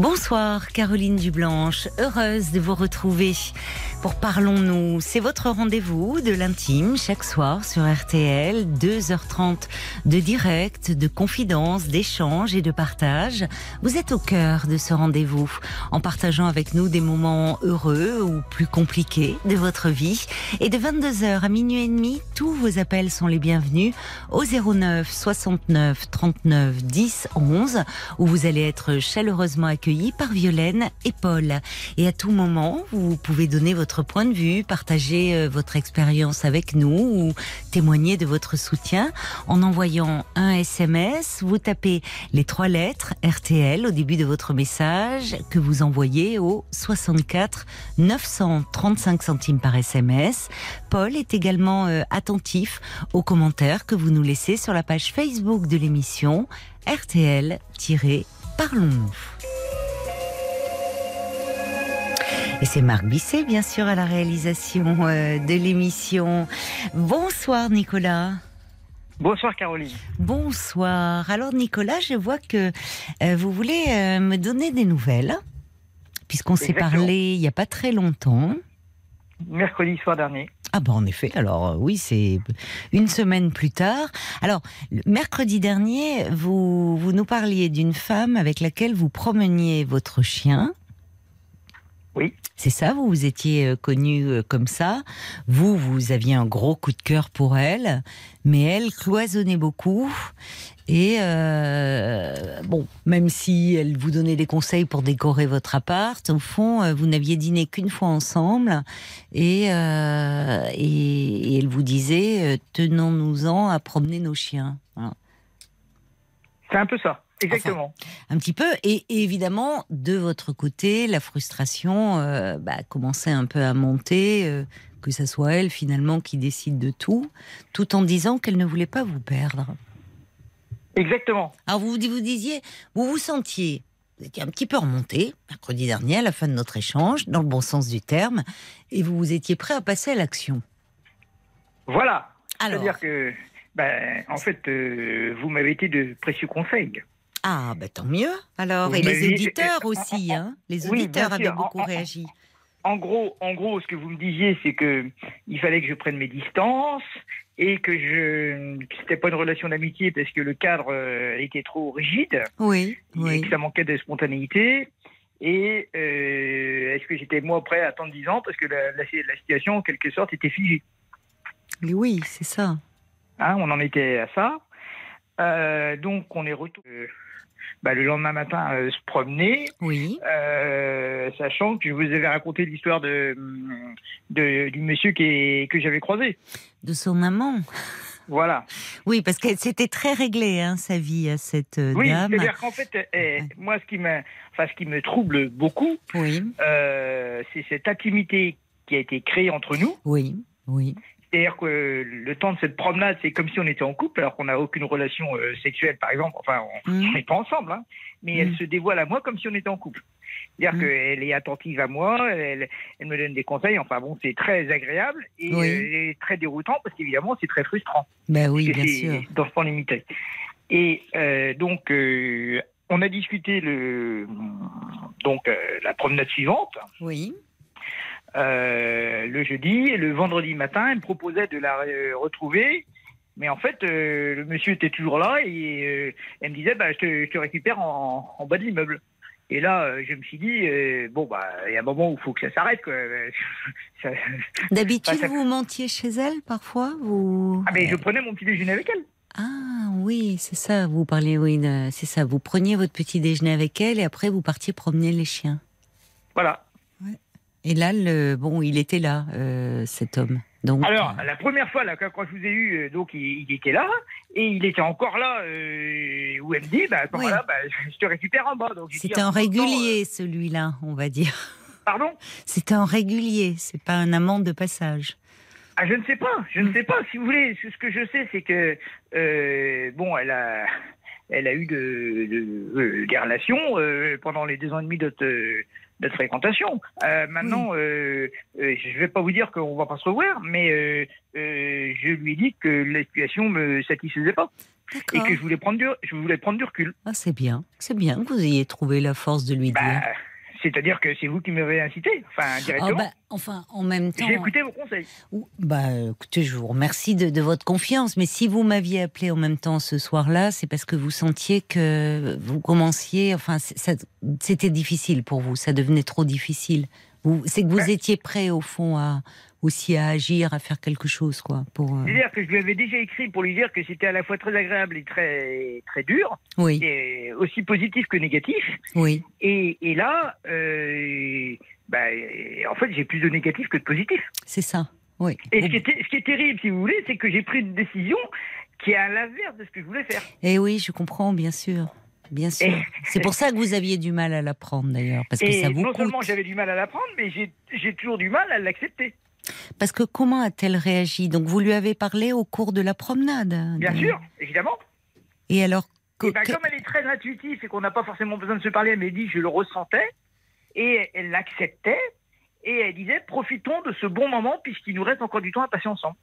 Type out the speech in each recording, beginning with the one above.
Bonsoir Caroline Dublanche, heureuse de vous retrouver pour Parlons-nous. C'est votre rendez-vous de l'intime chaque soir sur RTL, 2h30 de direct, de confidence, d'échange et de partage. Vous êtes au cœur de ce rendez-vous en partageant avec nous des moments heureux ou plus compliqués de votre vie. Et de 22h à minuit et demi, tous vos appels sont les bienvenus au 09 69 39 10 11 où vous allez être chaleureusement accueillis par Violaine et Paul. Et à tout moment, vous pouvez donner votre point de vue, partager euh, votre expérience avec nous ou témoigner de votre soutien en envoyant un SMS. Vous tapez les trois lettres RTL au début de votre message que vous envoyez au 64 935 centimes par SMS. Paul est également euh, attentif aux commentaires que vous nous laissez sur la page Facebook de l'émission RTL-Parlons-nous. Et c'est Marc Bisset, bien sûr, à la réalisation euh, de l'émission. Bonsoir, Nicolas. Bonsoir Caroline. Bonsoir. Alors Nicolas, je vois que euh, vous voulez euh, me donner des nouvelles, puisqu'on s'est parlé il n'y a pas très longtemps. Mercredi soir dernier. Ah bon, en effet. Alors oui, c'est une semaine plus tard. Alors, mercredi dernier, vous, vous nous parliez d'une femme avec laquelle vous promeniez votre chien. C'est ça, vous vous étiez euh, connu euh, comme ça. Vous, vous aviez un gros coup de cœur pour elle, mais elle cloisonnait beaucoup. Et euh, bon, même si elle vous donnait des conseils pour décorer votre appart, au fond, vous n'aviez dîné qu'une fois ensemble, et, elle vous disait tenons-nous-en à promener nos chiens. C'est un peu ça. Exactement. Un petit peu, et, et évidemment, de votre côté, la frustration euh, bah, commençait un peu à monter, euh, que ça soit elle finalement qui décide de tout, tout en disant qu'elle ne voulait pas vous perdre. Exactement. Alors vous vous disiez, vous vous sentiez, vous étiez un petit peu remonté mercredi dernier à la fin de notre échange, dans le bon sens du terme, et vous vous étiez prêt à passer à l'action. Voilà. Alors, C'est-à-dire que, ben, en fait, euh, vous m'avez été de précieux conseils. Ah bah tant mieux. Alors et les auditeurs aussi, hein. Les auditeurs avaient beaucoup En- réagi. En gros, en gros, ce que vous me disiez, c'est que il fallait que je prenne mes distances et que je, c'était pas une relation d'amitié parce que le cadre euh, était trop rigide Oui, et oui. que ça manquait de spontanéité. Et euh, est-ce que j'étais moi prêt à attendre 10 ans parce que la, la- la situation, en quelque sorte, était figée? Oui, c'est ça. Hein, on en était à ça. Euh, donc, on est retourné bah, le lendemain matin euh, se promener, Oui. euh, sachant que je vous avais raconté l'histoire de, de- du monsieur qui est- que j'avais croisé. De son amant. Voilà. Oui, parce que c'était très réglé, hein, sa vie à cette euh, Oui, dame. c'est-à-dire qu'en fait, euh, moi, ce qui, me, enfin, ce qui me trouble beaucoup, Oui, euh, c'est cette intimité qui a été créée entre nous. oui, oui. C'est-à-dire que le temps de cette promenade, c'est comme si on était en couple, alors qu'on n'a aucune relation euh, sexuelle, par exemple. Enfin, on Mhm. n'est pas ensemble, hein. mais elle Mhm. se dévoile à moi comme si on était en couple. C'est-à-dire Mhm. qu'elle est attentive à moi, elle, elle me donne des conseils. Enfin bon, c'est très agréable et, Oui. euh, très déroutant parce qu'évidemment, c'est très frustrant. Ben oui, bien sûr. Dans ce temps limité. Et euh, donc, euh, on a discuté le, donc, euh, la promenade suivante. Oui. Euh, le jeudi et le vendredi matin, elle me proposait de la euh, retrouver. Mais en fait, euh, le monsieur était toujours là et euh, elle me disait bah, je, te, je te récupère en, en bas de l'immeuble. Et là, je me suis dit euh, bon, bah, il y a un moment où il faut que ça s'arrête. quoi. Ça- D'habitude, Bah, ça- vous mentiez chez elle parfois vous... Ah, mais je prenais mon petit déjeuner avec elle. Ah, oui, c'est ça, vous parliez, oui, c'est ça. Vous preniez votre petit déjeuner avec elle et après vous partiez promener les chiens. Voilà. Et là, le, bon, il était là, euh, cet homme. Donc, Alors, la première fois, là, quand je vous ai eu, euh, donc il, il était là, et il était encore là, euh, où elle me dit, bah, Oui. moment-là, bah, je te récupère en bas. C'était un temps, régulier, celui-là, on va dire. pardon? C'était un régulier, c'est pas un amant de passage. Ah, je ne sais pas, je ne sais pas. Si vous voulez, ce que je sais, c'est que, euh, bon, elle a. elle a eu de, de- des relations pendant les deux ans et demi de notre fréquentation. Euh, maintenant, euh, euh, je vais pas vous dire qu'on va pas se revoir, mais euh, euh, je lui ai dit que la situation me satisfaisait pas et que je voulais prendre du, je voulais prendre du recul. Ah, c'est bien. C'est bien que vous ayez trouvé la force de lui Bah, dire. C'est-à-dire que c'est vous qui m'avez incité, enfin Ah, directement. bah, enfin, en même temps. J'ai écouté vos conseils. Bah, écoutez, je vous remercie de, de votre confiance, mais si vous m'aviez appelé en même temps ce soir-là, c'est parce que vous sentiez que vous commenciez, enfin, c'était difficile pour vous, ça devenait trop difficile. C'est que vous étiez prêt au fond à aussi à agir, à faire quelque chose, quoi. Pour euh, C'est-à-dire que je lui avais déjà écrit pour lui dire que c'était à la fois très agréable et très très dur, oui, et aussi positif que négatif. oui, Et, et là, euh, bah, en fait, j'ai plus de négatif que de positif. c'est ça. Oui. Et ce qui, est, ce qui est terrible, si vous voulez, c'est que j'ai pris une décision qui est à l'inverse de ce que je voulais faire. Eh oui, je comprends, bien sûr. Bien sûr. C'est pour ça que vous aviez du mal à la prendre d'ailleurs, parce que Et ça vous non coûte. seulement j'avais du mal à l'apprendre, mais j'ai toujours du mal à l'accepter. Parce que comment a-t-elle réagi? Donc vous lui avez parlé au cours de la promenade Bien sûr, évidemment. Et alors Et ben, que- comme elle est très intuitive et qu'on n'a pas forcément besoin de se parler, elle m'a dit je le ressentais et elle l'acceptait et elle disait profitons de ce bon moment puisqu'il nous reste encore du temps à passer ensemble.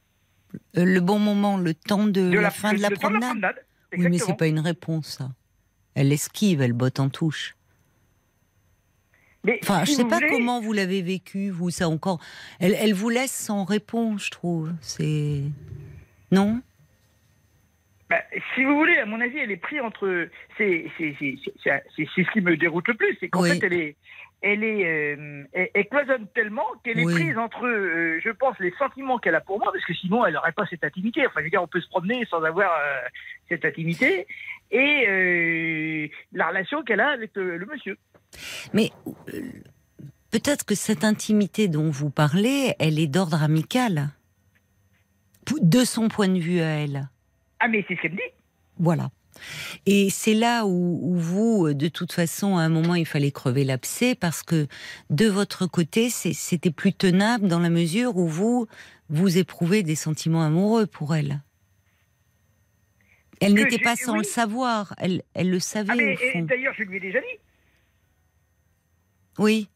euh, le bon moment, le temps de, la, fin de la promenade? Oui, mais c'est pas une réponse, ça. Elle esquive, elle botte en touche. Mais Enfin, si je sais vous pas voulez- comment vous l'avez vécu, vous, ça encore. Elle, elle vous laisse sans réponse, je trouve. C'est. Non? Bah, si vous voulez, à mon avis, elle est prise entre. C'est ce qui me déroute le plus, c'est qu'en Oui. fait, elle est. Elle, est, euh, elle, elle cloisonne tellement qu'elle Oui. est prise entre, euh, je pense, les sentiments qu'elle a pour moi, parce que sinon elle n'aurait pas cette intimité. Enfin, je veux dire, on peut se promener sans avoir euh, cette intimité, et euh, la relation qu'elle a avec le monsieur. Mais euh, peut-être que cette intimité dont vous parlez, elle est d'ordre amical. De son point de vue à elle. Ah, mais c'est ce qu'elle me dit. Voilà. Et c'est là où, où vous, de toute façon, à un moment, il fallait crever l'abcès parce que de votre côté, c'était plus tenable dans la mesure où vous, vous éprouvez des sentiments amoureux pour elle. Elle n'était pas sans oui. le savoir, elle, elle le savait Ah, et fond. d'ailleurs, je lui ai déjà dit. Oui,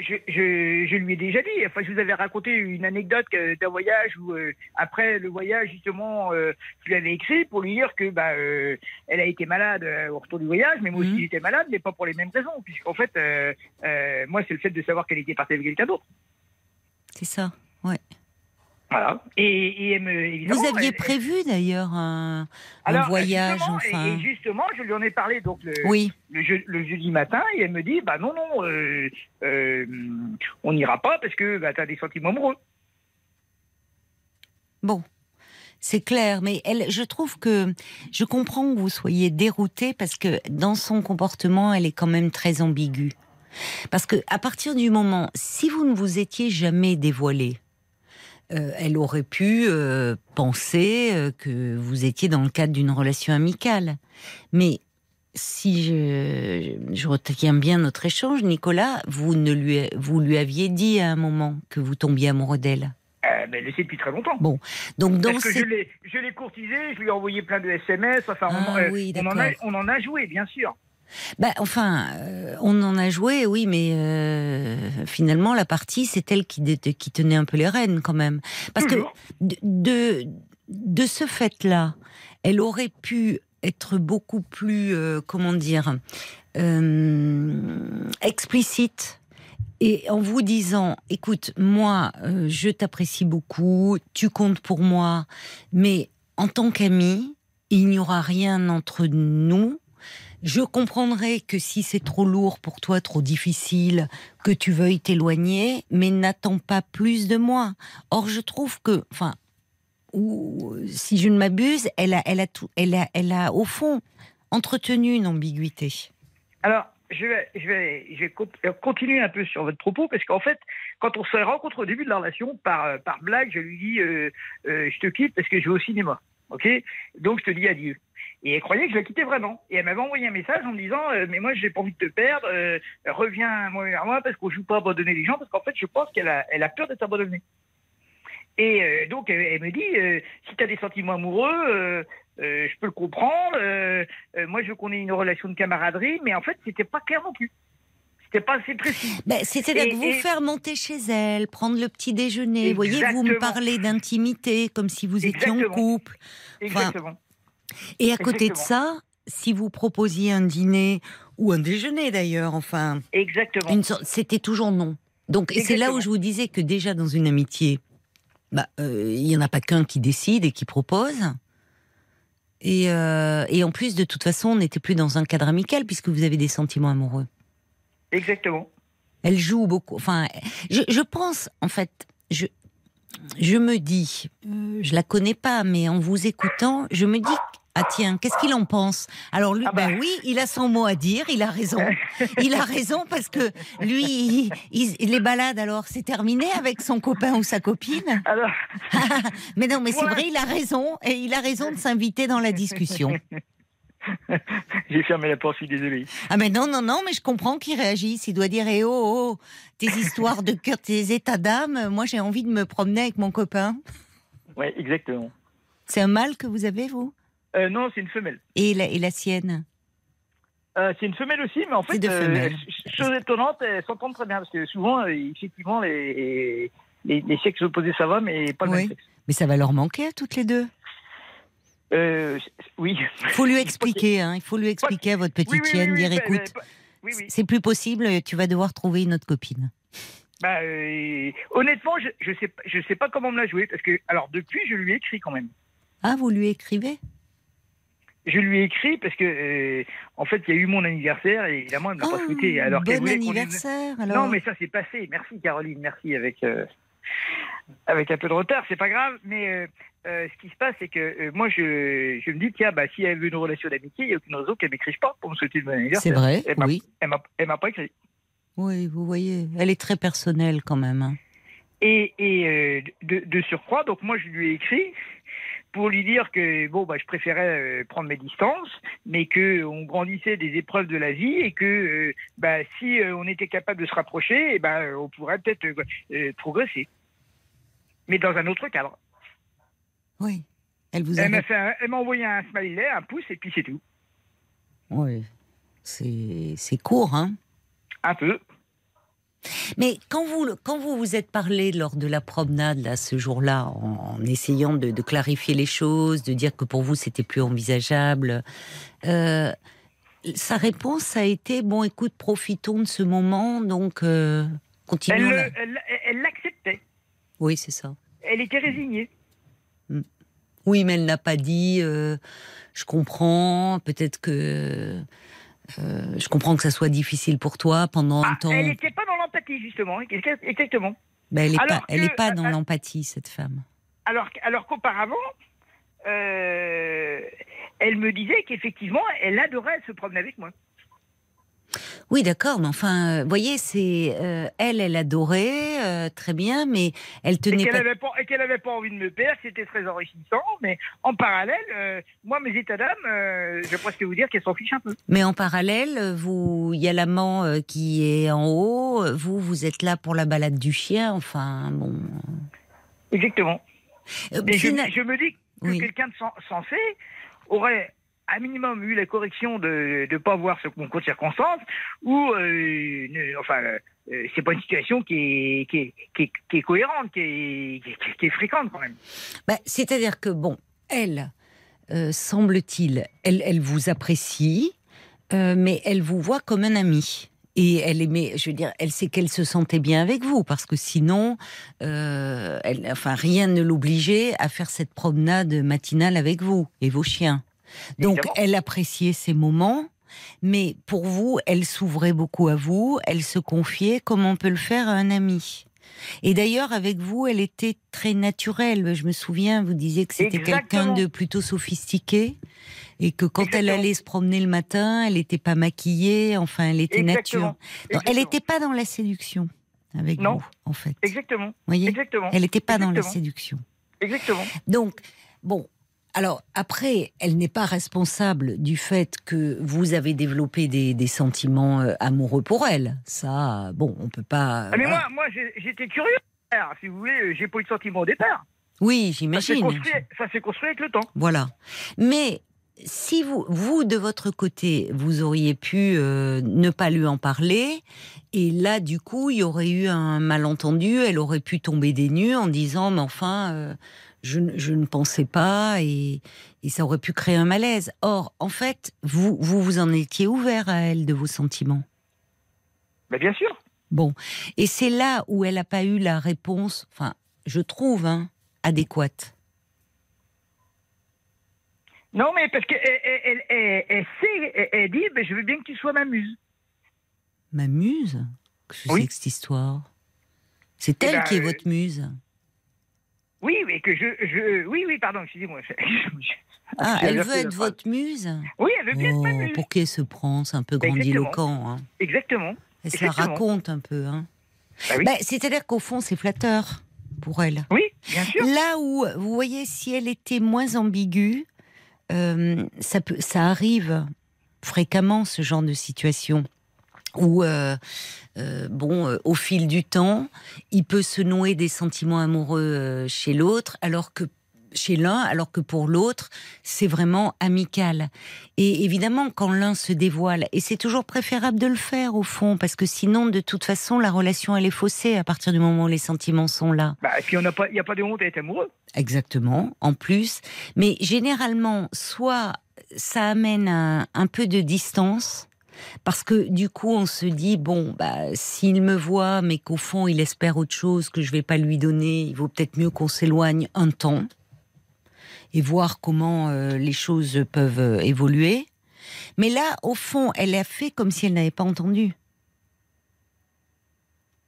je, je, je lui ai déjà dit. Enfin, je vous avais raconté une anecdote que- d'un voyage où, euh, après le voyage, justement, euh, je lui avais écrit pour lui dire que bah, euh, elle a été malade euh, au retour du voyage, mais moi Mhm. aussi j'étais malade, mais pas pour les mêmes raisons. Puisqu'en fait, euh, euh, moi, c'est le fait de savoir qu'elle était partie avec quelqu'un d'autre. c'est ça. Ouais. Voilà. Et, et elle me, évidemment, Vous aviez elle- prévu d'ailleurs un, voyage, justement, enfin. Et, justement, je lui en ai parlé donc le, Oui, le, je- le jeudi matin et elle me dit bah non non euh, euh, on n'ira pas parce que bah, t'as des sentiments amoureux. Bon, c'est clair, mais elle, je trouve que je comprends que vous soyez dérouté parce que dans son comportement, elle est quand même très ambiguë. Parce que à partir du moment, si vous ne vous étiez jamais dévoilé, euh, elle aurait pu euh, penser euh, que vous étiez dans le cadre d'une relation amicale. Mais si je, je retiens bien notre échange, Nicolas, vous ne lui, vous lui aviez dit à un moment que vous tombiez amoureux d'elle. Euh, mais elle le sait depuis très longtemps. Bon, donc dans Parce que ces je l'ai, courtisé, je lui ai envoyé plein de SMS, enfin, Ah oui, on, en a, d'accord. on en a joué, bien sûr. Bah, enfin, euh, on en a joué, oui, mais euh, finalement, la partie, c'est elle qui, tenait un peu les rênes, quand même. Parce que de, de, de ce fait-là, elle aurait pu être beaucoup plus, euh, comment dire, explicite. Et en vous disant, écoute, moi, je t'apprécie beaucoup, tu comptes pour moi, mais en tant qu'ami, il n'y aura rien entre nous. Je comprendrai que si c'est trop lourd pour toi, trop difficile, que tu veuilles t'éloigner, mais n'attends pas plus de moi. Or, je trouve que, enfin, ou si je ne m'abuse, elle a, elle a tout, elle a, elle a au fond entretenu une ambiguïté. Alors, je vais, je vais, je vais euh, continuer un peu sur votre propos, parce qu'en fait, quand on s'est rencontrés au début de la relation, par, euh, par blague, je lui dis euh, Je te quitte parce que je vais au cinéma. OK? Donc, je te dis adieu. Et elle croyait que je la quittais vraiment. Et elle m'avait envoyé un message en me disant euh, Mais moi, j'ai pas envie de te perdre, euh, reviens moi vers moi parce qu'on joue pas à abandonner les gens, parce qu'en fait, je pense qu'elle a, elle a peur d'être abandonnée. Et euh, donc, elle, elle me dit, euh, si tu as des sentiments amoureux, euh, euh, je peux le comprendre. moi, je veux qu'on ait une relation de camaraderie, mais en fait, c'était pas clair non plus. C'était pas assez précis. C'est-à-dire Et- que vous et- faire monter chez elle, prendre le petit déjeuner, vous voyez, vous me Exactement. parlez d'intimité, comme si vous étiez en Exactement. couple. Exactement. Et à côté de ça, si vous proposiez un dîner, ou un déjeuner d'ailleurs, enfin, Exactement. c'était toujours non. Donc c'est là où je vous disais que déjà dans une amitié, bah, euh, il y en a pas qu'un qui décide et qui propose. Et, euh, et en plus, de toute façon, on n'était plus dans un cadre amical puisque vous avez des sentiments amoureux. Exactement. Elle joue beaucoup. Enfin, je, je pense, en fait, je, je me dis, euh, je la connais pas, mais en vous écoutant, je me dis, ah tiens, qu'est-ce qu'il en pense? Alors lui, Ah bah. ben oui, il a son mot à dire, il a raison. Il a raison parce que lui, il, il- les balades, alors, c'est terminé avec son copain ou sa copine? Alors, mais non, mais c'est Ouais. vrai, il a raison, et il a raison de s'inviter dans la discussion. j'ai fermé la porte, je suis désolé. Ah mais non, non, non, mais je comprends qu'il réagisse. Il doit dire, eh oh, oh, tes histoires de cœur, tes états d'âme, moi j'ai envie de me promener avec mon copain. Ouais, exactement. C'est un mâle que vous avez, vous? Euh, non, c'est une femelle. et la, et la sienne Euh, c'est une femelle aussi, mais en C'est fait, femelles. ch- chose étonnante, elles s'entendent très bien parce que souvent, euh, effectivement, les, les, les sexes opposés ça va, mais pas le Oui. même sexe. Mais ça va leur manquer à toutes les deux. Euh, oui. Il faut lui expliquer, hein, il faut lui expliquer à votre petite Oui, oui, chienne, dire oui, écoute, oui. c'est plus possible, tu vas devoir trouver une autre copine. Bah, euh, honnêtement, je, je sais, pas- je sais pas comment me la jouer parce que, alors, depuis, je lui ai écrit quand même. Ah, vous lui écrivez? Je lui ai écrit parce que, euh, en fait, il y a eu mon anniversaire et évidemment, elle ne m'a pas Oh, souhaité. Alors qu'elle Bon voulait qu'on lui- anniversaire alors. Non, mais ça c'est passé. Merci Caroline, merci avec euh, avec un peu de retard, c'est pas grave. Mais euh, euh, ce qui se passe, c'est que euh, moi je, je me dis tiens, bah si elle veut une relation d'amitié, il n'y a aucune raison qu'elle m'écrive pas pour me souhaiter le bon C'est anniversaire. vrai, Elle m'a- oui. Elle m'a elle m'a pas écrit. Oui, vous voyez, elle est très personnelle quand même. hein. Et, et euh, de, de surcroît, donc moi je lui ai écrit pour lui dire que bon bah je préférais euh, prendre mes distances, mais que on grandissait des épreuves de la vie et que euh, bah si euh, on était capable de se rapprocher, ben on pourrait peut-être progresser, mais dans un autre cadre. Oui. Elle vous a. Elle m'a envoyé un smiley, un pouce et puis c'est tout. Oui. C'est c'est court, hein. Un peu. Mais quand vous, quand vous vous êtes parlé lors de la promenade, là, ce jour-là, en, en essayant de, de clarifier les choses, de dire que pour vous, c'était plus envisageable, euh, sa réponse a été bon, écoute, profitons de ce moment, donc euh, Elle continuons. l'acceptait. Oui, c'est ça. Elle était résignée. Oui, mais elle n'a pas dit, euh, je comprends, peut-être que. Euh, je comprends que ça soit difficile pour toi pendant un Ah, temps. elle n'était pas dans l'empathie justement. Exactement. Ben, elle n'est pas, que- est pas dans euh, l'empathie, cette femme. Alors, alors qu'auparavant, euh, elle me disait qu'effectivement, elle adorait se promener avec moi. Oui, d'accord, mais enfin, vous voyez, c'est euh, elle, elle adorait euh, très bien, mais elle Et tenait qu'elle pas. n'avait pas, et qu'elle avait pas envie de me perdre, c'était très enrichissant. Mais en parallèle, euh, moi, mes états d'âme, euh, je vais presque vous dire qu'elle s'en fiche un peu. Mais en parallèle, vous, il y a l'amant euh, qui est en haut. Vous, vous êtes là pour la balade du chien. Enfin, bon. Exactement. Euh, Et je, me dis que Oui. quelqu'un de sen- sensé aurait à minimum eu la correction de ne pas voir ce concours de circonstances ou euh, ne- enfin euh, c'est pas une situation qui est, qui est, qui est, qui cohérente qui est, fréquente quand même Bah, C'est-à-dire que, bon, elle, euh, semble-t-il, elle, elle vous apprécie, mais elle vous voit comme un ami. Et elle aimait, je veux dire, elle sait qu'elle se sentait bien avec vous, parce que sinon, elle, enfin, rien ne l'obligeait à faire cette promenade matinale avec vous et vos chiens. Donc, Évidemment. elle appréciait ces moments, mais pour vous, elle s'ouvrait beaucoup à vous, elle se confiait comme on peut le faire à un ami. Et d'ailleurs, avec vous, elle était très naturelle. Je me souviens, vous disiez que c'était quelqu'un de plutôt sophistiqué et que quand elle allait se promener le matin, elle n'était pas maquillée. Enfin, elle était nature. Exactement. Donc, elle n'était pas dans la séduction avec Non. vous, en fait. exactement voyez? Exactement Elle n'était pas dans la séduction. exactement Donc, bon, alors après, elle n'est pas responsable du fait que vous avez développé des, des sentiments euh, amoureux pour elle. Ça, bon, on peut pas. Ah, mais voilà. moi moi j'étais curieux si vous voulez, j'ai pas eu de sentiment au départ. Oui, j'imagine. ça s'est construit avec le temps. Voilà. Mais si vous, vous de votre côté, vous auriez pu euh, ne pas lui en parler, et là, du coup, il y aurait eu un malentendu, elle aurait pu tomber des nues en disant, mais enfin, euh, je, ne- je ne pensais pas, et, et ça aurait pu créer un malaise. Or, en fait, vous, vous vous en étiez ouvert à elle de vos sentiments. Mais bien sûr. Bon, et c'est là où elle n'a pas eu la réponse, enfin, je trouve, hein, adéquate. Non, mais parce qu'elle elle, elle, elle- elle sait, elle, dit, ben, je veux bien que tu sois ma muse. Ma muse? Qu'est-ce que Oui. c'est que cette histoire? C'est Eh elle ben, qui est euh, votre muse? Oui, mais que je, je oui, oui, pardon, excusez-moi. Ah, elle veut être votre muse Oui, elle veut bien être ma Oh, muse. pour qu'elle se prend, c'est un peu Bah, grandiloquent. Hein. Exactement. Elle se la raconte un peu. Hein. Bah oui. Bah, C'est-à-dire qu'au fond, c'est flatteur pour elle. Oui, bien sûr. Là où, vous voyez, si elle était moins ambiguë, euh, ça, peut, ça arrive fréquemment, ce genre de situation. Où, euh, euh, bon, euh, au fil du temps, il peut se nouer des sentiments amoureux euh, chez l'autre, alors que chez l'un, alors que pour l'autre, c'est vraiment amical. Et évidemment, quand l'un se dévoile, et c'est toujours préférable de le faire au fond, parce que sinon, de toute façon, la relation elle est faussée à partir du moment où les sentiments sont là. Bah, et puis, il n'y a pas de honte à être amoureux. Exactement, en plus. Mais généralement, soit ça amène un, un peu de distance, parce que du coup, on se dit, bon, bah, s'il me voit, mais qu'au fond, il espère autre chose que je vais pas lui donner, il vaut peut-être mieux qu'on s'éloigne un temps et voir comment euh, les choses peuvent euh, évoluer. Mais là, au fond, elle a fait comme si elle n'avait pas entendu.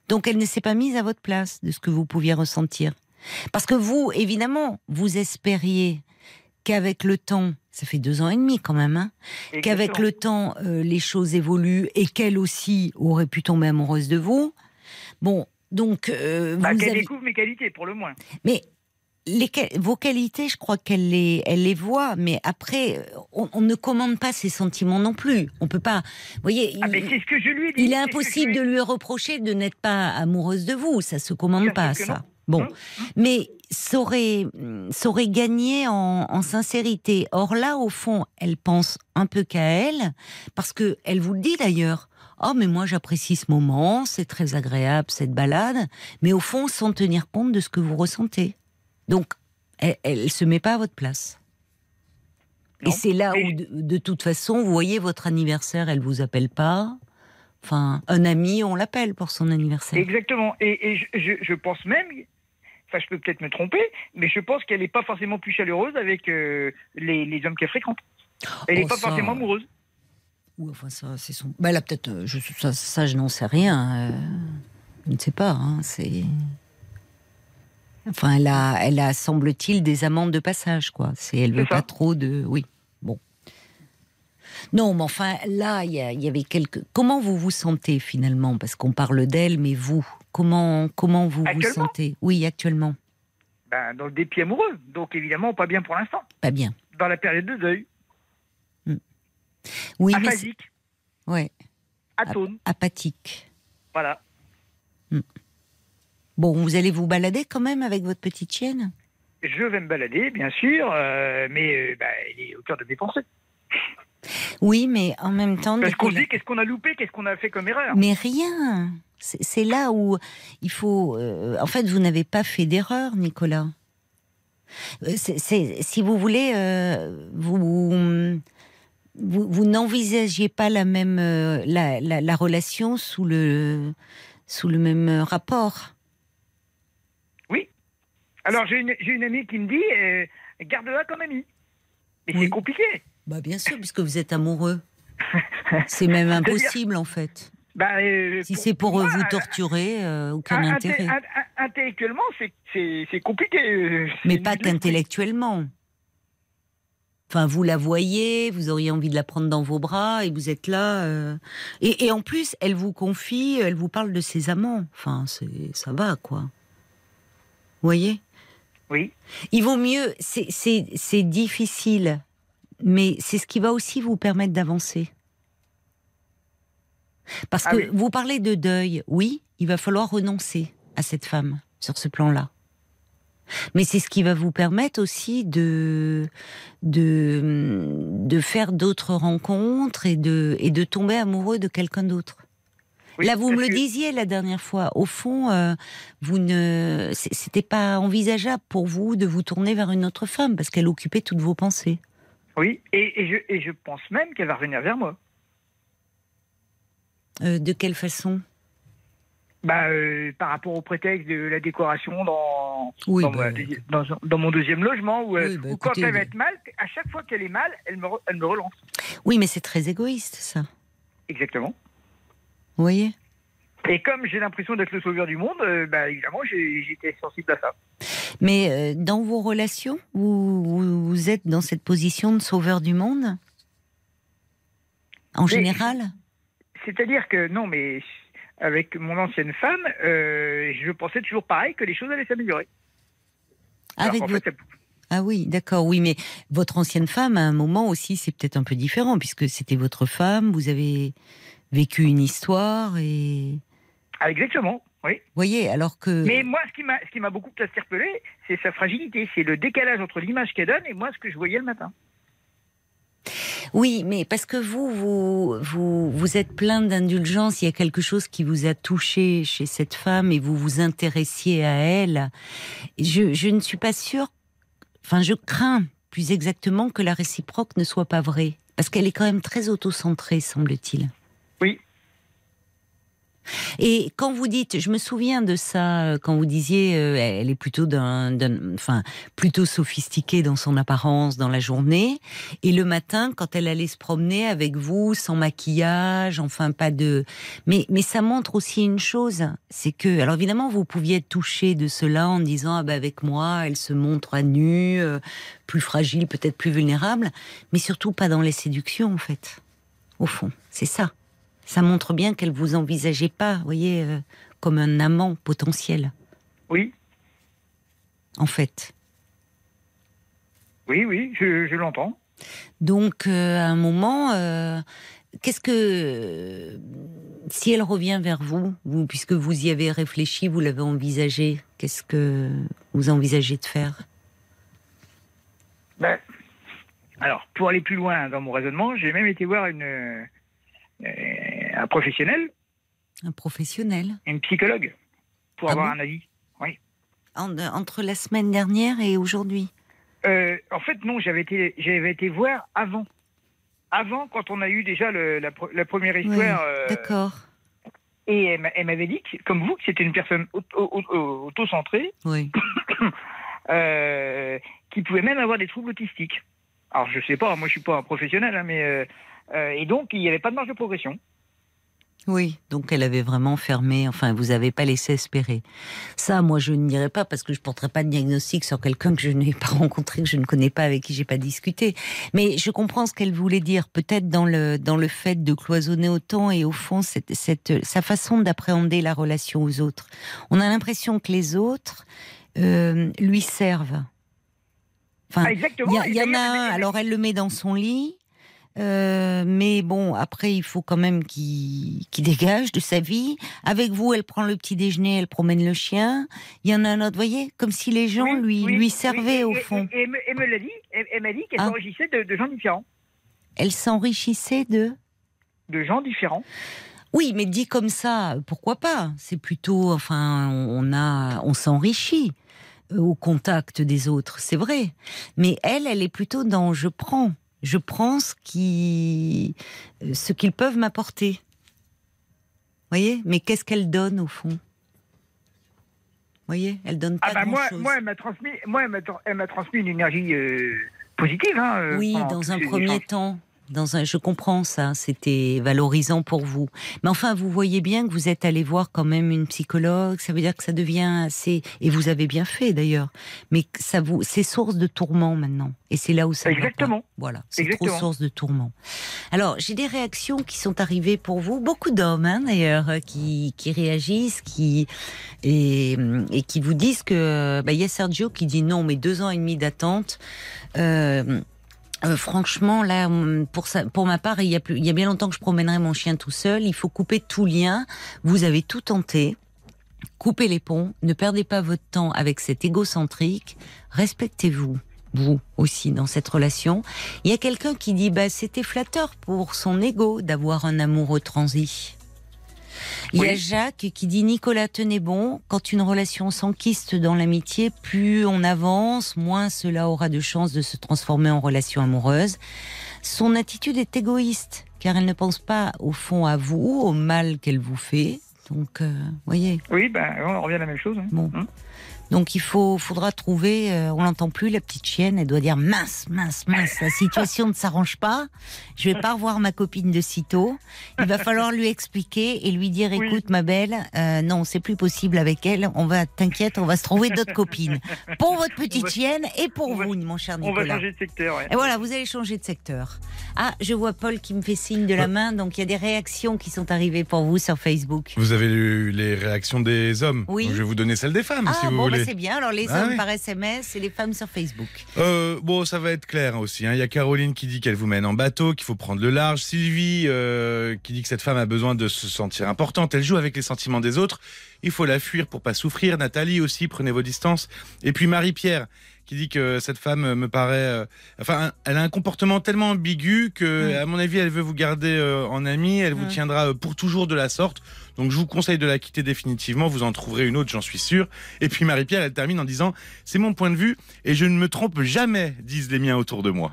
Donc, elle ne s'est pas mise à votre place de ce que vous pouviez ressentir. Parce que vous, évidemment, vous espériez qu'avec le temps, ça fait deux ans et demi quand même, hein, qu'avec le temps, euh, les choses évoluent et qu'elle aussi aurait pu tomber amoureuse de vous. Bon, donc, euh, Bah, qu'elle avez... découvre mes qualités, pour le moins. Mais les, vos qualités, je crois qu'elle les, elle les voit, mais après, on, on ne commande pas ses sentiments non plus. On peut pas. Vous voyez, Ah, il, mais c'est ce que je lui ai dit. il est impossible de lui ai lui reprocher de n'être pas amoureuse de vous. Ça se commande pas, ça. Bon, Hum, mais ça aurait, ça aurait gagné en, en sincérité. Or là, au fond, elle pense un peu qu'à elle, parce que elle vous le dit d'ailleurs. Oh, mais moi j'apprécie ce moment, c'est très agréable cette balade, mais au fond, sans tenir compte de ce que vous ressentez. Donc, elle, elle se met pas à votre place. Non, Et c'est là où, de, de toute façon, vous voyez votre anniversaire, elle vous appelle pas. Enfin, un ami, on l'appelle pour son anniversaire. Exactement. Et, et je, je- je pense même, enfin je peux peut-être me tromper, mais je pense qu'elle n'est pas forcément plus chaleureuse avec euh, les, les hommes qu'elle fréquente. Elle n'est Oh, pas ça. forcément amoureuse. Ou enfin ça, c'est son. Bah là peut-être, euh, je, ça, ça, je n'en sais rien. euh, je ne sais pas. Hein, c'est. Enfin, elle a, elle a, semble-t-il, des amendes de passage, quoi. C'est, elle veut C'est pas trop de. Oui. Bon. Non, mais enfin, là, il y, y avait quelques. Comment vous vous sentez finalement? Parce qu'on parle d'elle, mais vous, comment, comment vous vous sentez? Oui, actuellement. Ben, dans le dépit amoureux. Donc évidemment, pas bien pour l'instant. Pas bien. Dans la période de deuil. Oui, mais c'est- aphasique, ouais, atone. apathique. Voilà. Bon, vous allez vous balader quand même avec votre petite chienne? Je vais me balader, bien sûr, euh, mais euh, ben, elle est au cœur de mes pensées. Oui, mais en même temps, Parce qu'on se dit qu'est-ce qu'on a loupé, qu'est-ce qu'on a fait comme erreur? Mais rien. C'est là où il faut. euh, en fait, vous n'avez pas fait d'erreur, Nicolas. Euh, si vous voulez, euh, vous vous, vous n'envisagiez pas la même euh, la, la, la relation sous le sous le même rapport. Alors j'ai une, une amie qui me dit garde-la comme amie. Mais Oui. c'est compliqué. Bah bien sûr, puisque vous êtes amoureux. C'est même impossible en fait. Bah, euh, Si c'est pour euh, moi, vous torturer, euh, aucun in- intérêt. inté- in- intellectuellement, c'est- compliqué. Mais pas qu'intellectuellement. Enfin, vous la voyez, vous auriez envie de la prendre dans vos bras et vous êtes là. euh, Et, et en plus, elle vous confie, elle vous parle de ses amants. Enfin, ça va quoi. Vous voyez? Oui. Il vaut mieux. c'est difficile, mais c'est ce qui va aussi vous permettre d'avancer. Parce Ah que oui. vous parlez de deuil, oui, il va falloir renoncer à cette femme. sur ce plan-là. Mais c'est ce qui va vous permettre aussi de de, de faire d'autres rencontres et de et de tomber amoureux de quelqu'un d'autre. Oui, Là, vous me le disiez la dernière fois. Au fond, euh, vous ne, c'était pas envisageable pour vous de vous tourner vers une autre femme parce qu'elle occupait toutes vos pensées. Oui, et, et je, et je pense même qu'elle va revenir vers moi. Euh, de quelle façon? Bah, euh, par rapport au prétexte de la décoration dans, Oui, dans, bah, dans, dans mon deuxième logement, où, euh, Oui, bah, où quand elle va être mal, à chaque fois qu'elle est mal, elle me, elle me relance. oui, mais c'est très égoïste, ça. Exactement. Vous voyez? Et comme j'ai l'impression d'être le sauveur du monde, euh, bah, évidemment, j'étais sensible à ça. Mais euh, dans vos relations, vous, êtes dans cette position de sauveur du monde? En Mais- général? C'est-à-dire que, non, mais avec mon ancienne femme, euh, je pensais toujours pareil, que les choses allaient s'améliorer. Alors Avec qu'en votre... fait, ça- Ah oui, d'accord, oui, mais votre ancienne femme, à un moment aussi, c'est peut-être un peu différent, puisque c'était votre femme, vous avez vécu une histoire, et... Ah, exactement, oui. Vous voyez, alors que... Mais moi, ce qui m'a, ce qui m'a beaucoup interpellé, c'est sa fragilité, c'est le décalage entre l'image qu'elle donne et moi, ce que je voyais le matin. Oui, mais parce que vous, vous, vous, vous êtes plein d'indulgence, il y a quelque chose qui vous a touché chez cette femme et vous vous intéressiez à elle. Je, je ne suis pas sûre, enfin, je crains plus exactement que la réciproque ne soit pas vraie. Parce qu'elle est quand même très autocentrée, semble-t-il. Et quand vous dites, je me souviens de ça, euh, quand vous disiez, euh, elle est plutôt d'un- enfin, plutôt sophistiquée dans son apparence dans la journée, et le matin, quand elle allait se promener avec vous, sans maquillage, enfin pas de, mais mais ça montre aussi une chose, c'est que, alors évidemment, vous pouviez être touché de cela en disant, ah ben avec moi, elle se montre à nu, euh, plus fragile, peut-être plus vulnérable, mais surtout pas dans les séductions en fait. Au fond, c'est ça. Ça montre bien qu'elle vous envisageait pas, vous voyez, euh, comme un amant potentiel, Oui, en fait. oui, oui, je, je l'entends. Donc, euh, à un moment, euh, qu'est-ce que. Si elle revient vers vous, vous, puisque vous y avez réfléchi, vous l'avez envisagé, qu'est-ce que vous envisagez de faire? Ben, alors, pour aller plus loin dans mon raisonnement, j'ai même été voir une, un professionnel, Un professionnel une psychologue, pour Ah avoir bon un avis. En- Entre la semaine dernière et aujourd'hui Euh, en fait, non, j'avais été, j'avais été voir avant. Avant, quand on a eu déjà le- la, première histoire. euh, D'accord. et elle, m'a- elle m'avait dit, que, comme vous, que c'était une personne auto- auto- auto-centrée, Oui. euh, qui pouvait même avoir des troubles autistiques. Alors, je sais pas, moi je suis pas un professionnel, hein, mais. Euh, et donc, il n'y avait pas de marge de progression. Oui, donc elle avait vraiment fermé, enfin, vous avez pas laissé espérer. Ça, moi, je ne dirais pas parce que je porterai pas de diagnostic sur quelqu'un que je n'ai pas rencontré, que je ne connais pas, avec qui j'ai pas discuté. Mais je comprends ce qu'elle voulait dire, peut-être dans le, dans le fait de cloisonner autant et au fond, cette, cette, sa façon d'appréhender la relation aux autres. On a l'impression que les autres, euh, lui servent. Enfin, Ah, exactement. il y, en a un, alors elle le met dans son lit, euh, mais bon, après, il faut quand même qu'il dégage de sa vie. Avec vous, elle prend le petit déjeuner, elle promène le chien. Il y en a un autre, vous voyez, comme si les gens Oui, lui, oui, lui oui, servaient au fond. Et, et me- et me l'a dit, elle, m'a dit qu'elle Ah. s'enrichissait de, de gens différents. Elle s'enrichissait de... De gens différents. Oui, mais dit comme ça, pourquoi pas? C'est plutôt, enfin, on a, on s'enrichit euh, au contact des autres, c'est vrai. Mais elle, elle est plutôt dans je prends, je prends ce qui, euh, ce qu'ils peuvent m'apporter. Voyez Mais qu'est-ce qu'elle donne au fond? Voyez Elle donne pas Ah bah moi, moi, elle m'a transmis, moi, elle m'a, transmis une énergie euh, positive. Hein, euh, Oui, dans un premier temps. Dans un, je comprends ça, c'était valorisant pour vous. Mais enfin, vous voyez bien que vous êtes allé voir quand même une psychologue. Ça veut dire que ça devient assez, et vous avez bien fait d'ailleurs. Mais ça vous, c'est source de tourment maintenant. Et c'est là où ça. va pas. Exactement. Voilà, c'est trop Exactement. source de tourment. Alors, j'ai des réactions qui sont arrivées pour vous, beaucoup d'hommes hein, d'ailleurs, euh, qui, qui réagissent, qui et, et qui vous disent que bah, il y a Sergio qui dit non, mais deux ans et demi d'attente. Euh, euh, franchement, là, pour, ça, pour ma part, il y, a plus, il y a bien longtemps que je promènerai mon chien tout seul. Il faut couper tout lien. Vous avez tout tenté. Coupez les ponts, ne perdez pas votre temps avec cet égocentrique, respectez-vous vous aussi dans cette relation. Il y a quelqu'un qui dit bah c'était flatteur pour son ego d'avoir un amoureux transi. Il y a Jacques qui dit Nicolas tenez bon, quand une relation s'enquiste dans l'amitié, plus on avance, moins cela aura de chances de se transformer en relation amoureuse. Son attitude est égoïste car elle ne pense pas au fond à vous, au mal qu'elle vous fait. Donc, euh, voyez. Oui, ben, on revient à la même chose. hein. Bon. Hum. Donc il faut, faudra trouver. euh, on l'entend plus la petite chienne. Elle doit dire mince, mince, mince. La situation ne s'arrange pas. Je vais pas revoir ma copine de sitôt. Il va falloir lui expliquer et lui dire Oui. écoute ma belle, euh, non c'est plus possible avec elle. On va t'inquiète, on va se trouver d'autres copines pour votre petite va- chienne et pour on va- vous, mon cher On va Nicolas. changer de secteur. ouais. Et voilà, vous allez changer de secteur. Ah, je vois Paul qui me fait signe de la main, donc il y a des réactions qui sont arrivées pour vous sur Facebook. Vous avez lu les réactions des hommes. Oui. Donc, je vais vous donner celles des femmes, Ah si vous bon, bah, voulez. c'est bien. Alors les Ah hommes oui. par SMS et les femmes sur Facebook. Euh, bon, ça va être clair hein, aussi. hein. Il y a Caroline qui dit qu'elle vous mène en bateau, qu'il faut prendre le large. Sylvie euh, qui dit que cette femme a besoin de se sentir importante. Elle joue avec les sentiments des autres. Il faut la fuir pour pas souffrir. Nathalie aussi, prenez vos distances. Et puis Marie-Pierre qui dit que cette femme me paraît... euh, enfin, elle a un comportement tellement ambigu que, Mm. à mon avis, elle veut vous garder euh, en amie. Elle vous Mm. tiendra euh, pour toujours de la sorte. Donc je vous conseille de la quitter définitivement. Vous en trouverez une autre, j'en suis sûr. Et puis Marie-Pierre, elle termine en disant C'est mon point de vue et je ne me trompe jamais, disent les miens autour de moi.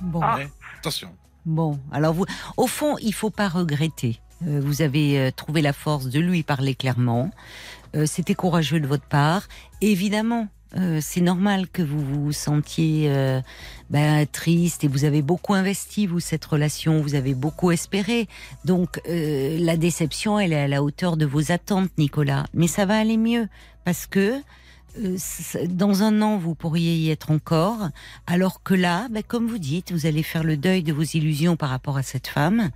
Bon. Ah. Attention. Bon, alors vous, au fond, il faut pas regretter. Euh, vous avez trouvé la force de lui parler clairement. C'était courageux de votre part. Évidemment, euh, c'est normal que vous vous sentiez euh, ben, triste et vous avez beaucoup investi vous cette relation, vous avez beaucoup espéré. Donc euh, la déception, elle est à la hauteur de vos attentes, Nicolas. Mais ça va aller mieux parce que dans un an, vous pourriez y être encore, alors que là, ben, comme vous dites, vous allez faire le deuil de vos illusions par rapport à cette femme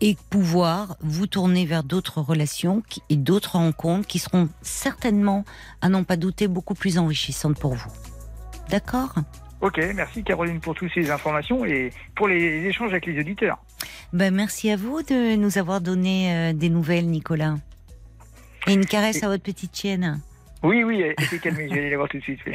et pouvoir vous tourner vers d'autres relations et d'autres rencontres qui seront certainement, à n'en pas douter, beaucoup plus enrichissantes pour vous. D'accord? Ok, merci Caroline pour toutes ces informations et pour les échanges avec les auditeurs. ben, Merci à vous de nous avoir donné euh, des nouvelles, Nicolas. Et une caresse à votre petite chienne. Oui, oui, elle s'est calmée, je vais aller la voir tout de suite.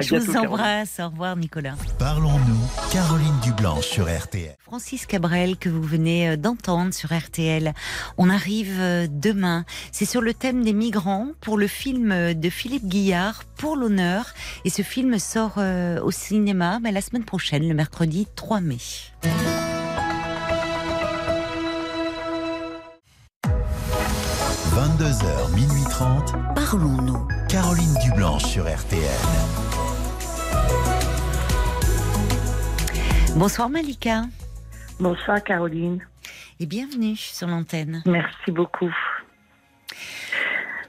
Je bientôt, vous Caroline. embrasse. Au revoir, Nicolas. Parlons-nous, Caroline Dublanche sur RTL. Francis Cabrel que vous venez euh, d'entendre sur RTL. On arrive euh, demain. C'est sur le thème des migrants pour le film euh, de Philippe Guillard, Pour l'honneur. Et ce film sort au cinéma mais la semaine prochaine, le mercredi 3 mai. 22h, minuit 30, Parlons-nous. Caroline Dublanche sur RTL. Bonsoir Malika Bonsoir Caroline, et bienvenue sur l'antenne. merci beaucoup.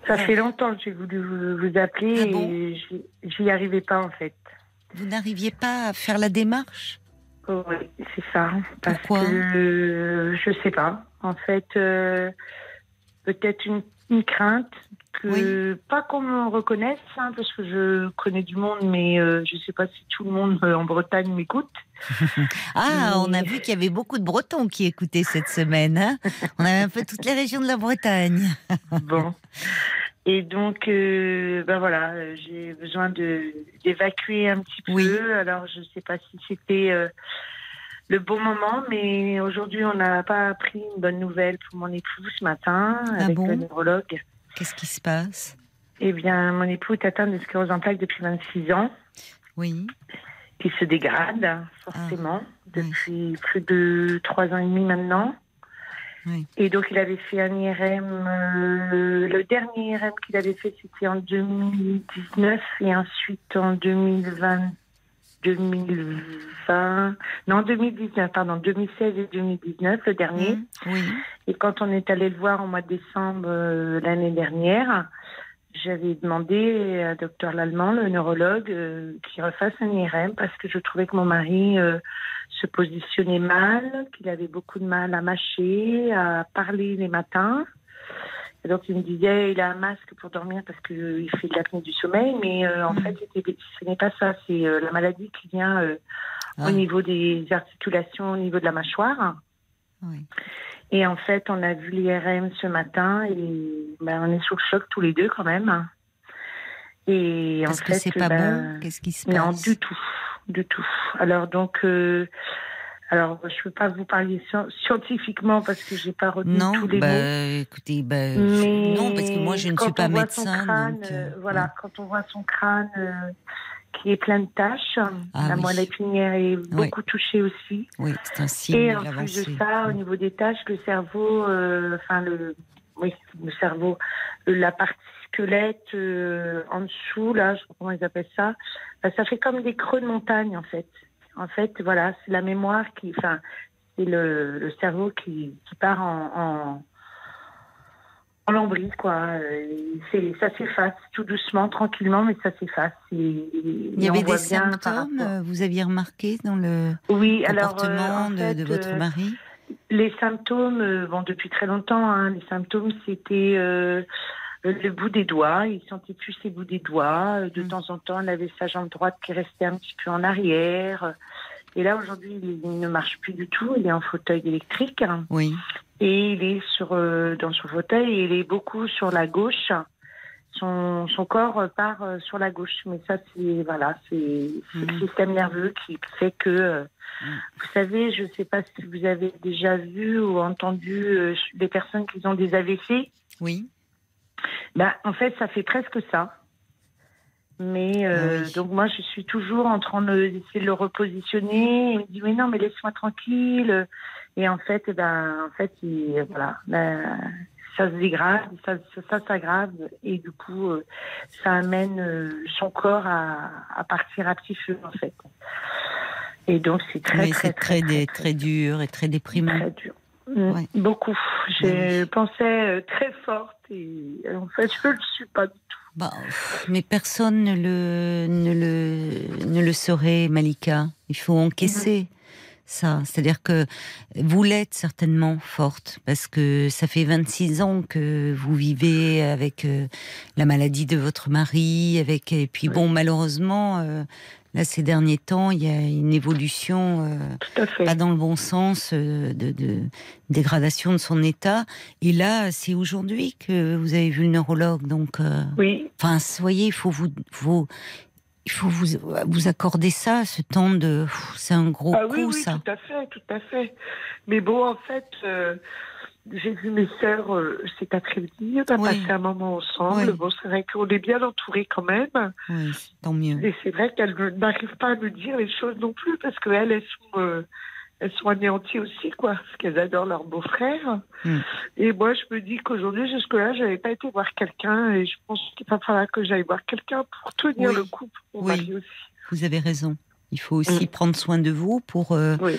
Ça fait longtemps que j'ai voulu vous, vous appeler Ah bon et j'y- arrivais pas en fait. Vous n'arriviez pas à faire la démarche? Oh, oui, c'est ça. Parce Pourquoi? que euh, je sais pas. En fait, euh, peut-être une, une crainte que pas qu'on me reconnaisse, hein, parce que je connais du monde, mais euh, je sais pas si tout le monde euh, en Bretagne m'écoute. Ah, on a Oui. vu qu'il y avait beaucoup de Bretons qui écoutaient cette semaine. hein on avait un peu toutes les régions de la Bretagne. Bon. Et donc, euh, ben voilà, j'ai besoin d'évacuer un petit peu. Oui. Alors, je ne sais pas si c'était le bon moment, mais aujourd'hui, on n'a pas appris une bonne nouvelle pour mon époux ce matin Ah avec bon? le neurologue. Qu'est-ce qui se passe? Eh bien, mon époux est atteint de sclérose en plaques depuis 26 ans, Oui. qui se dégrade forcément Ah, oui. depuis plus de trois ans et demi maintenant. Oui. Et donc, il avait fait un IRM. euh, le dernier IRM qu'il avait fait, c'était en 2019 et ensuite en 2020. 2020, non 2019, pardon, 2016 et 2019, le dernier. Mmh, Oui. Et quand on est allé le voir au mois de décembre euh, l'année dernière, j'avais demandé à docteur Lallemand, le neurologue, euh, qu'il refasse un IRM parce que je trouvais que mon mari euh, se positionnait mal, qu'il avait beaucoup de mal à mâcher, à parler les matins. Et donc il me disait il a un masque pour dormir parce qu'il fait de l'apnée du sommeil, mais euh, en Mhm. fait ce n'est pas ça, c'est euh, la maladie qui vient euh, Ah. au niveau des articulations, au niveau de la mâchoire. Oui. Et en fait, on a vu l'IRM ce matin et ben, on est sous le choc tous les deux quand même. Et Parce en que fait, c'est pas ben, bon Qu'est-ce qui se passe? Non, du tout, du tout. Alors donc, euh, alors je peux pas vous parler sci- scientifiquement parce que j'ai pas retenu Non, tous les bah, mots. écoutez, bah, non, parce que moi je ne suis pas médecin. crâne, donc, euh, euh, voilà, quand on voit son crâne euh, qui est plein de taches, Ah la oui. moelle épinière est beaucoup touchée aussi. Oui, c'est un signe Et en plus de ça, au niveau des tâches, le cerveau, euh, enfin le, oui, le cerveau, la partie squelette en dessous, là, je sais pas comment ils appellent ça, bah, ça fait comme des creux de montagne en fait. En fait, voilà, c'est la mémoire qui, enfin, c'est le, le cerveau qui, qui part en, en, en lambris, quoi. C'est, ça s'efface tout doucement, tranquillement, mais ça s'efface. Et- Il y avait des symptômes, rapport- euh, vous aviez remarqué dans le Oui, alors euh, comportement de, fait, de votre euh, mari? les symptômes, euh, bon, depuis très longtemps, hein, les symptômes, c'était euh, le bout des doigts. Il sentait plus ses bouts des doigts. Euh, De Mm. temps en temps, il avait sa jambe droite qui restait un petit peu en arrière. Et là, aujourd'hui, il, ne marche plus du tout. Il est en fauteuil électrique hein, Oui. et il est sur, euh, dans son fauteuil et il est beaucoup sur la gauche. Son, son corps part euh, sur la gauche. Mais ça, c'est voilà, c'est le Mhm. système nerveux qui fait que euh, Mm. vous savez, je ne sais pas si vous avez déjà vu ou entendu des personnes qui ont des AVC. Oui. Ben, en fait, ça fait presque ça. Mais euh, Ah oui. donc moi, je suis toujours en train de- d'essayer de le repositionner. Il me dit mais non, mais laisse-moi tranquille. Et en fait, eh ben, en fait, il- voilà, ben, ça se dégrade, ça, s'aggrave et du coup, euh, ça amène euh, son corps à, à partir à petit feu en fait. Et donc c'est très très très, dé- très dur et très déprimant. Très dur. Mm, Ouais. Beaucoup. Je Oui. pensais euh, très forte et en fait, je ne le suis pas du tout. Bah, mais personne ne le, ne le, ne le saurait, Malika. Il faut encaisser ça. C'est-à-dire que vous l'êtes certainement forte, parce que ça fait 26 ans que vous vivez avec euh, la maladie de votre mari, avec et puis Oui. bon, malheureusement, euh, là ces derniers temps, il y a une évolution. euh, pas dans le bon sens de, de dégradation de son état. Et là, c'est aujourd'hui que vous avez vu le neurologue. Donc, Oui, enfin, soyez, il faut vous, il faut vous, vous accorder ça, ce temps de, c'est un gros ah, coup, oui, oui, ça. tout à fait, tout à fait. Mais bon, en fait, euh, j'ai vu mes sœurs euh, cet après-midi. On a Oui. passé un moment ensemble. Bon, c'est vrai qu'on est bien entourés quand même. Oui, tant mieux. Et c'est vrai qu'elles n'arrivent pas à me dire les choses non plus parce qu'elles, elles sont, euh, elles sont anéanties aussi, quoi. Parce qu'elles adorent leur beau-frère. Mm. Et moi, je me dis qu'aujourd'hui, jusque-là, je n'avais pas été voir quelqu'un et je pense qu'il va falloir que j'aille voir quelqu'un pour tenir Oui. le coup pour mon Oui. aussi. Vous avez raison. Il faut aussi prendre soin de vous pour, euh, Oui.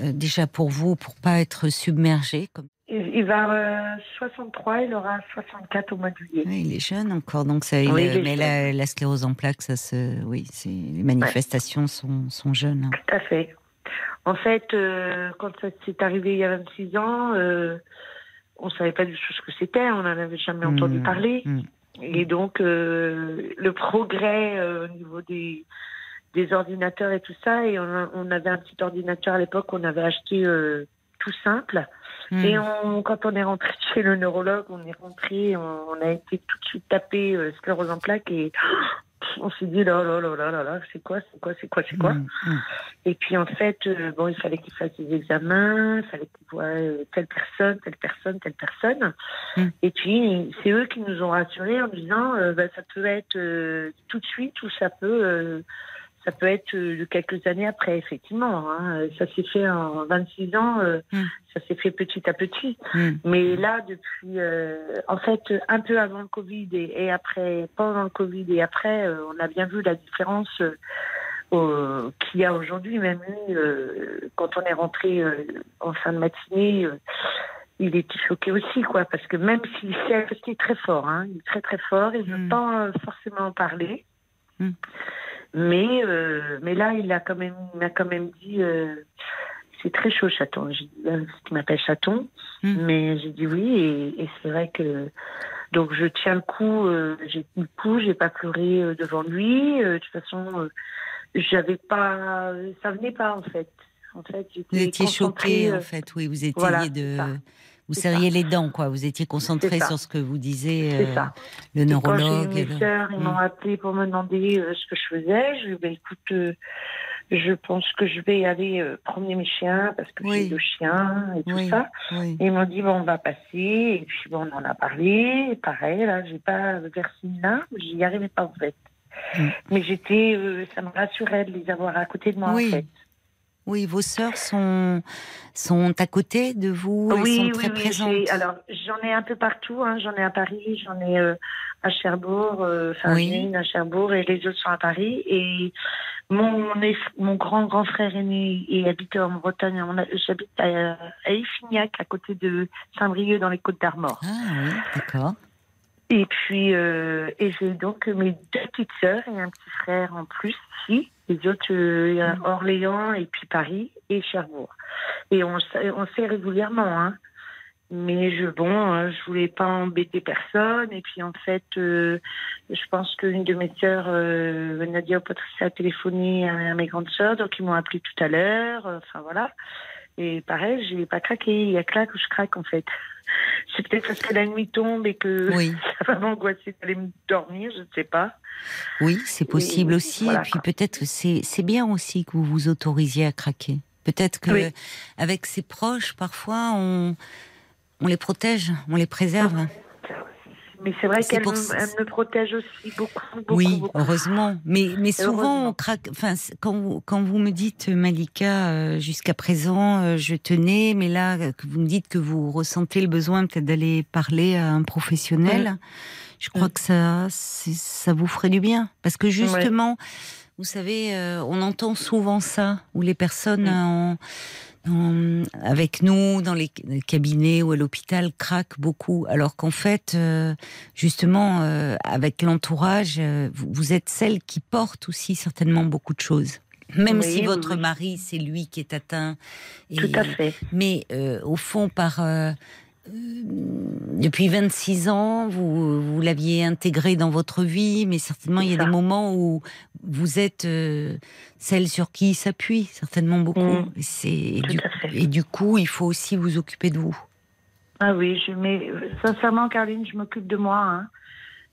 euh, déjà pour vous, pour pas être submergé. Comme... Il, il va euh, 63, il aura 64 au mois de juillet. Ouais, il est jeune encore, donc ça, il- mais la, la sclérose en plaques, ça se, oui, les manifestations sont, sont jeunes. hein. Tout à fait. En fait, euh, quand ça s'est arrivé il y a 26 ans, euh, on ne savait pas du tout ce que c'était, on n'en avait jamais entendu Mm. parler. Mm. Et donc, euh, le progrès au niveau des, des ordinateurs et tout ça, et on, avait un petit ordinateur à l'époque qu'on avait acheté tout simple. Mm. Et on, quand on est rentré chez le neurologue, on est rentré, on, on a été tout de suite tapé euh, sclérose en plaques et on s'est dit là là là là là là, c'est quoi, c'est quoi, c'est quoi, c'est quoi. Mm, mm. Et puis en fait, euh, bon, il fallait qu'il fasse des examens, il fallait qu'il voie euh, telle personne, telle personne, telle personne. Mm. Et puis c'est eux qui nous ont rassurés en disant, euh, bah, ça peut être euh, tout de suite ou ça peut, euh, ça peut être euh, de quelques années après, effectivement. hein. Ça s'est fait en 26 ans, euh, Mm. ça s'est fait petit à petit. Mm. Mais là, depuis, euh, en fait, un peu avant le Covid et, et après, pendant le Covid et après, euh, on a bien vu la différence qu'il y a aujourd'hui. Même lui, quand on est rentré en fin de matinée, il était choqué aussi, quoi, parce que même s'il sait, parce qu'il est très fort, hein, il est très très fort, il ne veut Mm. pas forcément en parler. Mais, euh, mais là, il a quand même, il m'a quand même dit, euh, c'est très chaud, chaton. J'ai dit, euh, il m'appelle chaton. Mm. Mais j'ai dit oui, et, et c'est vrai que donc je tiens le coup. euh, j'ai tenu le coup, j'ai pas pleuré euh, devant lui. Euh, de toute façon, euh, j'avais pas, ça venait pas en fait. En fait, Vous étiez choqué, en fait, oui, vous étiez voilà, de. ça. Vous serriez les dents, quoi. Vous étiez concentré sur ce que vous disait euh, le Et quand neurologue. et mes ils m'ont Mm. appelé pour me demander euh, ce que je faisais. Je lui ai dit, bah, écoute, euh, je pense que je vais aller euh, promener mes chiens parce que Oui. j'ai deux chiens et tout Oui, ça. oui. Et ils m'ont dit, bon, on va passer. Et puis, bon, on en a parlé. Et pareil, là, j'ai pas versé une larme. J'y arrivais pas, en fait. Mm. Mais j'étais, ça me rassurait de les avoir à côté de moi, en fait. Oui, vos sœurs sont, sont à côté de vous, elles oui, sont oui, très oui, présentes. Alors, j'en ai un peu partout. Hein. J'en ai à Paris, j'en ai euh, à Cherbourg, euh, enfin, ai une à Cherbourg et les autres sont à Paris. Et mon, eff- mon grand grand frère aîné et habite en Bretagne. J'habite à, à Effignac, à côté de Saint-Brieuc, dans les Côtes d'Armor. Ah oui, d'accord. Et puis, euh, et j'ai donc mes deux petites sœurs et un petit frère en plus ici. Les autres, euh, a Orléans et puis Paris et Cherbourg. Et on, sait- on sait régulièrement, hein. Mais je, bon, euh, je voulais pas embêter personne. Et puis en fait, euh, je pense qu'une de mes sœurs, Nadia ou Patricia, a téléphoné à, à mes grandes sœurs, donc ils m'ont appelé tout à l'heure. Enfin voilà. Et pareil, j'ai pas craqué. Il y a que là que je craque en fait. C'est peut-être parce que la nuit tombe et que Oui, ça va m'angoisser d'aller me dormir, je ne sais pas. oui, c'est possible Et aussi. voilà, et puis peut-être que c'est bien aussi que vous vous autorisiez à craquer. Peut-être que Oui. avec ses proches, parfois, on, on les protège, on les préserve. Mais c'est vrai qu'elle pour me, protège aussi beaucoup, beaucoup, oui, beaucoup. heureusement. Mais, mais souvent, on craque. Enfin, quand vous, quand vous me dites, Malika, euh, jusqu'à présent, euh, je tenais, mais là, euh, que vous me dites que vous ressentez le besoin peut-être d'aller parler à un professionnel, je crois Mm. que ça, ça vous ferait du bien. Parce que justement, vous savez, euh, on entend souvent ça, où les personnes Mm. En- avec nous, dans les cabinets ou à l'hôpital, craquent beaucoup. Alors qu'en fait, euh, justement, euh, avec l'entourage, euh, vous, êtes celle qui porte aussi certainement beaucoup de choses. Même Oui, si oui, votre mari, c'est lui qui est atteint. Et- Tout à fait. Mais euh, au fond, par euh, euh, depuis 26 ans, vous, vous l'aviez intégré dans votre vie, mais certainement il y a des moments où vous êtes euh, celle sur qui il s'appuie, certainement beaucoup. Mm. Et, Tout du, à fait. et du coup, il faut aussi vous occuper de vous. Ah oui, je mets, euh, sincèrement, Caroline, je m'occupe de moi. hein.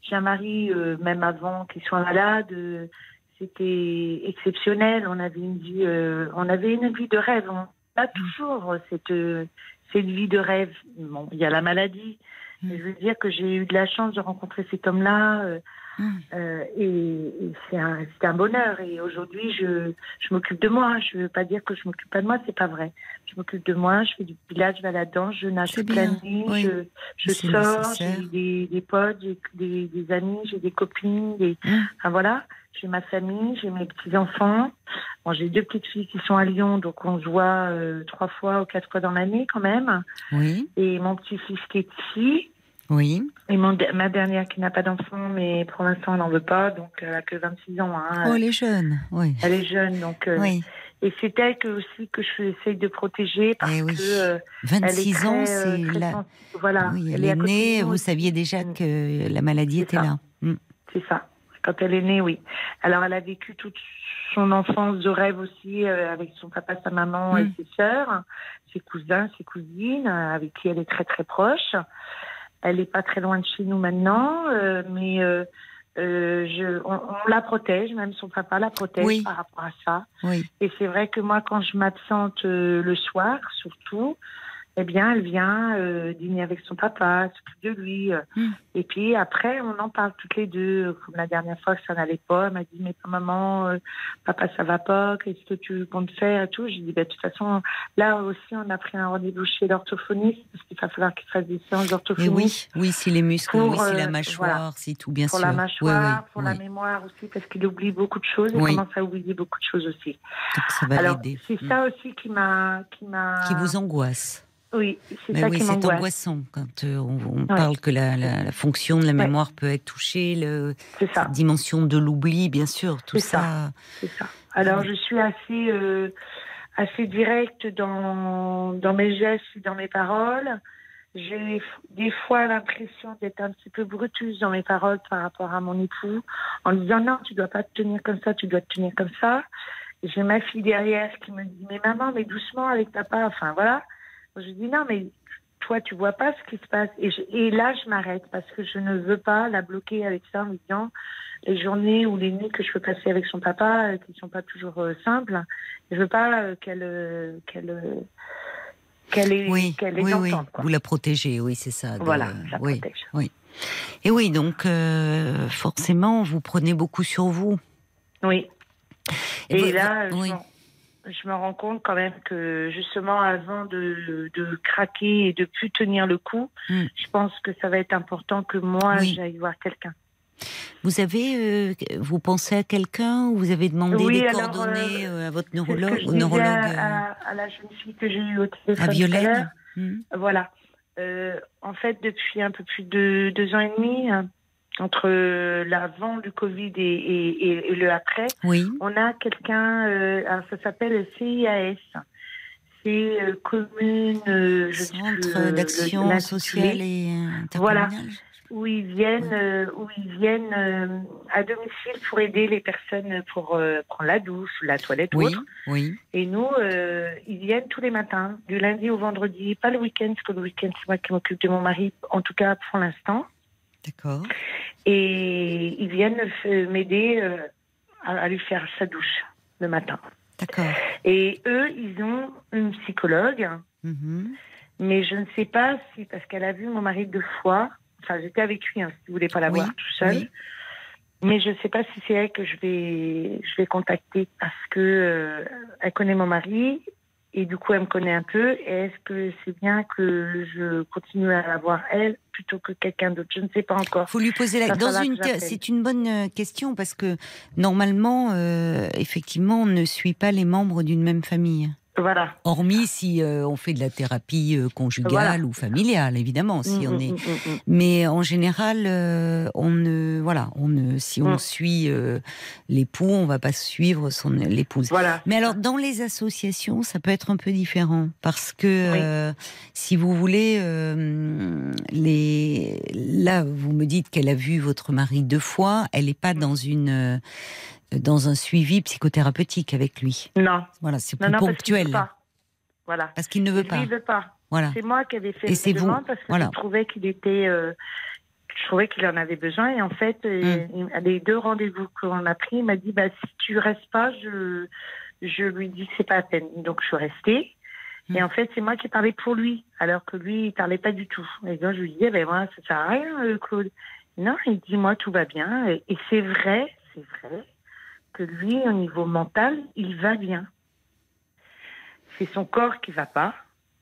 J'ai un mari, euh, même avant qu'il soit malade, euh, c'était exceptionnel. On avait une vie, euh, on avait une vie de rêve. On a toujours cette, euh, cette vie de rêve. Bon, il y a la maladie. Mm. Mais je veux dire que j'ai eu de la chance de rencontrer cet homme-là. Euh, Mm. euh, et et c'est un, un bonheur. Et aujourd'hui, je, je m'occupe de moi. Je veux pas dire que je m'occupe pas de moi, c'est pas vrai. Je m'occupe de moi, je fais du village, je vais à la danse, je nage toute la nuit, oui. je, je sors, j'ai des, des potes, j'ai des, des amis, j'ai des copines, des, Mm. enfin voilà. J'ai ma famille, j'ai mes petits-enfants. Bon, j'ai deux petites filles qui sont à Lyon, donc on se voit euh, trois fois ou quatre fois dans l'année quand même. Oui, Et mon petit-fils qui est ici. Oui. Et mon, ma dernière qui n'a pas d'enfant, mais pour l'instant elle n'en veut pas, donc elle a que 26 ans. Hein. Oh, les jeunes, oui. Elle est jeune, donc. euh, Oui, Et c'est elle que, aussi que je essaye de protéger parce Eh oui. que euh, elle est 26 très, ans, euh, c'est la... Voilà. Oui, elle elle est est née, vous saviez déjà Mm. que la maladie était ça. là. Mm. C'est ça. Quand elle est née, oui. Alors, elle a vécu toute son enfance de rêve aussi euh, avec son papa, sa maman et Mm. ses sœurs, ses cousins, ses cousines, euh, avec qui elle est très très proche. Elle n'est pas très loin de chez nous maintenant, euh, mais euh, euh, je, on, on la protège, même son papa la protège Oui. par rapport à ça. Oui, Et c'est vrai que moi, quand je m'absente euh, le soir, surtout, eh bien, elle vient euh, dîner avec son papa, s'occupe de lui. euh. Mm. Et puis après, on en parle toutes les deux. Comme la dernière fois que ça n'allait pas, elle m'a dit mais maman, euh, papa ça va pas, qu'est-ce que tu comptes faire et tout. J'ai dit bah, de toute façon, là aussi, on a pris un rendez-vous chez l'orthophoniste parce qu'il va falloir qu'il fasse des séances d'orthophonie. oui, oui, si les muscles, Pour, oui, si la mâchoire, voilà. si tout, bien Pour sûr. la Oui, mâchoire, oui, pour la mémoire aussi, parce qu'il oublie beaucoup de choses. Il commence à oublier beaucoup de choses aussi. Donc ça va l'aider. c'est Mm. ça aussi qui m'a, qui m'a, Qui vous angoisse. Oui, c'est ça oui, qui c'est m'angoisse. angoissant quand euh, on, on parle que la, la- la fonction de la mémoire peut être touchée, le, C'est ça, la dimension de l'oubli, bien sûr, tout C'est ça. ça. c'est ça. Alors, je suis assez, euh, assez directe dans, dans mes gestes et dans mes paroles. J'ai des fois l'impression d'être un petit peu brutus dans mes paroles par rapport à mon époux, en lui disant non, tu dois pas te tenir comme ça, tu dois te tenir comme ça. j'ai ma fille derrière qui me dit mais maman mais doucement avec papa enfin voilà je dis non mais toi tu vois pas ce qui se passe et, je- et là je m'arrête parce que je ne veux pas la bloquer avec ça en me disant les journées ou les nuits que je peux passer avec son papa euh, qui sont pas toujours euh, simples je veux pas euh, qu'elle euh, qu'elle qu'elle ait Oui, qu'elle ait oui, oui. d'entendre, quoi. Vous la protégez, oui, c'est ça. de- voilà je la oui. protège Et oui, donc forcément, vous prenez beaucoup sur vous. oui Et Et, vous- là, je, je me rends compte quand même que justement, avant de, de craquer et de plus tenir le coup, Hmm. je pense que ça va être important que moi, Oui. j'aille voir quelqu'un. Vous avez, euh, vous pensez à quelqu'un ou vous avez demandé Oui, des alors, coordonnées euh, euh, à votre neurologue, au neurologue à, euh, à- à la jeune fille que j'ai eue au téléphone à à. Violaine Hmm. Voilà. Euh, en fait, depuis un peu plus de deux ans et demi, entre l'avant du Covid et, et- et- et le après, Oui, on a quelqu'un, euh, ça s'appelle le CIAS. C'est euh, commune, euh, je Centre euh, d'action le- sociale et Voilà. où ils viennent, euh, où ils viennent à domicile pour aider les personnes pour prendre la douche, la toilette ou Oui, autre. oui. Et nous, ils viennent tous les matins, du lundi au vendredi, pas le week-end, parce que le week-end c'est moi qui m'occupe de mon mari, en tout cas pour l'instant. D'accord. Et ils viennent m'aider euh, à, lui faire sa douche le matin. D'accord. Et eux, ils ont une psychologue, Mhm. mais je ne sais pas si, parce qu'elle a vu mon mari deux fois, enfin j'étais avec lui, hein, si vous voulez pas la Oui, voir tout seul, oui. mais je ne sais pas si c'est elle que je vais, je vais contacter parce que euh, elle connaît mon mari et du coup elle me connaît un peu. Et est-ce que c'est bien que je continue à la voir elle plutôt que quelqu'un d'autre? Je ne sais pas encore. Faut lui poser la. Dans une, c'est une bonne euh, question parce que normalement, euh, effectivement, on ne suit pas les membres d'une même famille. Voilà. Hormis si euh, on fait de la thérapie euh, conjugale Voilà. ou familiale, évidemment, si Mm, on mm, est. mm. Mais en général, euh, on ne, voilà, on ne, si on suit l'époux, on va pas suivre son l'épouse. Voilà. Mais alors, dans les associations, ça peut être un peu différent parce que, Oui. si vous voulez, les, là, vous me dites qu'elle a vu votre mari deux fois. Elle n'est pas dans une, dans un suivi psychothérapeutique avec lui. Non, Voilà, c'est non, plus non, parce qu'il ponctuel pas. Voilà. parce qu'il ne veut Lui, pas. il veut pas. Voilà. C'est moi qui avais fait Et vous, parce que voilà. je trouvais qu'il était, euh, je trouvais qu'il en avait besoin et en fait, euh, Hmm. les deux rendez-vous qu'on a pris, il m'a dit bah si tu restes pas, je je lui dis que c'est pas la peine. Donc je suis restée. Hmm. Et en fait, c'est moi qui parlais pour lui, alors que lui, il parlait pas du tout. Et donc je lui disais, ben moi, ça sert à rien, euh, Claude. Non, il dit moi tout va bien. Et, et c'est vrai, c'est vrai que lui, au niveau mental, il va bien. C'est son corps qui va pas,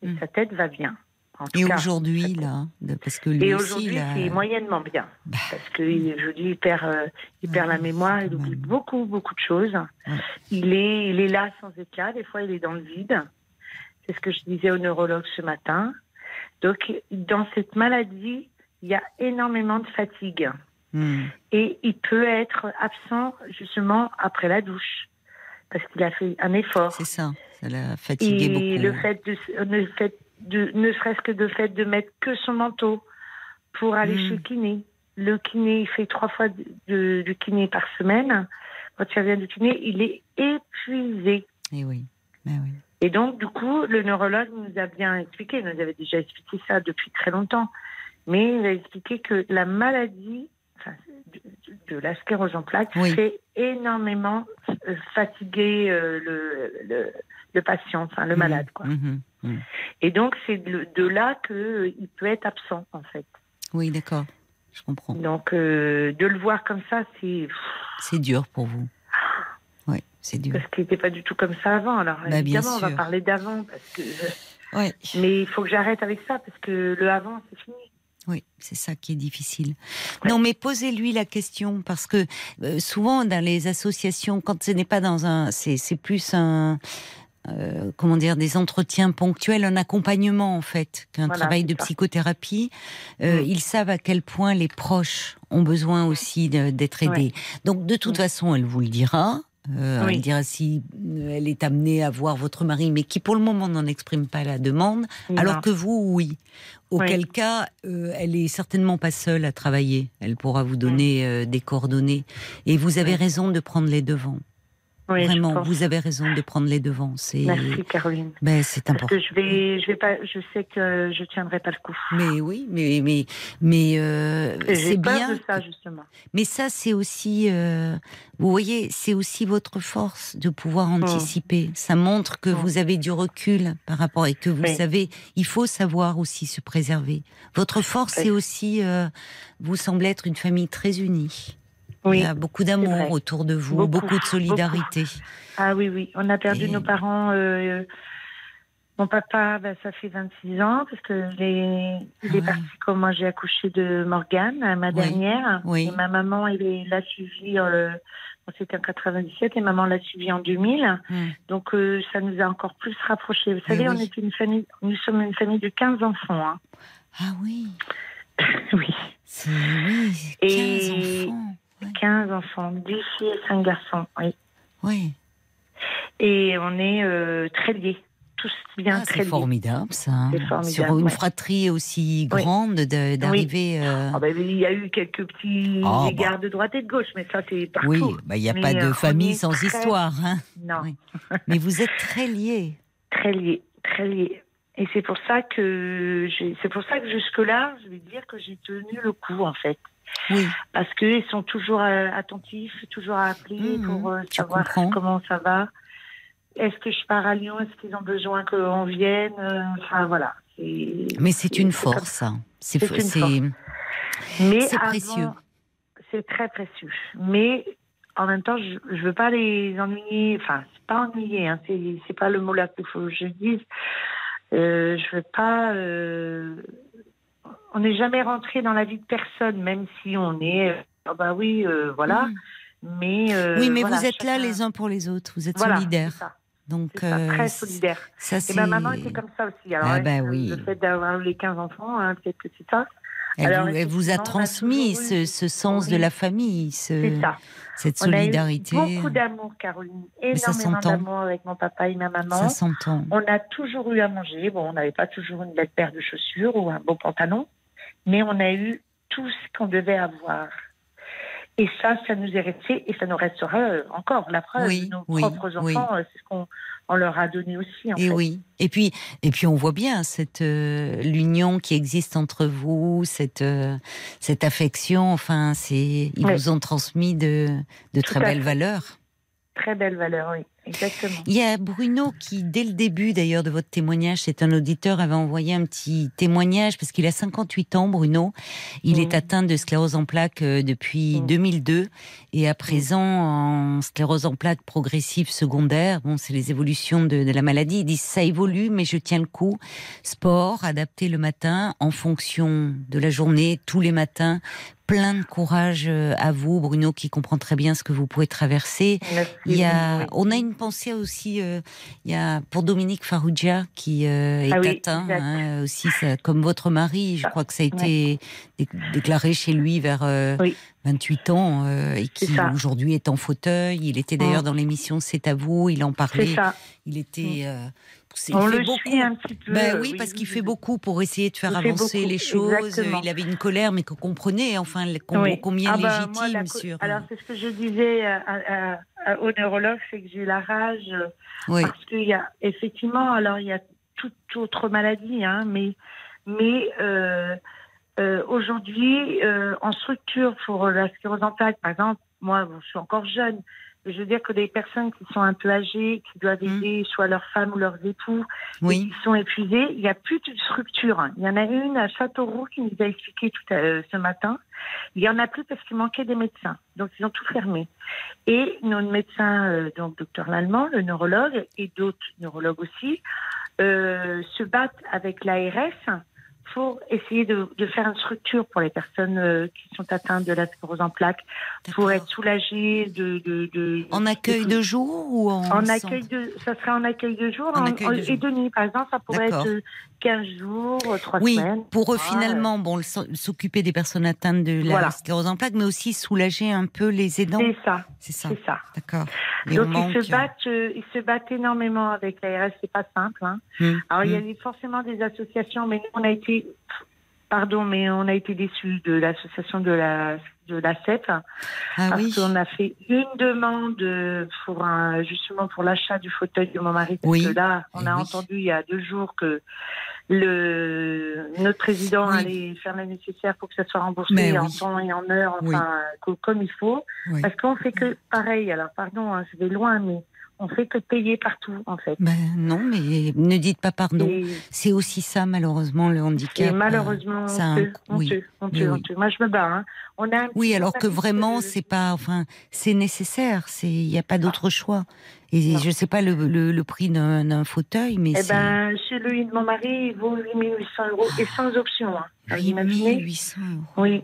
et Hmm. sa tête va bien. En Et aujourd'hui, là, parce que lui Et aujourd'hui, c'est moyennement bien. bah, Parce que il- je dis, il perd, euh, il perd la mémoire, il oublie beaucoup, beaucoup de choses. Ouais. Il, est, il est là sans éclat, des fois il est dans le vide. C'est ce que je disais au neurologue ce matin. Donc, dans cette maladie, il y a énormément de fatigue. Hmm, Et il peut être absent justement après la douche. Parce qu'il a fait un effort. c'est ça, ça l'a fatigué Et beaucoup. le fait de, le fait de, ne serait-ce que le fait de mettre que son manteau pour aller Mm. chez le kiné. Le kiné, il fait trois fois de, kiné par semaine. Quand il revient du kiné, il est épuisé. Oui, eh oui. Et donc, du coup, le neurologue nous a bien expliqué, il nous avait déjà expliqué ça depuis très longtemps, mais il a expliqué que la maladie enfin, de, de- de la sclérose en plaques Oui. fait énormément euh, fatiguer euh, le, le, le patient, enfin le Mhm, malade. Quoi. mhm, mhm. Et donc, c'est de, de là qu'il peut être absent, en fait. Oui, d'accord, je comprends. Donc, euh, de le voir comme ça, c'est. C'est dur pour vous. Oui, c'est dur. Parce qu'il n'était pas du tout comme ça avant. Alors, Bah, évidemment, on va parler d'avant. Parce que... Ouais. Mais il faut que j'arrête avec ça, parce que le avant, c'est fini. Oui, c'est ça qui est difficile. Ouais. Non, mais posez-lui la question parce que euh, souvent dans les associations, quand ce n'est pas dans un, c'est c'est plus un, euh, comment dire, des entretiens ponctuels, un accompagnement en fait, qu'un Voilà, travail de ça. psychothérapie. Euh, Mm. Ils savent à quel point les proches ont besoin aussi d'être aidés. Donc de toute Mm. façon, elle vous le dira. Euh, Oui. Elle dira si euh, elle est amenée à voir votre mari, mais qui pour le moment n'en exprime pas la demande, alors que vous, oui. Auquel cas, euh, elle est certainement pas seule à travailler. Elle pourra vous donner euh, des coordonnées. Et vous avez Mm. Raison de prendre les devants. Oui, Vraiment, vous avez raison de prendre les devants. C'est Merci, Caroline. ben, c'est Parce important. que je vais, je vais pas, je sais que je tiendrai pas le coup. Mais oui, mais mais mais euh, c'est bien. de ça, que- justement. Mais ça, c'est aussi, euh, vous voyez, c'est aussi votre force de pouvoir anticiper. Ça montre que Mm. vous avez du recul par rapport et que vous Oui. savez, il faut savoir aussi se préserver. Votre force, Oui. c'est aussi, euh, vous semblez être une famille très unie. Oui. Il y a beaucoup d'amour autour de vous, Beaucoup, beaucoup, de solidarité. Ah oui, oui. On a perdu Et- nos parents. euh, mon papa, ben, ça fait 26 ans, parce que les- il est ouais. parti quand moi j'ai accouché de Morgane, ma Oui, dernière. oui. Et ma maman, elle l'a suivi, euh, c'était en 97, et maman l'a suivi en 2000. Mm. Donc euh, ça nous a encore plus rapprochés. Vous savez, on est une famille, nous sommes une famille de 15 enfants. hein. Ah oui, oui, c'est oui, 15 Et- enfants. Ouais. 15 enfants, 10 filles et 5 garçons. Oui. Ouais. Et on est euh, très liés, tous bien Ah, très c'est formidable ça. hein. Formidable, Sur une ouais. fratrie aussi Oui. grande de- d'arriver. euh, Ah ben, il y a eu quelques petits bah. égards de droite et de gauche, mais ça c'est partout. Oui, bah, il n'y a Mais, pas de euh, famille sans très- histoire. Hein. Non, Oui. Mais vous êtes très liés. très liés, très liés. Et c'est pour ça que j'ai- c'est pour ça que jusque là, je vais dire que j'ai tenu le coup en fait, Oui, parce qu'ils sont toujours euh, attentifs, toujours à appeler Mhm, pour euh, savoir comprends. comment ça va. Est-ce que je pars à Lyon? Est-ce qu'ils ont besoin qu'on vienne? Euh, Enfin voilà. Mais c'est une force. ça. C'est précieux. C'est très précieux. Mais en même temps, je ne veux pas les ennuyer. Enfin, c'est pas ennuyer, hein, c'est c'est pas le mot là qu'il faut que je dise. Euh, je veux pas. euh, on n'est jamais rentré dans la vie de personne, même si on est. Ah bah oui, euh, voilà. Mm. Mais euh, oui, mais voilà, vous êtes là les uns pour les autres. Vous êtes Voilà, solidaires. Donc, ça, très solidaire. ça, Et ma maman était comme ça aussi. Alors, Ah bah oui. Le fait d'avoir les 15 enfants, hein, peut-être que c'est ça. Elle, Alors, vous, elle vous a transmis ce, sens de la famille, ce- ça. cette On a eu solidarité. beaucoup d'amour, Caroline. Énormément d'amour avec mon papa et ma maman. Ça s'entend. On a toujours eu à manger. Bon, on n'avait pas toujours une belle paire de chaussures ou un beau pantalon, mais on a eu tout ce qu'on devait avoir. Et ça, ça nous est resté et ça nous restera euh, encore. La preuve, Oui, nos oui, propres enfants, euh, c'est ce qu'on on leur a donné aussi. En Et fait. oui. Et puis, et puis on voit bien cette euh, l'union qui existe entre vous, cette euh, cette affection. Enfin, c'est ils vous ont transmis de de Tout très belles fait. valeurs. Très belle valeur, oui, exactement. Il y a Bruno qui, dès le début d'ailleurs de votre témoignage, c'est un auditeur, avait envoyé un petit témoignage parce qu'il a 58 ans, Bruno. Il est atteint de sclérose en plaques euh, depuis Mhm. 2002 et à présent en sclérose en plaques progressive secondaire. Bon, c'est les évolutions de, de la maladie. Il dit ça évolue, mais je tiens le coup. Sport, adapté le matin en fonction de la journée, tous les matins. Plein de courage euh, à vous, Bruno, qui comprend très bien ce que vous pouvez traverser. Merci. Il y a, on a une pensée aussi. euh, il y a pour Dominique Farrugia qui euh, est Ah oui, atteint hein, aussi, ça, comme votre mari. Je Ah, crois que ça a été dé- déclaré chez lui vers euh, Oui. 28 ans euh, et qui aujourd'hui est en fauteuil. Il était d'ailleurs Mm. dans l'émission C'est à vous. Il en parlait. Il était. Euh, On fait le beaucoup. suit un petit peu. Ben euh, oui, parce qu'il fait beaucoup pour essayer de faire Il avancer les choses. exactement. Il avait une colère, mais que comprenait, enfin, combien Ah bah, légitime moi, la co- sur. Alors, c'est ce que je disais à- à- à- au neurologue, c'est que j'ai la rage euh, oui. parce qu'il y a effectivement, alors il y a toute autre maladie, hein, mais mais euh, euh, aujourd'hui, euh, en structure pour la sclérose en plaques, par exemple, moi, je suis encore jeune. Je veux dire que des personnes qui sont un peu âgées, qui doivent Mm. aider soit leurs femmes ou leurs époux, et Oui. qui sont épuisés, il n'y a plus de structure. Il y en a une à Châteauroux qui nous a expliqué tout à, euh, ce matin. Il y en a plus parce qu'il manquait des médecins. Donc, ils ont tout fermé. Et notre médecin, euh, donc docteur Lallemand, le neurologue, et d'autres neurologues aussi, euh, se battent avec l'ARS pour essayer de, de faire une structure pour les personnes euh, qui sont atteintes de la sclérose en plaques, pour être soulagées de, de, de- En accueil de jour ou en, en accueil de, ça serait en accueil de jour En en- accueil de et jour. de nuit. Par exemple, ça pourrait être 15 jours, 3 Oui, semaines. pour eux, Ah, finalement, bon, s'occuper des personnes atteintes de la Voilà. sclérose en plaques, mais aussi soulager un peu les aidants. C'est ça, C'est ça, c'est ça. d'accord. Donc ils se battent, euh, ils se battent énormément avec l'ARS. C'est pas simple. Hein. Hum, Alors il y a hum. eu forcément des associations, mais nous on a été pardon, mais on a été déçus de l'association de la de la CEP Ah parce oui. qu'on a fait une demande pour un, justement pour l'achat du fauteuil de mon mari. Parce Oui. que là, on Eh a oui. entendu il y a deux jours que le notre président Oui. allait faire le nécessaire pour que ça soit remboursé Mais en oui. temps et en heure, enfin co- comme il faut. Parce qu'on fait que pareil. Alors pardon, hein, je vais loin, mais on fait que payer partout en fait. Ben non, mais ne dites pas pardon. C'est aussi ça, malheureusement, le handicap. Et euh, malheureusement, ça a un honteux, oui. honteux, honteux, oui. honteux. Moi, je me bats. Hein. On a Oui, alors que vraiment, de- c'est pas, enfin, c'est nécessaire. C'est, il n'y a pas d'autre choix. Et Non. je sais pas le, le, le prix d'un, fauteuil, mais Eh ben, celui de mon mari, il vaut 8800 euros et sans option. Hein. Alors, imaginez 8800 euros. Oui.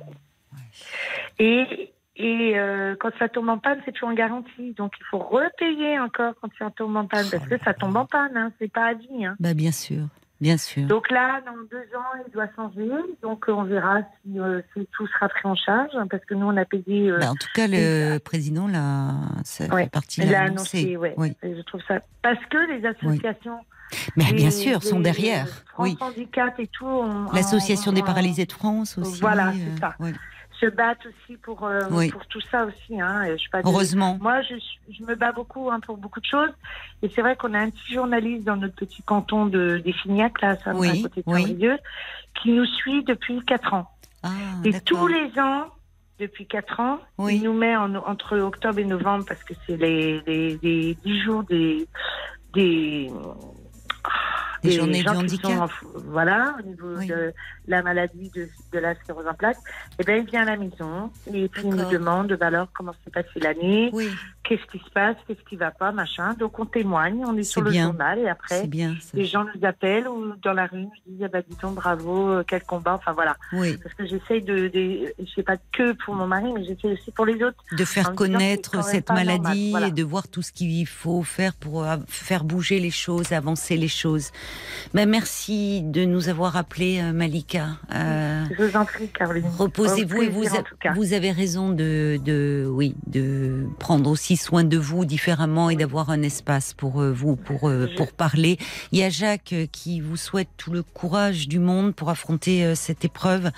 Et, et euh, quand ça tombe en panne, c'est toujours en garantie. Donc, il faut repayer encore quand ça tombe en panne. Parce Oh que ça tombe en panne, hein. c'est pas à vie. Hein. Bah bien sûr, bien sûr. Donc là, dans deux ans, il doit changer. Donc, euh, on verra si, euh, si tout sera pris en charge. hein, parce que nous, on a payé... euh, Bah, en tout cas, le président l'a, ça Ouais, fait partie il de a l'annoncé. annoncé, ouais. Oui. Je trouve ça... Parce que les associations... Mais les- bien sûr, sont derrière. France Oui. Handicap et tout... on- L'association on- des paralysés de France aussi. Voilà, c'est ça. oui. Se battent aussi pour, euh, Oui. pour tout ça aussi. Hein. Je de- Heureusement. Moi, je, je me bats beaucoup hein, pour beaucoup de choses. Et c'est vrai qu'on a un petit journaliste dans notre petit canton de, des Fignac, là, ça, Oui, à côté de oui. Saint-Brieuc, qui nous suit depuis 4 ans. Ah, et tous les ans, depuis 4 ans, il nous met en- entre octobre et novembre, parce que c'est les, les, les 10 jours des... des Des journées gens du handicap. en voilà, au niveau Oui. de la maladie de, de la sclérose en plaques. Et ben, il vient à la maison et puis il nous demande bah alors comment s'est passée l'année, Oui, qu'est-ce qui se passe, qu'est-ce qui va pas, machin. Donc on témoigne, on est, sur le bien. journal et après bien. les gens nous appellent ou dans la rue nous disent ah bah dis donc bravo, euh, quel combat, enfin voilà. Oui, Parce que j'essaye de, de je sais pas que pour mon mari, mais j'essaie aussi pour les autres. de faire connaître cette normal, maladie voilà. et de voir tout ce qu'il faut faire pour euh, faire bouger les choses, avancer les choses. Ben, merci de nous avoir appelé Malika. Euh, Je vous en prie, Caroline. Reposez-vous et vous, avez raison de, de, oui, de prendre aussi soin de vous différemment et d'avoir un espace pour euh, vous, pour, euh, pour parler. Il y a Jacques qui vous souhaite tout le courage du monde pour affronter cette épreuve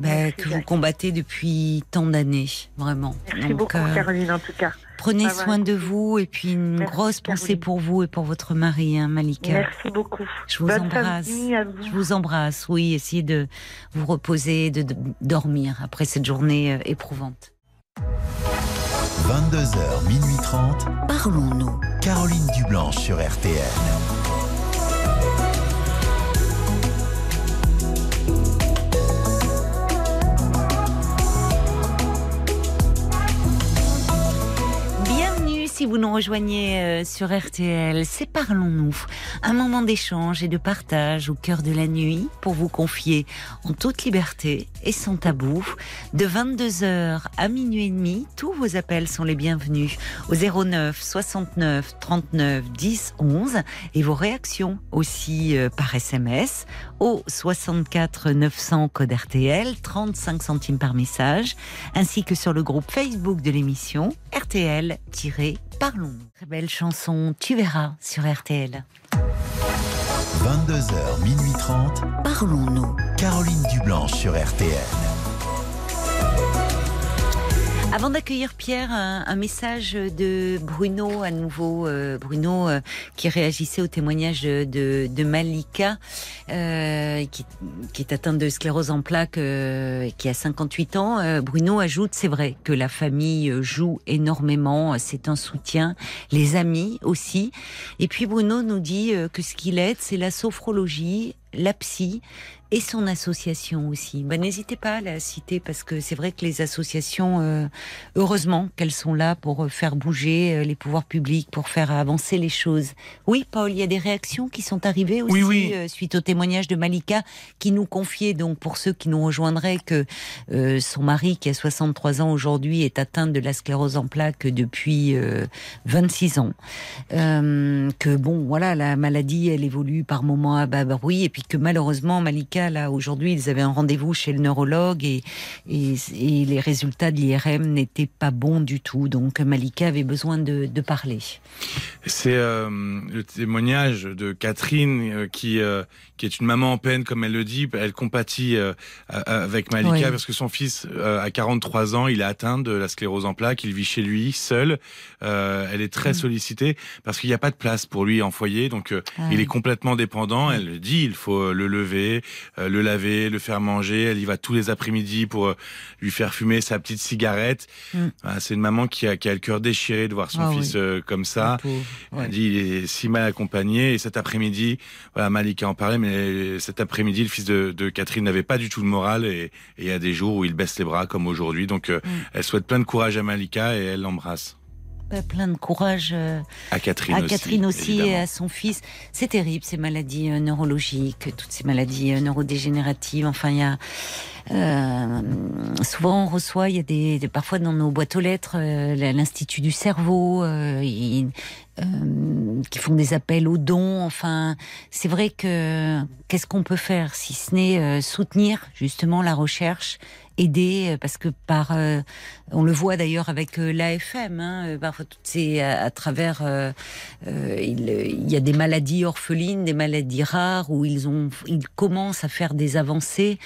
bah, que vous combattez depuis tant d'années, vraiment. Merci Donc, beaucoup, Caroline, en tout cas. Prenez va, soin de vous et puis une Merci, grosse pensée Caroline. pour vous et pour votre mari, hein, Malika. Merci beaucoup. Je vous Bonne embrasse. vous. Je vous embrasse, oui, essayez de vous reposer, de, de dormir après cette journée euh, éprouvante. 22h, minuit 30. Parlons-nous. Caroline Dublanche sur RTL. Si vous nous rejoignez euh, sur RTL, c'est Parlons-nous, un moment d'échange et de partage au cœur de la nuit pour vous confier en toute liberté et sans tabou. De 22h à minuit et demi, tous vos appels sont les bienvenus au 09 69 39 10 11 et vos réactions aussi euh, par SMS au 64 900 code RTL, 35 centimes par message, ainsi que sur le groupe Facebook de l'émission RTL-Parlons. Très belle chanson, tu verras sur RTL. 22h, minuit 30. Parlons-nous. Caroline Dublanche sur RTL. Avant d'accueillir Pierre, un, un message de Bruno à nouveau. euh, Bruno euh, qui réagissait au témoignage de, de, Malika, euh, qui, qui est atteinte de sclérose en plaques, euh, et qui a 58 ans. Euh, Bruno ajoute, c'est vrai que la famille joue énormément, c'est un soutien, les amis aussi. Et puis Bruno nous dit euh, que ce qu'il aide, c'est la sophrologie, la psy et son association aussi. Ben, N'hésitez pas à la citer parce que c'est vrai que les associations, euh, heureusement qu'elles sont là pour euh, faire bouger euh, les pouvoirs publics, pour faire avancer les choses. Oui, Paul, il y a des réactions qui sont arrivées aussi Oui, oui. euh, suite au témoignage de Malika qui nous confiait, donc pour ceux qui nous rejoindraient, que euh, son mari qui a 63 ans aujourd'hui est atteint de la sclérose en plaques depuis euh, 26 ans. Que bon, voilà, la maladie, elle évolue par moments à bas bruit et puis que malheureusement, Malika là, aujourd'hui, ils avaient un rendez-vous chez le neurologue et, et, et les résultats de l'IRM n'étaient pas bons du tout. Donc, Malika avait besoin de, de parler. C'est euh, le témoignage de Catherine euh, qui euh, qui est une maman en peine, comme elle le dit. Elle compatit avec Malika Oui. parce que son fils a 43 ans, il est atteint de la sclérose en plaques, il vit chez lui seul. Elle est très Mm. sollicitée parce qu'il n'y a pas de place pour lui en foyer, donc Ah il oui. est complètement dépendant. Elle le dit, il faut le lever, euh, le laver, le faire manger. Elle y va tous les après-midi pour euh, lui faire fumer sa petite cigarette. Mm. Voilà, C'est une maman qui a, qui a le cœur déchiré de voir son Ah fils oui. euh, comme ça. Ouais. Elle dit il est si mal accompagné et cet après-midi, voilà Malika en parlait, mais cet après-midi le fils de, de Catherine n'avait pas du tout le moral et il y a des jours où il baisse les bras comme aujourd'hui. Donc euh, Mm. elle souhaite plein de courage à Malika et elle l'embrasse. Plein de courage euh, À Catherine à aussi. Catherine aussi et à son fils. C'est terrible ces maladies euh, neurologiques, toutes ces maladies euh, neurodégénératives. Enfin, il y a euh, souvent on reçoit, il y a des, des- parfois dans nos boîtes aux lettres, euh, l'institut du cerveau, euh, qui font des appels aux dons. Enfin, c'est vrai que qu'est-ce qu'on peut faire si ce n'est soutenir justement la recherche aider euh, parce que par euh, on le voit d'ailleurs avec euh, l'AFM hein, euh, parfois toutes à, travers euh, il, il y a des maladies orphelines des maladies rares où ils ont ils commencent à faire des avancées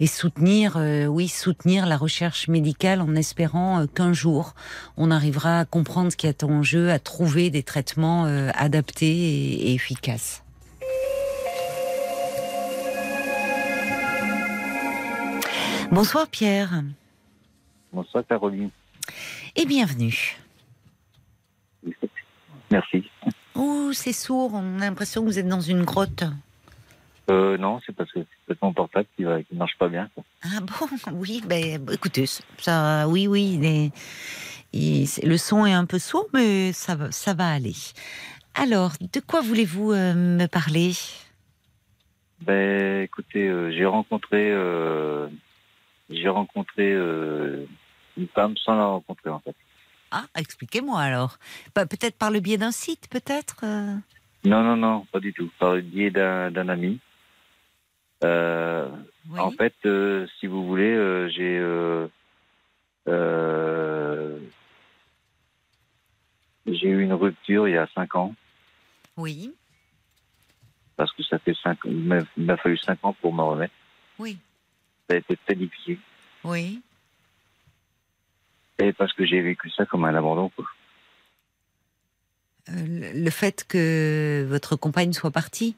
et soutenir oui soutenir la recherche médicale en espérant qu'un jour on arrivera à comprendre ce qui est en jeu à trouver des traitements adaptés et efficaces Bonsoir Pierre Bonsoir Caroline. et bienvenue. Merci. Oh, c'est sourd, on a l'impression que vous êtes dans une grotte. Euh, non, c'est parce que c'est mon portable qui, qui marche pas bien. Ah bon, oui, ben écoutez, ça, oui, oui, le son est un peu sourd, mais ça, va- ça va aller. Alors, de quoi voulez-vous euh, me parler? Ben, écoutez, euh, j'ai rencontré, euh, j'ai rencontré euh, une femme sans la rencontrer en fait. Ah, expliquez-moi alors. Bah, peut-être par le biais d'un site, peut-être euh Non, non, non, pas du tout. Par le biais d'un ami. Euh, Oui. En fait, euh, si vous voulez, euh, j'ai j'ai eu une rupture il y a cinq ans Oui, parce que ça fait cinq, il m'a fallu cinq ans pour me remettre. oui, Ça a été très difficile. oui. Et parce que j'ai vécu ça comme un abandon. Quoi. Euh, le fait que votre compagne soit partie?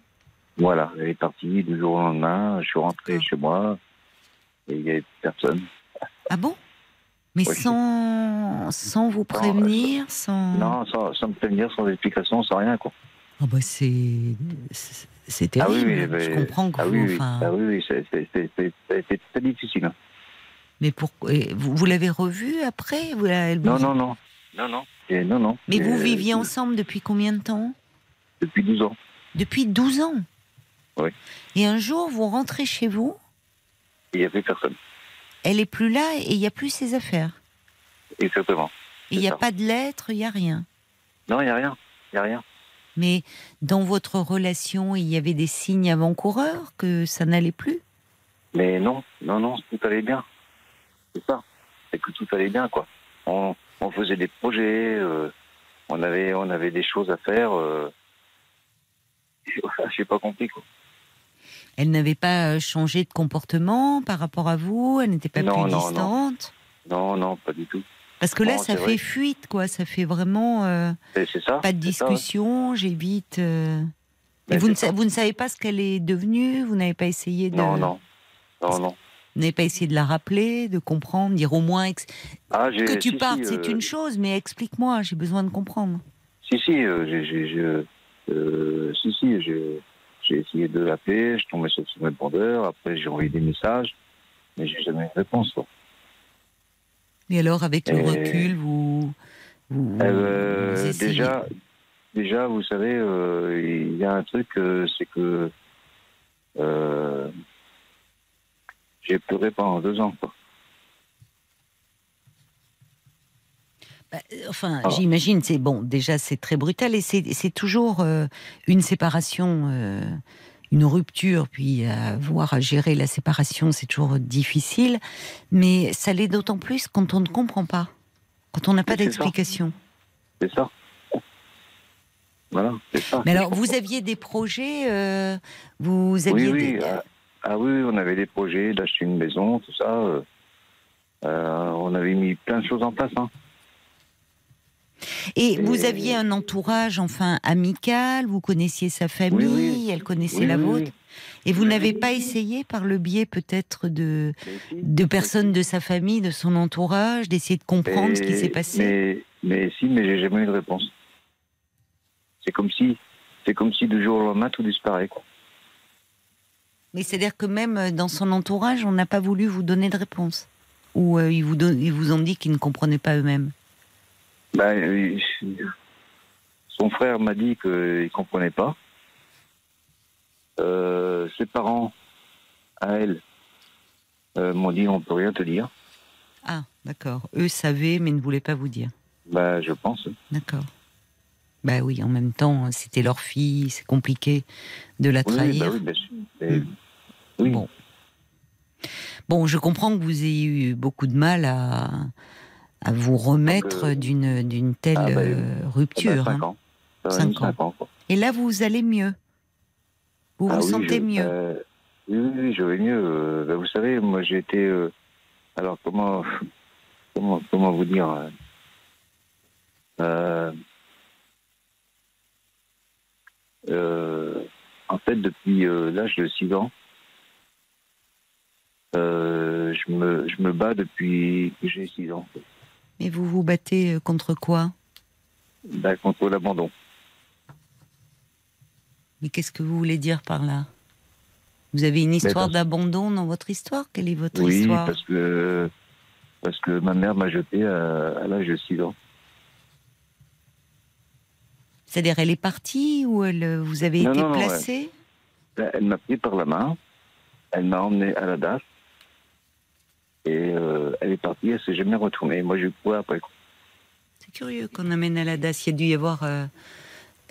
Voilà, elle est partie du jour au lendemain. Je suis rentré Ah. chez moi et il n'y avait personne. Ah bon? Mais sans, sans vous prévenir, sans... Non, sans, sans me prévenir, sans explication, sans rien. Quoi. Bah c'est c'est c'est Ah oui, terrible. oui, Je mais- comprends que Ah vous. oui, oui, enfin, ah oui, oui, c'est- a très difficile. hein. Mais pourquoi vous, vous l'avez revue après Vous la- Non, non, non. Non, non. Et non, non. Mais Et, vous viviez ensemble depuis combien de temps? Depuis 12 ans. Depuis 12 ans? Oui. Et un jour, vous rentrez chez vous, Il n'y avait personne. elle est plus là et il n'y a plus ses affaires. Exactement. Il n'y a ça. pas de lettres, il n'y a rien. Non, il n'y a rien. Il n'y a rien. Mais dans votre relation, il y avait des signes avant-coureurs que ça n'allait plus? Mais non, non, non, tout allait bien. C'est ça. C'est que tout allait bien, quoi. On, on faisait des projets, euh, on avait, on avait des choses à faire. Euh, j'ai pas compris, quoi. Elle n'avait pas euh, changé de comportement par rapport à vous? Elle n'était pas Non, plus non, non. distante? Non, non, pas du tout. Parce que là, ça fait vrai. fuite, quoi. Ça fait vraiment euh, ça. pas de discussion. J'évite. euh, Et vous ne, c'est sa- ça. vous ne savez pas ce qu'elle est devenue Vous n'avez pas essayé de. Non, non. Non, non. Vous n'avez pas essayé de la rappeler, de comprendre, dire au moins ex- Ah, que tu si, partes, si, c'est euh, une chose, mais explique-moi. J'ai besoin de comprendre. Si, si, euh, j'ai, euh, si, si, j'ai, essayé de l'appeler, je tombais sur son répondeur, après j'ai envoyé des messages, mais j'ai jamais eu de réponse. quoi. Et alors, avec le Et- recul, vous. vous, Euh, vous essayez. déjà, déjà, vous savez, euh, il y a un truc, euh, c'est que euh, j'ai pleuré pendant deux ans. Quoi. Bah, enfin, Ah. j'imagine, c'est bon. Déjà, c'est très brutal et c'est c'est toujours euh, une séparation. euh, une rupture, puis avoir à gérer la séparation, c'est toujours difficile. Mais ça l'est d'autant plus quand on ne comprend pas, quand on n'a pas d'explication. C'est ça. Voilà, c'est ça. Mais alors, vous aviez des projets, euh, vous aviez oui. des... Ah, ah oui, on avait des projets d'acheter une maison, tout ça. euh, euh, on avait mis plein de choses en place. Hein. Et vous aviez un entourage, enfin, amical, vous connaissiez sa famille, Oui, oui. elle connaissait Oui, la vôtre. Et vous n'avez pas essayé, par le biais peut-être de, de personnes de sa famille, de son entourage, d'essayer de comprendre ce qui s'est passé? Mais, mais si, mais j'ai jamais eu de réponse. C'est comme si, c'est comme si du jour au lendemain tout disparaît. Quoi. Mais c'est-à-dire que même euh, dans son entourage, on n'a pas voulu vous donner de réponse? Ou euh, ils, vous don- ils vous ont dit qu'ils ne comprenaient pas eux-mêmes? Ben, son frère m'a dit qu'il comprenait pas. Euh, ses parents, à elle, euh, m'ont dit on peut rien te dire. Ah, d'accord. Eux savaient, mais ne voulaient pas vous dire. Ben, je pense. D'accord. Bah oui, en même temps, c'était leur fille, c'est compliqué de la Oui, trahir. bah oui, bien sûr. Mais- Mm. oui. Bon. Bon, je comprends que vous ayez eu beaucoup de mal à, à vous remettre euh, d'une d'une telle ah, bah, euh, Ça va rupture. cinq hein. ans. Cinq ans. quoi. Et là, vous allez mieux. Vous Ah vous oui, sentez je- mieux. euh, oui, oui, oui, je vais mieux. Euh, ben, vous savez, moi j'ai été. euh, alors comment, comment, comment vous dire En fait, depuis l'âge de 6 ans, je me, je me bats depuis que j'ai 6 ans. Mais vous vous battez euh, contre quoi? Ben, contre l'abandon. Mais qu'est-ce que vous voulez dire par là? Vous avez une histoire parce- d'abandon dans votre histoire? Quelle est votre Oui, histoire? parce que parce que ma mère m'a jeté à, à l'âge de 6 ans. C'est-à-dire, elle est partie ou elle, euh, vous avez Non, été non, non, placé Ben, Elle m'a pris par la main, elle m'a emmené à la DAS et euh, elle est partie, elle s'est jamais retournée. Moi, j'ai couru après. quoi. C'est curieux qu'on amène à la DAS. Il y a dû y avoir. euh,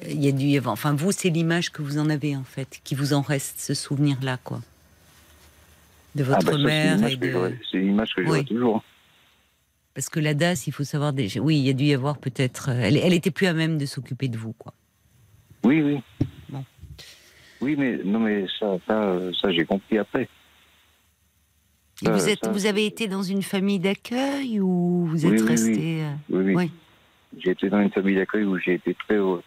il y a dû y avoir. Enfin, vous, c'est l'image que vous en avez, en fait, qui vous en reste, ce souvenir-là, quoi. De votre Ah, ça, mère c'est l'image que de. que j'aurai Oui. toujours. Parce que la DAS, il faut savoir déjà. Oui, il y a dû y avoir peut-être. euh, Elle, elle était plus à même de s'occuper de vous, quoi. Oui, oui. Bon. Oui, mais non, mais ça, ça, ça j'ai compris après. Et Ça, vous, êtes, ça, vous avez été dans une famille d'accueil ou vous êtes oui, resté. euh, Oui, oui. Oui. J'ai été dans une famille d'accueil où j'ai été très heureux.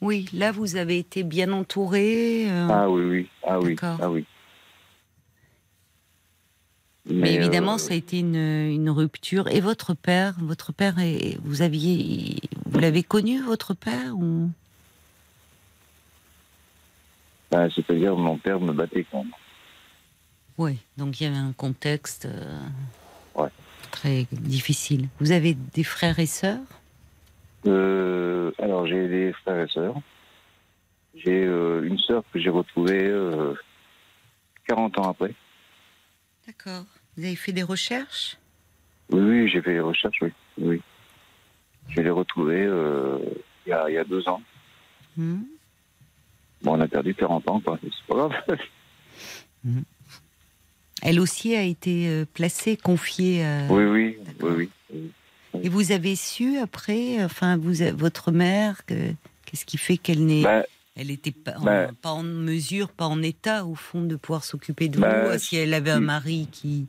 Oui, là, vous avez été bien entouré. euh, Ah oui, oui. Ah oui. Ah oui. Mais, évidemment, euh, ça a été une, une rupture. Et votre père, votre père, est, vous aviez, vous l'avez connu, votre père ou? Ben, C'est-à-dire, mon père me battait même. Oui. Donc il y avait un contexte euh, Ouais. très difficile. Vous avez des frères et sœurs? Euh, alors, j'ai des frères et sœurs. J'ai euh, une sœur que j'ai retrouvée euh, 40 ans après. D'accord. Vous avez fait des recherches? Oui, oui, j'ai fait les recherches, oui. oui. Je l'ai retrouvée euh, il y, a, y a deux ans. Hmm. Bon, on a perdu 40 ans, quoi. C'est pas grave. Elle aussi a été euh, placée, confiée. à- oui, oui, oui, oui. oui. Et vous avez su après, enfin, vous, a- votre mère, que- qu'est-ce qui fait qu'elle n'est, Ben, elle était pas, en- ben- pas en mesure, pas en état au fond de pouvoir s'occuper de Ben, vous. Si elle avait un mari qui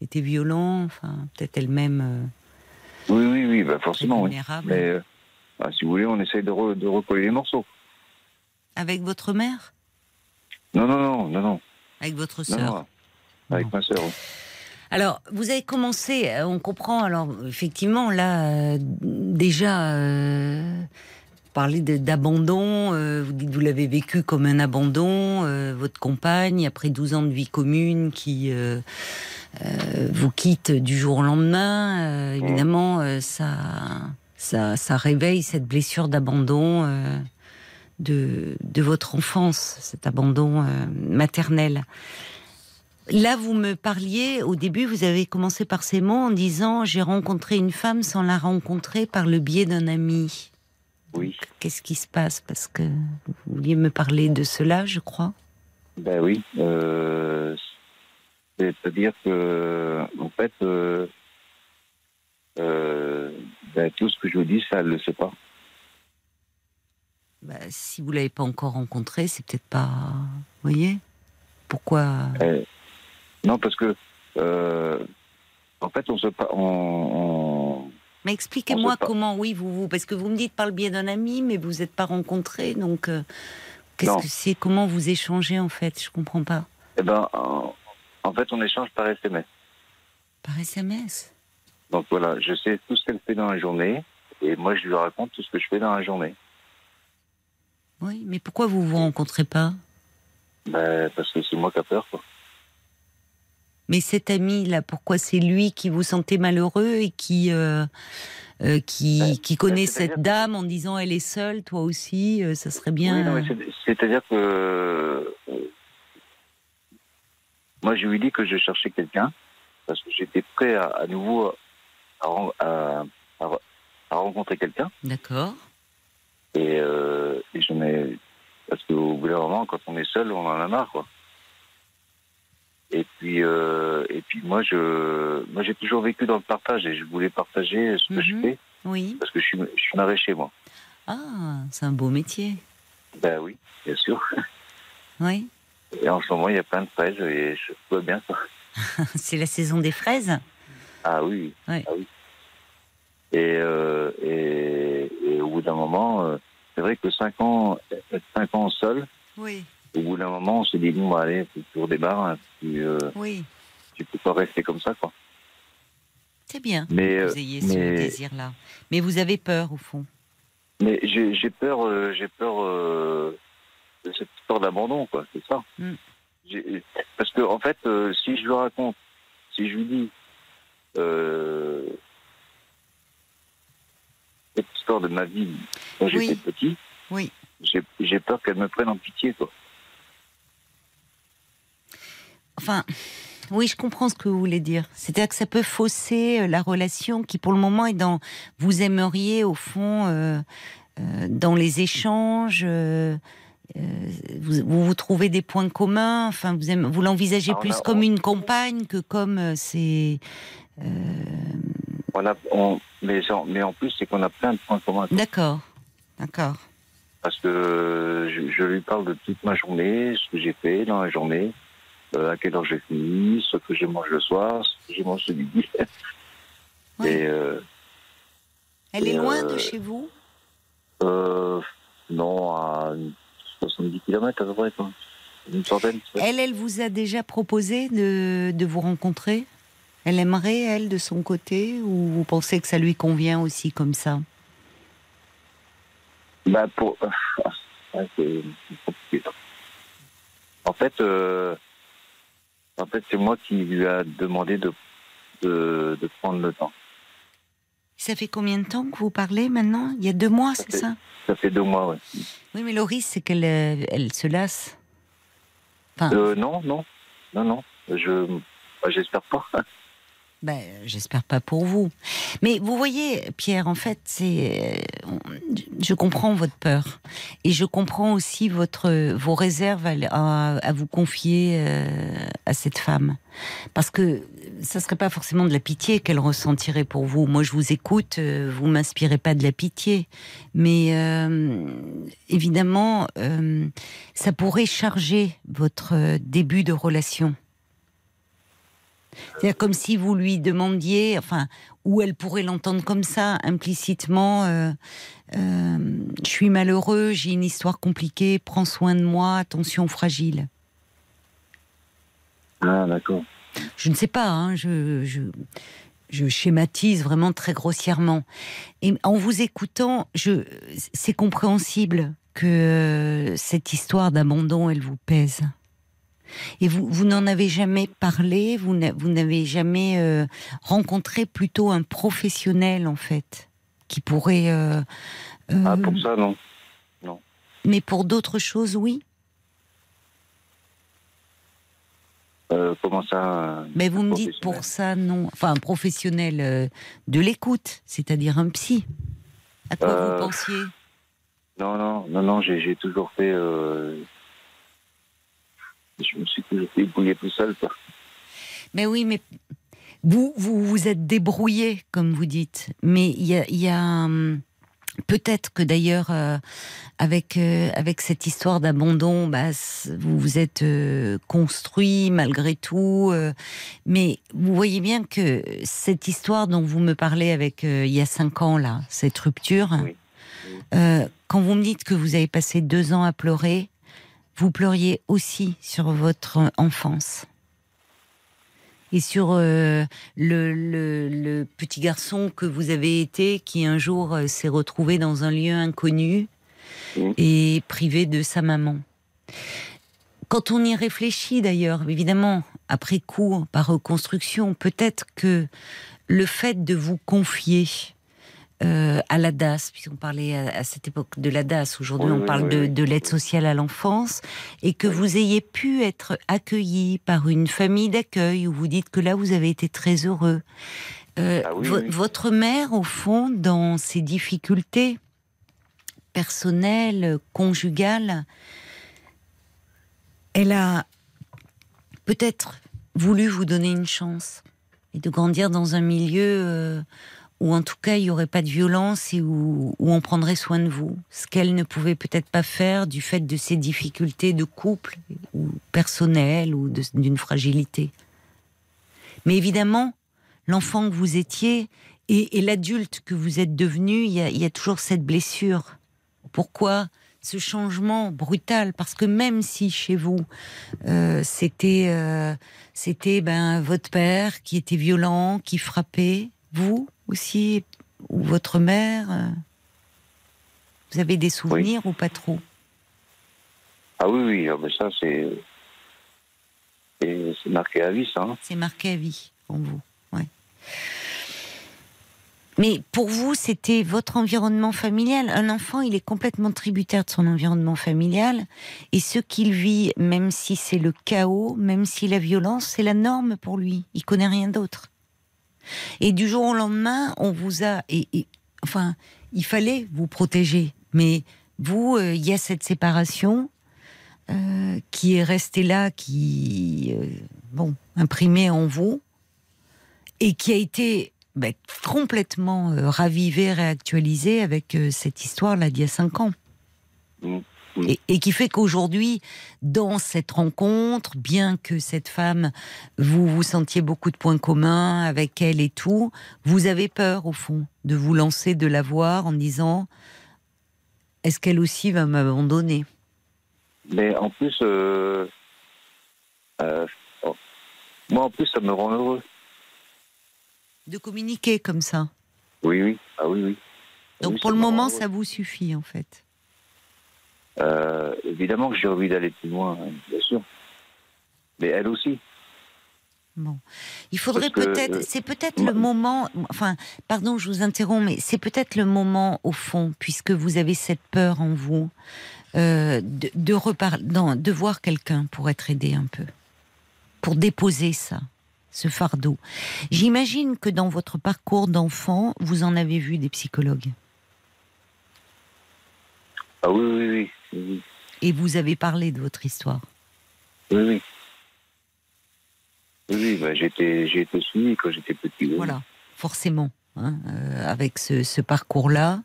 était violent, enfin, peut-être elle-même euh, oui, oui, oui, bah, forcément, oui. Mais euh, bah, si vous voulez, on essaye de, re- de recoller les morceaux. Avec votre mère, Non, non, non, non, non. avec votre non, non. Avec ma sœur. Alors, vous avez commencé, euh, on comprend, alors effectivement, là, euh, déjà, euh, parler d'abandon, euh, vous dites que vous l'avez vécu comme un abandon, votre compagne, après 12 ans de vie commune, qui vous quitte du jour au lendemain, euh, évidemment, ça, ça, ça réveille cette blessure d'abandon de, de votre enfance, cet abandon maternel. Là, vous me parliez, au début, vous avez commencé par ces mots en disant J'ai rencontré une femme sans la rencontrer par le biais d'un ami. Oui. Qu'est-ce qui se passe? Parce que vous vouliez me parler de cela, je crois. Ben oui. Euh, C'est-à-dire que, en fait, euh, euh, ben, tout ce que je vous dis, ça, elle le sait pas. Bah, si vous l'avez pas encore rencontré, c'est peut-être pas. Vous voyez? Pourquoi? Non, parce que, euh, en fait, on se, on, on- Mais expliquez-moi comment, oui, vous, vous, parce que vous me dites par le biais d'un ami, mais vous n'êtes pas rencontrés, donc euh, qu'est-ce que c'est Comment vous échangez en fait? Je comprends pas. eh ben, en, en fait, on échange par SMS. Par SMS Donc voilà, je sais tout ce qu'elle fait dans la journée, et moi, je lui raconte tout ce que je fais dans la journée. Oui, mais pourquoi vous vous rencontrez pas? Ben, parce que c'est moi qui a peur, quoi. Mais cet ami là, pourquoi c'est lui qui vous sentez malheureux et qui euh, euh, qui, Euh, qui connaît cette dame en disant elle est seule, toi aussi, euh, ça serait bien. Oui, c'est-à-dire que moi je lui ai dit que je cherchais quelqu'un parce que j'étais prêt à, à nouveau à, à- rencontrer quelqu'un D'accord. et, et je mets parce qu'au bout d'un moment quand on est seul on en a marre quoi. Et puis euh, et puis moi je moi j'ai toujours vécu dans le partage et je voulais partager ce que je Mhm. fais Oui. parce que je suis je suis maraîcher moi. Ah, c'est un beau métier. Ben oui, bien sûr. Oui. Et en ce moment il y a plein de fraises et je vois bien ça. c'est la saison des fraises. Ah oui. Ah oui. Et, euh, et, et au bout d'un moment, euh, c'est vrai que 5 ans, être 5 ans seul, Oui. Au bout d'un moment, on se dit, bon, allez, tu tu redémarres, hein, tu, euh, Oui. tu peux pas rester comme ça, quoi. C'est bien Mais, que euh, vous ayez ce désir-là. Mais vous avez peur, au fond. mais j'ai peur, euh, j'ai peur euh, de cette histoire d'abandon, quoi, c'est ça. Mm. Parce que, en fait, euh, si je lui raconte, si je lui dis, euh, cette histoire de ma vie quand Oui. j'étais petit, Oui. j'ai peur qu'elle me prenne en pitié, quoi. Enfin, oui, je comprends ce que vous voulez dire. C'est-à-dire que ça peut fausser euh, la relation qui, pour le moment, est dans. Vous aimeriez, au fond, euh, euh, dans les échanges. euh, vous, vous vous trouvez des points communs. Enfin, vous, aimez- vous l'envisagez Ah, plus a- comme on- une compagne que comme c'est. On a, on, mais, en- mais en plus, c'est qu'on a plein de points communs. D'accord, d'accord. Parce que je, je lui parle de toute ma journée, ce que j'ai fait dans la journée, à quelle heure j'ai fini, ce que je mange le soir, ce que je mange le midi. Et euh, Elle est loin de euh, chez vous euh, non, à 70 km à peu près, quoi. Une centaine. Elle, elle vous a déjà proposé de, de vous rencontrer? Elle aimerait, elle, de son côté Ou vous pensez que ça lui convient aussi comme ça? Bah, pour... C'est compliqué. ça. En fait, euh, en fait, c'est moi qui lui a demandé de, de, de prendre le temps. Ça fait combien de temps que vous parlez maintenant? Il y a deux mois, c'est ça? Ça fait deux mois, ouais. Oui, mais risque, c'est qu'elle euh, elle se lasse. Enfin, Euh, non, non, non, non. Je, bah, j'espère pas. Ben, j'espère pas pour vous. Mais vous voyez, Pierre, en fait, c'est, euh, je comprends votre peur et je comprends aussi votre vos réserves à, vous confier euh, à cette femme, parce que ça serait pas forcément de la pitié qu'elle ressentirait pour vous. Moi, je vous écoute, euh, vous m'inspirez pas de la pitié, mais évidemment, ça pourrait charger votre début de relation. C'est comme si vous lui demandiez, enfin, ou elle pourrait l'entendre comme ça, implicitement, euh, euh, je suis malheureux, j'ai une histoire compliquée, prends soin de moi, attention fragile. Ah, d'accord. Je ne sais pas, hein, je, je, je schématise vraiment très grossièrement. Et en vous écoutant, je, c'est compréhensible que euh, cette histoire d'abandon, elle vous pèse. Et vous, vous n'en avez jamais parlé, vous n'a- vous n'avez jamais euh, rencontré plutôt un professionnel, en fait, qui pourrait... euh, euh, Ah, pour ça, non. mais pour d'autres choses, oui. Comment ça Mais vous me dites pour ça, non. Enfin, un professionnel de l'écoute, c'est-à-dire un psy. À quoi vous pensiez? Non, non, non, non, j'ai toujours fait. Je me suis toujours bouiller tout seul, quoi. Mais oui, mais vous vous, vous êtes débrouillé, comme vous dites. Mais il y a, il y a, hum, peut-être que d'ailleurs, euh, avec euh, avec cette histoire d'abandon, bah, vous vous êtes euh, construit malgré tout. mais vous voyez bien que cette histoire dont vous me parlez avec il y a cinq ans là, cette rupture. Oui. quand vous me dites que vous avez passé deux ans à pleurer, vous pleuriez aussi sur votre enfance et sur euh, le, le- le petit garçon que vous avez été qui un jour euh, s'est retrouvé dans un lieu inconnu et privé de sa maman. Quand on y réfléchit d'ailleurs, évidemment, après coup, par reconstruction, peut-être que le fait de vous confier euh, à la DAS, puisqu'on parlait à, à cette époque de la DAS, aujourd'hui Oui, on parle oui, de, oui. de l'aide sociale à l'enfance, et que vous ayez pu être accueilli par une famille d'accueil où vous dites que là vous avez été très heureux. Euh, Ah. Votre mère, au fond, dans ses difficultés personnelles, conjugales, elle a peut-être voulu vous donner une chance et de grandir dans un milieu euh, où en tout cas il n'y aurait pas de violence et où, on prendrait soin de vous. Ce qu'elle ne pouvait peut-être pas faire du fait de ses difficultés de couple ou personnelles ou d'une fragilité. Mais évidemment, l'enfant que vous étiez et, l'adulte que vous êtes devenu, il y a, il y a toujours cette blessure. Pourquoi ce changement brutal? Parce que même si chez vous, euh, c'était euh, c'était ben votre père qui était violent, qui frappait, vous aussi ou votre mère, euh, vous avez des souvenirs ou pas trop? Ah oui, oui, ah, mais ça, c'est. C'est c'est marqué à vie, ça. hein. C'est marqué à vie pour vous, ouais. Mais pour vous, c'était votre environnement familial. Un enfant, il est complètement tributaire de son environnement familial. Et ce qu'il vit, même si c'est le chaos, même si la violence, c'est la norme pour lui. Il connaît rien d'autre. Et du jour au lendemain, on vous a. Et, enfin, il fallait vous protéger. Mais vous, euh, il y a cette séparation euh, qui est restée là, qui. euh, bon, imprimée en vous. Et qui a été ben, complètement ravivée, réactualisée avec cette histoire-là d'il y a cinq ans. Mm. Et, et qui fait qu'aujourd'hui, dans cette rencontre, bien que cette femme, vous vous sentiez beaucoup de points communs avec elle et tout, vous avez peur, au fond, de vous lancer, de la voir en disant est-ce qu'elle aussi va m'abandonner? Mais en plus, euh, euh, oh, moi, en plus, ça me rend heureux. De communiquer comme ça? Oui, oui. Ah oui, oui. Donc Oui, pour le moment, heureux. ça vous suffit, en fait. Euh, évidemment que j'ai envie d'aller plus loin, hein, bien sûr. Mais elle aussi. Bon. Il faudrait peut-être, euh, c'est peut-être le moment, enfin, pardon, je vous interromps, mais c'est peut-être le moment, au fond, puisque vous avez cette peur en vous, euh, de, de, repar- non, de voir quelqu'un pour être aidé un peu, pour déposer ça, ce fardeau. J'imagine que dans votre parcours d'enfant, vous en avez vu des psychologues. Ah oui, oui, oui. Oui, Et vous avez parlé de votre histoire. oui. oui. Oui, bah, j'ai été, j'ai été suivi quand j'étais petit. oui. Voilà, forcément, hein, euh, avec ce, ce parcours-là.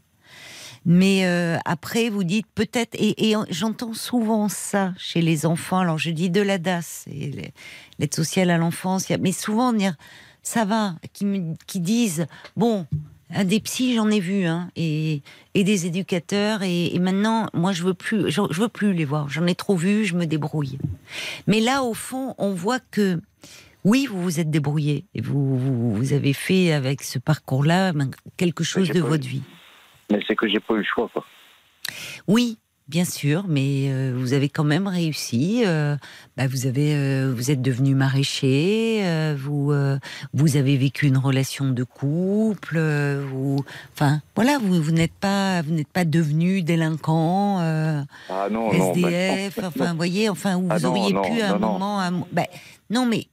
Mais euh, après, vous dites peut-être, et, et j'entends souvent ça chez les enfants. Alors je dis de la DAS, l'aide sociale à l'enfance, il y a- mais souvent ça va, qui, me, qui disent bon, des psys j'en ai vu, hein, et, et des éducateurs, et, et maintenant moi je veux plus, je, je veux plus les voir. J'en ai trop vu, je me débrouille. Mais là, au fond, on voit que oui, vous vous êtes débrouillé et vous, vous, vous avez fait avec ce parcours-là ben, quelque chose de votre eu. vie. Mais c'est que j'ai pas eu le choix, quoi. Oui, bien sûr, mais euh, vous avez quand même réussi. euh, bah, vous avez, euh, vous êtes devenu maraîcher. euh, vous, euh, vous avez vécu une relation de couple. euh, vous, enfin, voilà, vous, vous n'êtes pas, vous n'êtes pas devenu délinquant. Ah non, non. bah, SDF, non. enfin, vous voyez, enfin, où Ah vous non, auriez non, pu à un moment. à ben, non, mais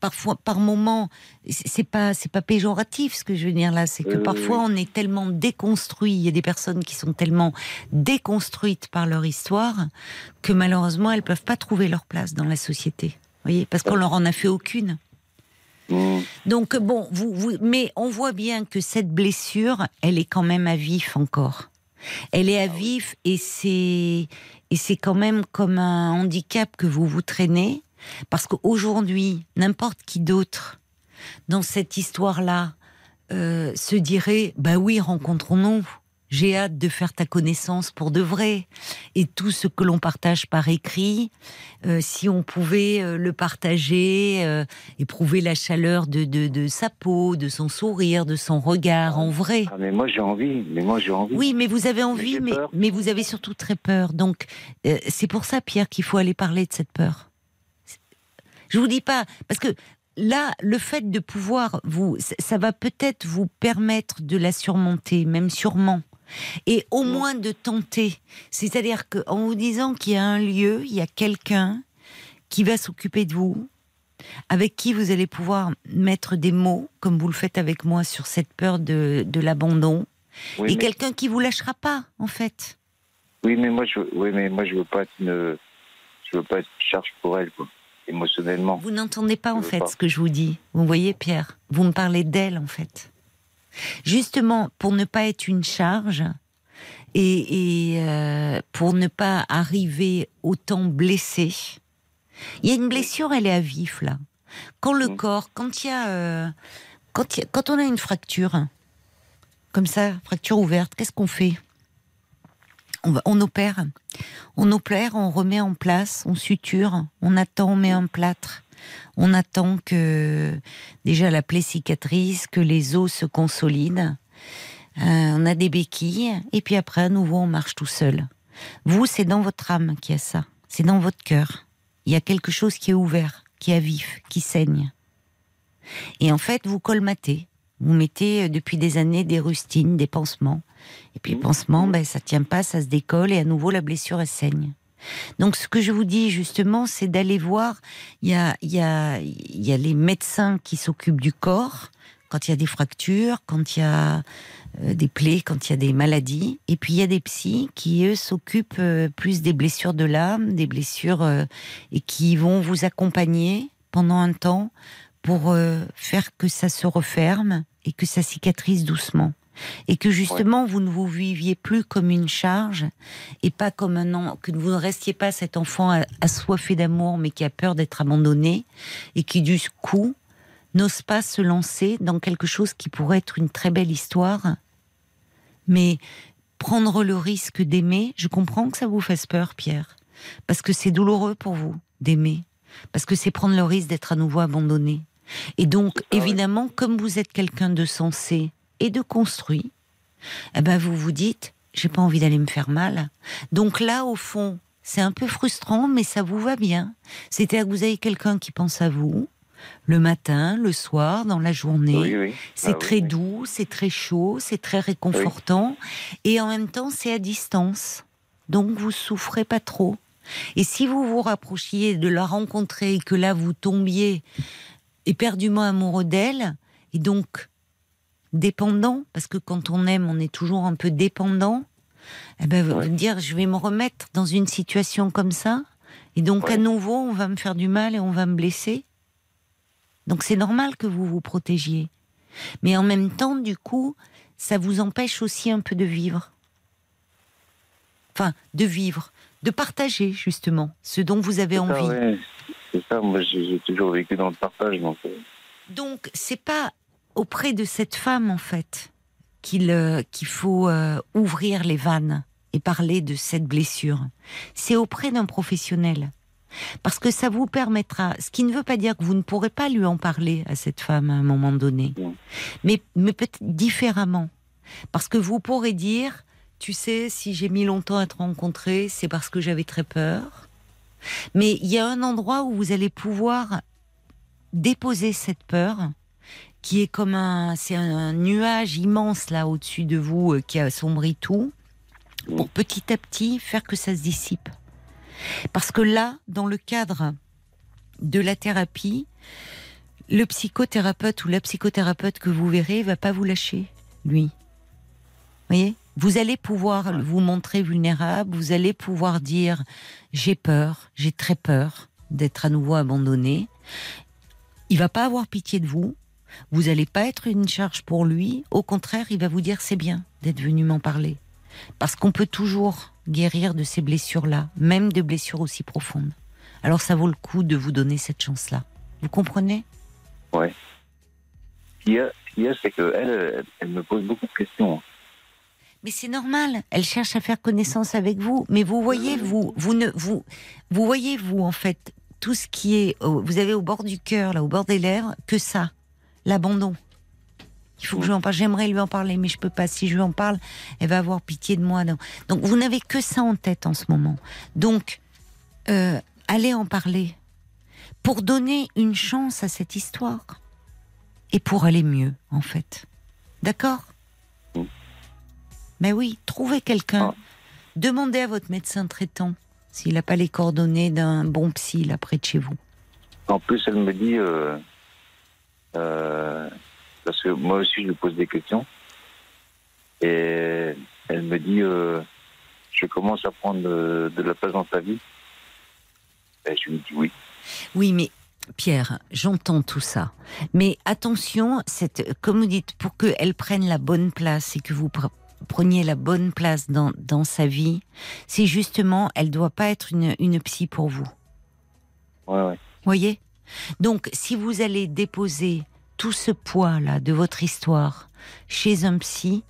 parfois, par moment, c'est pas, c'est pas péjoratif ce que je veux dire là, c'est que oui, parfois on est tellement déconstruit. Il y a des personnes qui sont tellement déconstruites par leur histoire que malheureusement elles peuvent pas trouver leur place dans la société. Vous voyez, parce qu'on leur en a fait aucune. Mm. Donc bon, vous, vous, mais on voit bien que cette blessure, elle est quand même à vif encore. Elle est à vif et c'est et c'est quand même comme un handicap que vous vous traînez parce qu'aujourd'hui, n'importe qui d'autre dans cette histoire-là euh, se dirait bah oui, rencontrons-nous. J'ai hâte de faire ta connaissance pour de vrai. Et tout ce que l'on partage par écrit, euh, si on pouvait euh, le partager, euh, éprouver la chaleur de, de, de sa peau, de son sourire, de son regard en vrai. Ah, mais moi j'ai envie, mais moi j'ai envie. Oui, mais vous avez envie, mais, vous avez surtout très peur. Donc, c'est pour ça, Pierre, qu'il faut aller parler de cette peur. Je vous dis pas, parce que là, le fait de pouvoir vous, ça- va peut-être vous permettre de la surmonter, même sûrement. Et au Mm. moins de tenter. C'est-à-dire qu'en vous disant qu'il y a un lieu, il y a quelqu'un qui va s'occuper de vous, avec qui vous allez pouvoir mettre des mots, comme vous le faites avec moi, sur cette peur de, de l'abandon, oui, et mais, quelqu'un qui vous lâchera pas, en fait. oui, mais moi je, oui, mais moi je veux pas être une, je veux pas être charge pour elle, quoi, émotionnellement. Vous n'entendez pas, en fait, pas. ce que je vous dis. Vous voyez, Pierre, vous me parlez d'elle, en fait. Justement, pour ne pas être une charge et, et, euh, pour ne pas arriver autant blessé. Il y a une blessure, elle est à vif, là. Quand le Mm. corps, quand il y a, euh, quand, il y a- quand on a une fracture, comme ça, fracture ouverte, qu'est-ce qu'on fait? On, opère. On opère, on remet en place, on suture, on attend, on met un plâtre. On attend que déjà la plaie cicatrise, que les os se consolident. Euh, on a des béquilles et puis après à nouveau on marche tout seul. Vous, c'est dans votre âme qu'il y a ça. C'est dans votre cœur. Il y a quelque chose qui est ouvert, qui est vif, qui saigne. Et en fait, vous colmatez. Vous mettez euh, depuis des années des rustines, des pansements. Et puis les pansements, ben, ça tient pas, ça se décolle et à nouveau la blessure elle saigne. Donc ce que je vous dis justement, c'est d'aller voir. Il y a, il y, a, il y a les médecins qui s'occupent du corps quand il y a des fractures, quand il y a euh, des plaies, quand il y a des maladies. Et puis il y a des psys qui eux s'occupent euh, plus des blessures de l'âme, des blessures euh, et qui vont vous accompagner pendant un temps pour euh, faire que ça se referme et que ça cicatrise doucement. Et que justement, vous ne vous viviez plus comme une charge et pas comme un an, que vous ne restiez pas cet enfant assoiffé d'amour mais qui a peur d'être abandonné et qui du coup n'ose pas se lancer dans quelque chose qui pourrait être une très belle histoire. Mais prendre le risque d'aimer, je comprends que ça vous fasse peur, Pierre, parce que c'est douloureux pour vous d'aimer, parce que c'est prendre le risque d'être à nouveau abandonné. Et donc, ouais. évidemment, comme vous êtes quelqu'un de sensé et de construit, eh ben vous vous dites, j'ai pas envie d'aller me faire mal. Donc là, au fond, c'est un peu frustrant, mais ça vous va bien. C'est-à-dire que vous avez quelqu'un qui pense à vous, le matin, le soir, dans la journée. Oui, oui. C'est Ah très oui. doux, c'est très chaud, c'est très réconfortant, et en même temps, c'est à distance. Donc, vous souffrez pas trop. Et si vous vous rapprochiez de la rencontrer et que là, vous tombiez éperdument amoureux d'elle, et donc dépendant, parce que quand on aime, on est toujours un peu dépendant, eh ben, vous Ouais. dire, je vais me remettre dans une situation comme ça, et donc Ouais. à nouveau, on va me faire du mal et on va me blesser. Donc c'est normal que vous vous protégiez. Mais en même temps, du coup, ça vous empêche aussi un peu de vivre. Enfin, de vivre, de partager justement ce dont vous avez envie. ouais. C'est ça, moi j'ai j'ai toujours vécu dans le partage, donc. euh, Donc, c'est pas auprès de cette femme, en fait, qu'il euh, faut euh, ouvrir les vannes et parler de cette blessure. C'est auprès d'un professionnel. Parce que ça vous permettra, ce qui ne veut pas dire que vous ne pourrez pas lui en parler à cette femme à un moment donné, mais, mais peut-être différemment. Parce que vous pourrez dire, tu sais, si j'ai mis longtemps à te rencontrer, c'est parce que j'avais très peur. Mais il y a un endroit où vous allez pouvoir déposer cette peur qui est comme un, c'est un nuage immense là au-dessus de vous euh, qui assombrit tout, pour petit à petit faire que ça se dissipe. Parce que là, dans le cadre de la thérapie, le psychothérapeute ou la psychothérapeute que vous verrez va pas vous lâcher, lui. voyez? Vous allez pouvoir vous montrer vulnérable, vous allez pouvoir dire j'ai peur, j'ai très peur d'être à nouveau abandonné. Il va pas avoir pitié de vous, vous n'allez pas être une charge pour lui, au contraire, il va vous dire c'est bien d'être venu m'en parler. Parce qu'on peut toujours guérir de ces blessures-là, même de blessures aussi profondes. Alors ça vaut le coup de vous donner cette chance-là. Vous comprenez? Ouais. Ce qu'il y a, a, c'est qu'elle, elle, me pose beaucoup de questions. Mais c'est normal. Elle cherche à faire connaissance avec vous. Mais vous voyez, vous, vous ne, vous, vous voyez, vous, en fait, tout ce qui est, vous avez au bord du cœur, là, au bord des lèvres, que ça, l'abandon. Il faut que je lui en parle. J'aimerais lui en parler, mais je peux pas. Si je lui en parle, elle va avoir pitié de moi. Donc, donc vous n'avez que ça en tête en ce moment. Donc, euh, allez en parler pour donner une chance à cette histoire et pour aller mieux, en fait. D'accord? Mm. Mais oui, trouvez quelqu'un. Ah. Demandez à votre médecin traitant s'il n'a pas les coordonnées d'un bon psy là près de chez vous. En plus, elle me dit, euh, euh, parce que moi aussi, je lui pose des questions, et elle me dit, euh, je commence à prendre de, de la place dans ta vie. Et je lui dis oui. Oui, mais Pierre, j'entends tout ça. Mais attention, cette, comme vous dites, pour qu'elle prenne la bonne place et que vous pre- preniez la bonne place dans, dans sa vie, c'est justement, elle doit pas être une, une psy pour vous. Ouais, ouais. Voyez? Donc, si vous allez déposer tout ce poids-là de votre histoire chez un psy,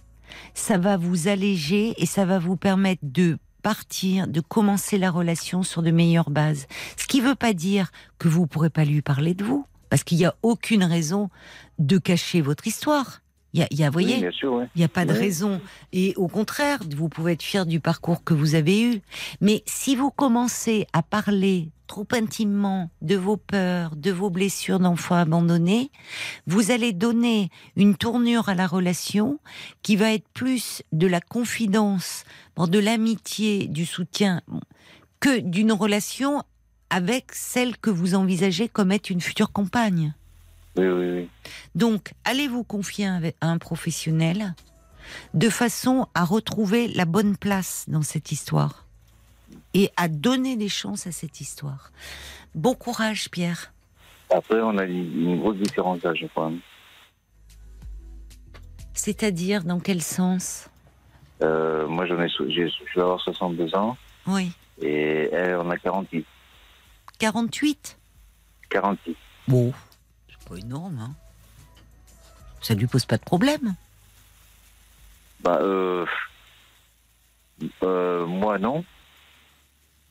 ça va vous alléger et ça va vous permettre de partir, de commencer la relation sur de meilleures bases. Ce qui ne veut pas dire que vous ne pourrez pas lui parler de vous, parce qu'il n'y a aucune raison de cacher votre histoire. Il y a, il y a, voyez, Oui, bien sûr, ouais. il n'y a pas de Ouais. raison. Et au contraire, vous pouvez être fier du parcours que vous avez eu. Mais si vous commencez à parler trop intimement de vos peurs, de vos blessures d'enfants abandonnés, vous allez donner une tournure à la relation qui va être plus de la confidence, de l'amitié, du soutien, que d'une relation avec celle que vous envisagez comme être une future compagne. Oui, oui, oui. Donc, allez vous confier à un professionnel de façon à retrouver la bonne place dans cette histoire et à donner des chances à cette histoire? Bon courage, Pierre. Après, on a une grosse différence d'âge, quand même. C'est-à-dire, dans quel sens? Euh, moi, j'en ai, je vais avoir 62 ans, Oui. et elle en a 48. 48 48. Bon. Pas énorme, hein Ça lui pose pas de problème Bah, euh, euh, moi, non.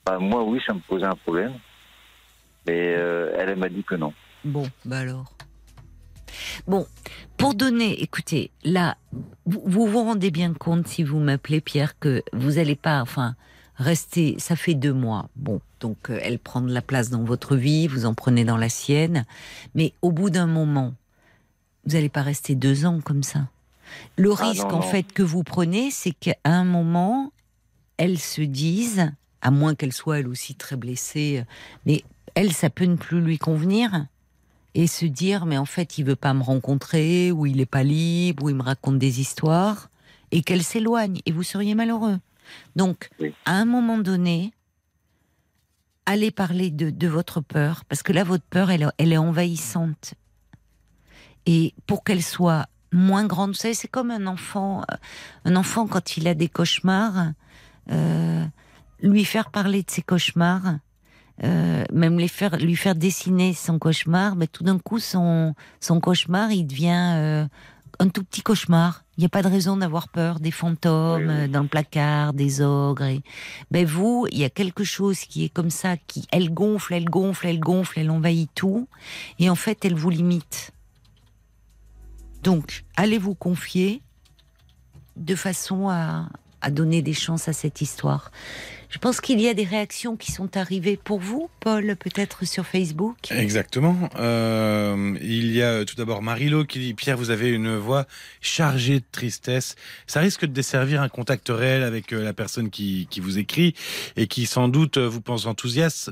Bah, moi, oui, ça me posait un problème. Mais euh, elle, elle m'a dit que non. Bon, bah alors. Bon, pour donner, écoutez, là, vous vous, vous rendez bien compte si vous m'appelez Pierre que vous n'allez pas, enfin, rester. Ça fait deux mois. Bon, donc euh, elle prend de la place dans votre vie, vous en prenez dans la sienne, mais au bout d'un moment, vous n'allez pas rester deux ans comme ça. Le Ah, risque, non, en fait, que vous prenez, c'est qu'à un moment, elles se disent, à moins qu'elle soit elle aussi très blessée, mais elle, ça peut ne plus lui convenir et se dire mais en fait il veut pas me rencontrer ou il est pas libre ou il me raconte des histoires et qu'elle s'éloigne et vous seriez malheureux. Donc Oui. à un moment donné, allez parler de, votre peur parce que là votre peur elle, est envahissante. Et pour qu'elle soit moins grande, vous savez c'est comme un enfant, euh, un enfant quand il a des cauchemars, euh, lui faire parler de ses cauchemars euh, même les faire, lui faire dessiner son cauchemar, ben, tout d'un coup, son, son cauchemar, il devient un tout petit cauchemar. Il n'y a pas de raison d'avoir peur des fantômes Oui, oui. dans le placard, des ogres. Et... Ben vous, il y a quelque chose qui est comme ça, qui elle gonfle, elle gonfle, elle gonfle, elle envahit tout, et en fait, elle vous limite. Donc, allez vous confier de façon à, à donner des chances à cette histoire. Je pense qu'il y a des réactions qui sont arrivées pour vous, Paul, peut-être sur Facebook. Exactement. Euh, il y a euh, tout d'abord Marilo qui dit Pierre, vous avez une voix chargée de tristesse. Ça risque de desservir un contact réel avec euh, la personne qui, qui vous écrit et qui sans doute vous pense enthousiaste.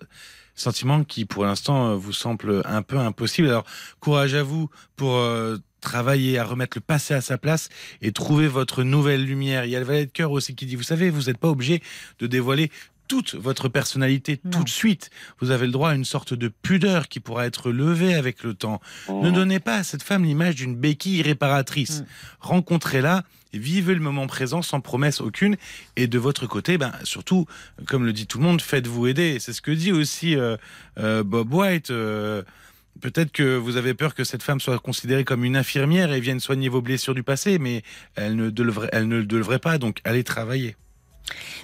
sentiment qui, pour l'instant, vous semble un peu impossible. Alors, courage à vous pour travailler à remettre le passé à sa place et trouver votre nouvelle lumière. Il y a le valet de cœur aussi qui dit, vous savez, vous n'êtes pas obligé de dévoiler toute votre personnalité Non. tout de suite. Vous avez le droit à une sorte de pudeur qui pourra être levée avec le temps. Oh. Ne donnez pas à cette femme l'image d'une béquille réparatrice. Mm. Rencontrez-la, et vivez le moment présent sans promesse aucune. Et de votre côté, ben, surtout, comme le dit tout le monde, faites-vous aider. C'est ce que dit aussi euh, euh, Bob White. euh, Peut-être que vous avez peur que cette femme soit considérée comme une infirmière et vienne soigner vos blessures du passé, mais elle ne devrait, ne le devrait pas, donc allez travailler.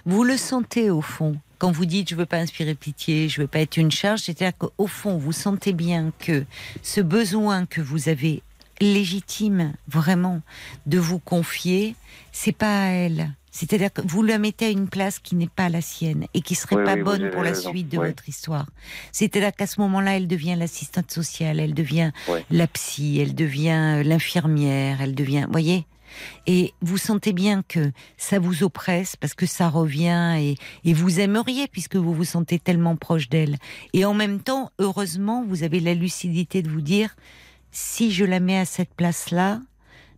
Vous le sentez au fond quand vous dites je veux pas inspirer pitié, je veux pas être une charge, c'est-à-dire qu'au fond vous sentez bien que ce besoin que vous avez légitime vraiment de vous confier, c'est pas à elle. C'est-à-dire que vous la mettez à une place qui n'est pas la sienne et qui serait Oui, pas oui, bonne pour la raison. suite de Oui. votre histoire. C'est-à-dire qu'à ce moment-là, elle devient l'assistante sociale, elle devient la psy, elle devient euh, l'infirmière, elle devient, voyez? Et vous sentez bien que ça vous oppresse parce que ça revient et, et vous aimeriez puisque vous vous sentez tellement proche d'elle. Et en même temps, heureusement, vous avez la lucidité de vous dire si je la mets à cette place-là,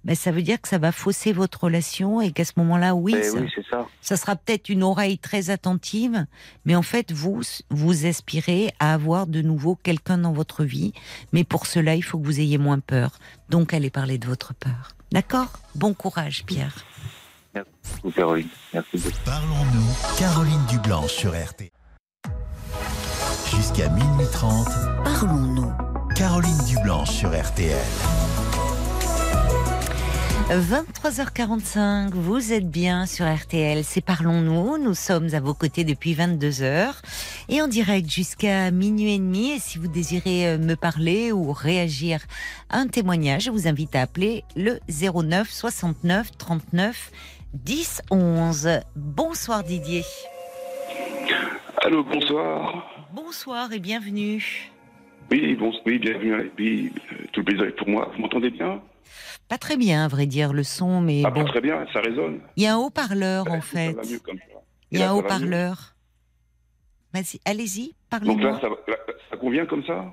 ben ça veut dire que ça va fausser votre relation et qu'à ce moment-là, oui, Eh ça, oui, c'est ça. ça sera peut-être une oreille très attentive, mais en fait, vous, vous aspirez à avoir de nouveau quelqu'un dans votre vie. Mais pour cela, il faut que vous ayez moins peur. Donc, allez parler de votre peur. D'accord? Bon courage, Pierre. Vous, Caroline. Merci beaucoup. Parlons-nous, Caroline Dublanche sur RTL. Jusqu'à minuit 30, Parlons-nous. Caroline Dublanche sur RTL. 23h45, vous êtes bien sur RTL, c'est Parlons-nous. Nous sommes à vos côtés depuis 22h et en direct jusqu'à minuit et demi. Et si vous désirez euh, me parler ou réagir à un témoignage, je vous invite à appeler le 09 69 39 10 11. Bonsoir Didier. Allô, bonsoir. Bonsoir et bienvenue. Oui, bon, oui, bienvenue. à- Oui, euh, tout le plaisir est pour moi. Vous m'entendez bien? Pas très bien, à vrai dire, le son, mais Ah, pas bon. très bien, ça résonne. Il y a un haut-parleur en Ça fait. va mieux comme ça. Il y a là, un haut-parleur. Vas-y, allez-y, Donc parlez-moi. là, ça, va- là, ça convient comme ça?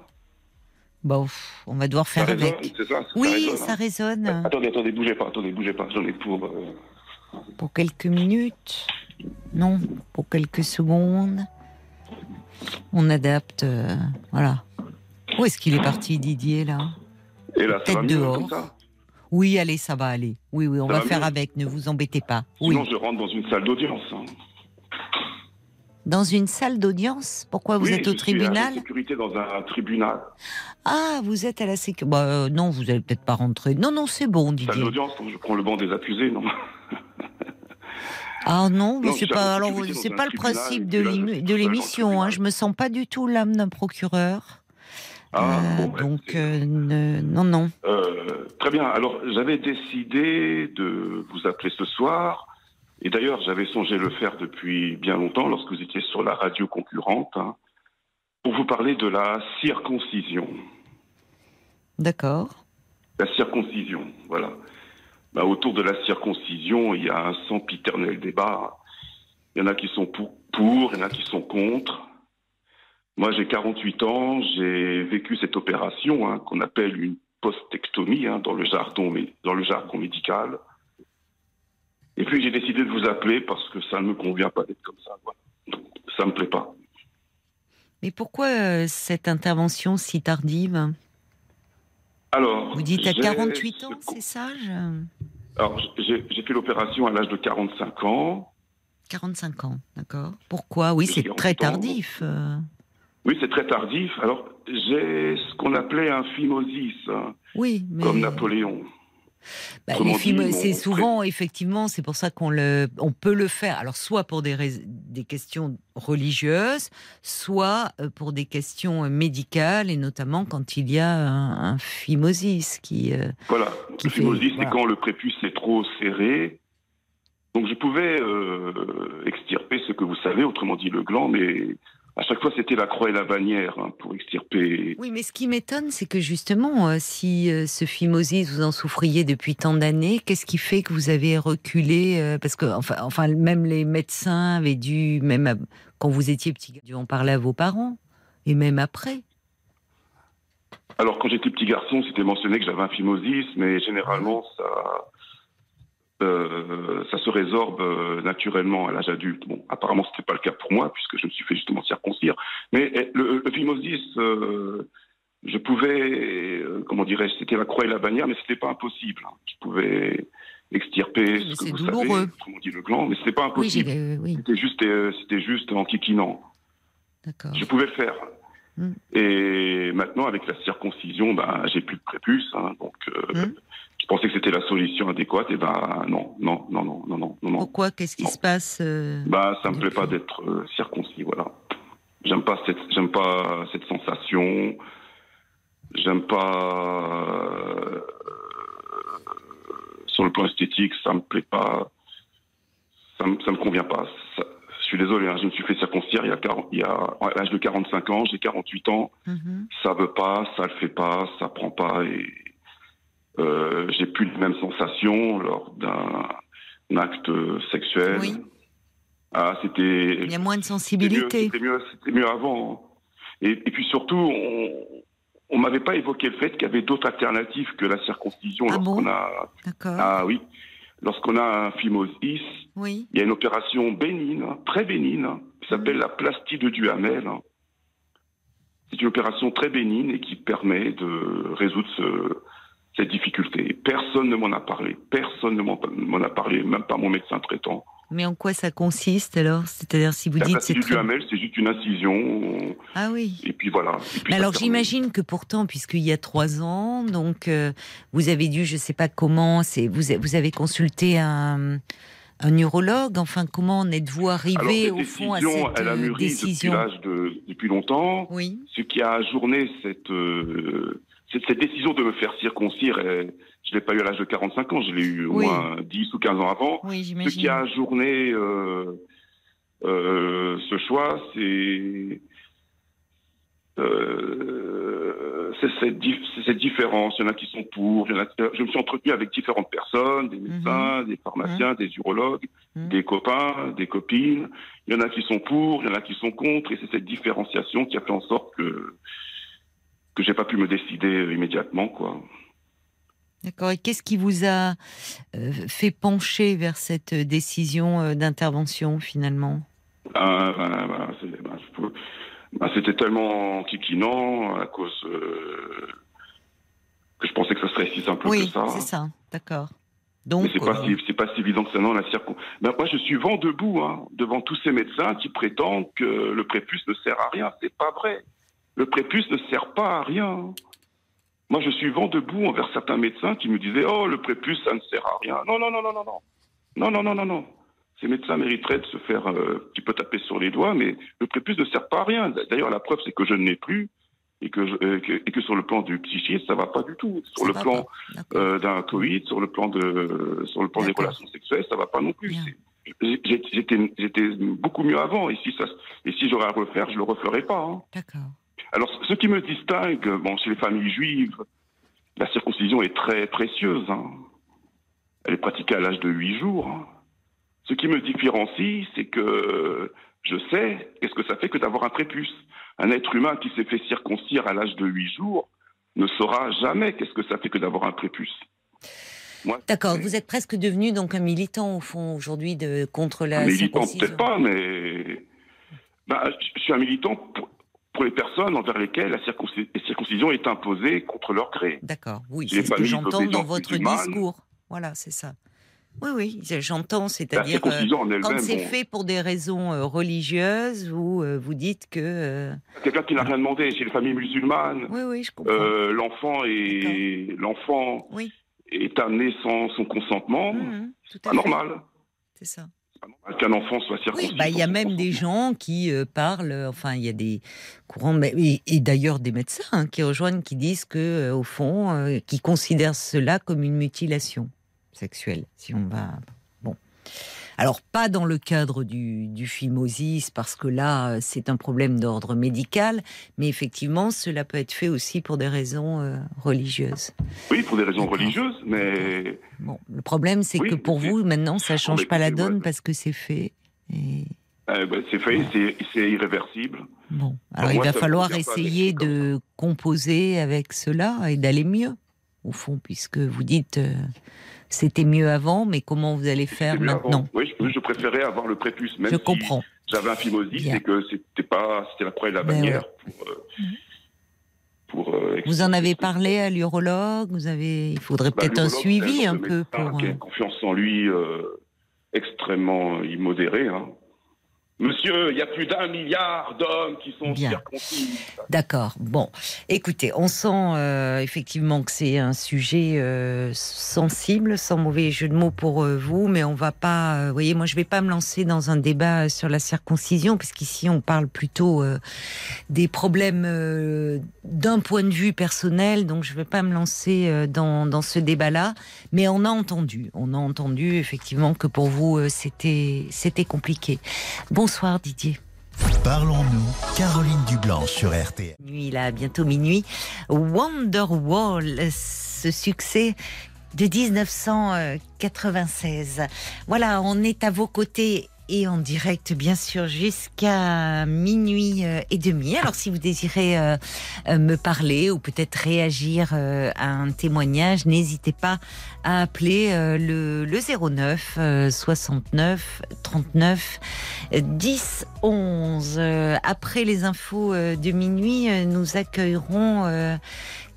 Bon, pff, on va devoir Ça faire résonne, avec. ça? Oui, résonne, ça hein résonne Attendez, attendez, bougez pas, attendez, bougez pas. J'en ai pour. euh, pour quelques minutes. Non, pour quelques secondes. On adapte. euh, voilà. Où est-ce qu'il est parti, Didier, là? Et là, Peut-être mieux dehors. comme ça? Oui, allez, ça va aller. Oui, oui, on Ça va va faire avec, ne vous embêtez pas. Oui. Sinon, je rentre dans une salle d'audience. hein. Dans une salle d'audience? Pourquoi vous Oui, êtes au je suis agent tribunal? de sécurité dans un tribunal. Ah, vous êtes à la sécurité. Bah, euh, non, vous allez peut-être pas rentrer. Non, non, c'est bon, Salle Didier. d'audience, donc je prends le banc des accusés, non? Ah non, mais c'est pas alors c'est pas le tribunal, principe de suis l'émission. Hein. tribunal. Je me sens pas du tout l'âme d'un procureur. Ah, Euh, bon, bah, donc euh, ne- non, non. Euh, très bien. Alors, j'avais décidé de vous appeler ce soir. Et d'ailleurs, j'avais songé le faire depuis bien longtemps, lorsque vous étiez sur la radio concurrente, hein, pour vous parler de la circoncision. D'accord. La circoncision, voilà. Bah, autour de la circoncision, il y a un sempiternel débat. Il y en a qui sont pour, pour, il y en a qui sont contre. Moi, j'ai 48 ans, j'ai vécu cette opération hein, qu'on appelle une postectomie hein, dans, le jargon, mé- dans le jargon médical. Et puis, j'ai décidé de vous appeler parce que ça ne me convient pas d'être comme ça. Voilà. Ça me plaît pas. Mais pourquoi euh, cette intervention si tardive? Alors, Vous dites à j'ai 48 ans, ce- c'est ça je- Alors, j'ai fait l'opération à l'âge de 45 ans. 45 ans, d'accord. Pourquoi? Oui, c'est très 48 ans. Oui, c'est très tardif. Alors, j'ai ce qu'on appelait un phimosis, hein, Oui, mais comme Napoléon. Bah, c'est souvent, effectivement, c'est pour ça qu'on le, on peut le faire. Alors, soit pour des, des questions religieuses, soit euh, pour des questions médicales, et notamment quand il y a un, un phimosis qui. euh, Voilà. Qui le phimosis, voilà. c'est quand le prépuce est trop serré. Donc, je pouvais euh, extirper ce que vous savez, autrement dit le gland, mais à chaque fois, c'était la croix et la bannière hein, pour extirper. Oui, mais ce qui m'étonne, c'est que justement, euh, si euh, ce phimosis, vous en souffriez depuis tant d'années, qu'est-ce qui fait que vous avez reculé euh, Parce que, enfin, enfin, même les médecins avaient dû, même à- quand vous étiez petit, dû en parler à vos parents. Et même après. Alors, quand j'étais petit garçon, c'était mentionné que j'avais un phimosis, mais généralement, ça, euh, ça se résorbe euh, naturellement à l'âge adulte. Bon, apparemment, c'était pas le cas pour moi, puisque je me suis fait justement circoncire. Mais eh, le, le phimosis, euh, je pouvais, comment dirais-je, c'était la croix et la bannière, mais c'était pas impossible. hein. Je pouvais extirper Oui, ce que vous douloureux. savez, comme on dit le gland, mais c'était pas Oui, impossible. oui, C'était juste, c'était juste en kikinant. Je pouvais le faire. Mm. Et maintenant, avec la circoncision, ben, j'ai plus de prépuce. hein, donc, euh, Mm. Je pensais que c'était la solution adéquate? Et ben, non, non, non, non, non, non. Pourquoi? Qu'est-ce qui se passe euh, Bah, ça me plaît pas d'être euh, circoncis, voilà. J'aime pas cette, j'aime pas cette sensation. J'aime pas euh, sur le plan esthétique, ça me plaît pas. Ça me, ça me convient pas. Ça- je suis désolé, hein, je me suis fait circoncire il y a, 40 il y a à l'âge de 45 ans, j'ai 48 ans. mhm. Ça veut pas, ça le fait pas, ça prend pas et euh, j'ai plus les mêmes sensations lors d'un un acte sexuel. Oui. Ah, c'était Il y a moins de sensibilité. c'était mieux, avant. hein. Et, et puis surtout, on, on m'avait pas évoqué le fait qu'il y avait d'autres alternatives que la circoncision Ah lorsqu'on bon? a. D'accord. Ah oui. Lorsqu'on a un phimosis, Oui. il y a une opération bénigne, très bénigne, qui s'appelle la plastie de Duhamel. C'est une opération très bénigne et qui permet de résoudre ce- cette difficulté. Personne ne m'en a parlé. Personne ne m'en a parlé, même pas mon médecin traitant. Mais en quoi ça consiste alors? C'est-à-dire si vous la dites c'est du c'est juste une incision. Ah oui. Et puis voilà. Et puis alors j'imagine que pourtant, puisqu'il y a trois ans, donc euh, vous avez dû, je sais pas comment, c'est vous, avez consulté un, un neurologue. Enfin, comment en êtes-vous Alors, arrivé cette au fond à cette elle a euh, mûri décision? depuis l'âge de depuis longtemps. Oui. Ce qui a ajourné cette, euh, cette, cette décision de me faire circoncire, je l'ai pas eu à l'âge de 45 ans, je l'ai eu au Oui. moins 10 ou 15 ans avant. Oui, Ce qui a ajourné euh, euh, ce choix, c'est euh, cette, cette différence. Il y en a qui sont pour. il y en a- je me suis entretenu avec différentes personnes, des médecins, des pharmaciens, des urologues, Mhm. des copains, des copines. Il y en a qui sont pour, il y en a qui sont contre, et c'est cette différenciation qui a fait en sorte que que j'ai pas pu me décider euh, immédiatement, quoi. D'accord. Et qu'est-ce qui vous a euh, fait pencher vers cette décision euh, d'intervention finalement? Ah, ben, ben, ben, C'était tellement kikinant à cause euh, que je pensais que ce serait si simple Oui, que ça. c'est ça. D'accord. Mais Donc, c'est pas euh, si c'est pas si évident que ça non la circon. Ben, moi je suis vent debout hein, devant tous ces médecins qui prétendent que le prépuce ne sert à rien. C'est pas vrai. Le prépuce ne sert pas à rien. Moi, je suis vent debout envers certains médecins qui me disaient Oh, le prépuce, ça ne sert à rien. Non, non, non, non, non, non. Non, non, non, non. Ces médecins mériteraient de se faire euh, un petit peu taper sur les doigts, mais le prépuce ne sert pas à rien. D'ailleurs, la preuve, c'est que je ne l'ai plus et que, euh, et que sur le plan du psychisme, ça ne va pas du tout. Sur le plan euh, d'un Covid, sur le plan, de, sur le plan des relations sexuelles, ça ne va pas non plus. J'étais beaucoup mieux avant, et si, j'aurais à refaire, je le referais pas. Hein. D'accord. Alors, ce qui me distingue, bon, chez les familles juives, la circoncision est très précieuse. hein. Elle est pratiquée à l'âge de 8 jours. hein. Ce qui me différencie, c'est que je sais qu'est-ce que ça fait que d'avoir un prépuce. Un être humain qui s'est fait circoncire à l'âge de 8 jours ne saura jamais qu'est-ce que ça fait que d'avoir un prépuce. D'accord. Vous êtes presque devenu donc un militant au fond aujourd'hui de contre la un militant, circoncision. peut-être pas, mais bah, je je suis un militant pour, pour les personnes envers lesquelles la circonci- la circoncision est imposée contre leur gré. D'accord, oui, c'est ce que j'entends dans votre discours. Voilà, c'est ça. Oui, oui, j'entends, c'est-à-dire euh, quand c'est fait pour des raisons euh, religieuses, vous euh, vous dites que euh, quelqu'un qui n'a rien demandé, chez les familles musulmanes, oui, oui, je comprends. l'enfant est l'enfant Oui. est amené sans son consentement. Tout C'est fait, normal. c'est ça. Qu'un enfant soit circoncis. Oui, bah il y a même des gens qui euh, parlent, euh, enfin il y a des courants, mais- et, et d'ailleurs des médecins hein, qui rejoignent, qui disent que euh, au fond, euh, qui considèrent cela comme une mutilation sexuelle, si on va. Alors pas dans le cadre du, du phimosis, parce que là euh, c'est un problème d'ordre médical, mais effectivement cela peut être fait aussi pour des raisons euh, religieuses. Oui, pour des raisons religieuses, mais Bon, le problème c'est Oui, que pour vous maintenant ça change mais pas la donne parce que c'est fait. Et... Euh, bah, c'est fait, c'est c'est irréversible. Bon, alors il va falloir essayer de composer avec cela et d'aller mieux, au fond, puisque vous dites euh, c'était mieux avant, mais comment vous allez faire avant. maintenant Oui, je, je préférais avoir le prépuce, même Je si comprends. j'avais un phimosis, c'est que c'était pas, c'était et la Ben bannière pour. euh, pour, euh, Vous en avez parlé à l'urologue Vous avez, il faudrait Bah, peut-être un suivi un peu médecin pour. Qui a une confiance en lui euh, extrêmement immodérée. hein. Monsieur, il y a plus d'un milliard d'hommes qui sont Bien. circoncis. D'accord. Bon, écoutez, on sent euh, effectivement que c'est un sujet euh, sensible, sans mauvais jeu de mots pour euh, vous, mais on va pas. vous voyez, moi, je vais pas me lancer dans un débat sur la circoncision, puisqu'ici, on parle plutôt des problèmes d'un point de vue personnel, donc je vais pas me lancer dans, dans ce débat-là. Mais on a entendu, on a entendu effectivement que pour vous, c'était c'était compliqué. Bonsoir Didier. Parlons-nous, Caroline Dublanche sur RTL. Nuit là, bientôt minuit. Wonderwall, ce succès de 1996. Voilà, on est à vos côtés et en direct, bien sûr, jusqu'à minuit euh, et demi. Alors, si vous désirez euh, euh, me parler ou peut-être réagir à un témoignage, n'hésitez pas à appeler le, le 09 euh, 69 39 euh, 10 11. Euh, après les infos de minuit, nous accueillerons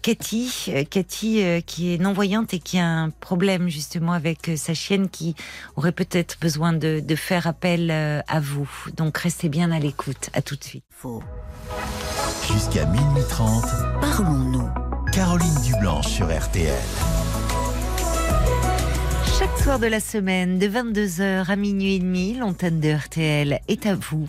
Cathy, euh, Cathy euh, qui est non-voyante et qui a un problème justement avec euh, sa chienne qui aurait peut-être besoin de, de faire appel euh, à vous. Donc restez bien à l'écoute. À tout de suite. Faux. Jusqu'à minuit 30, Parlons-nous. Caroline Dublanche sur RTL. Chaque soir de la semaine, de 22h à minuit et demi, l'antenne de RTL est à vous.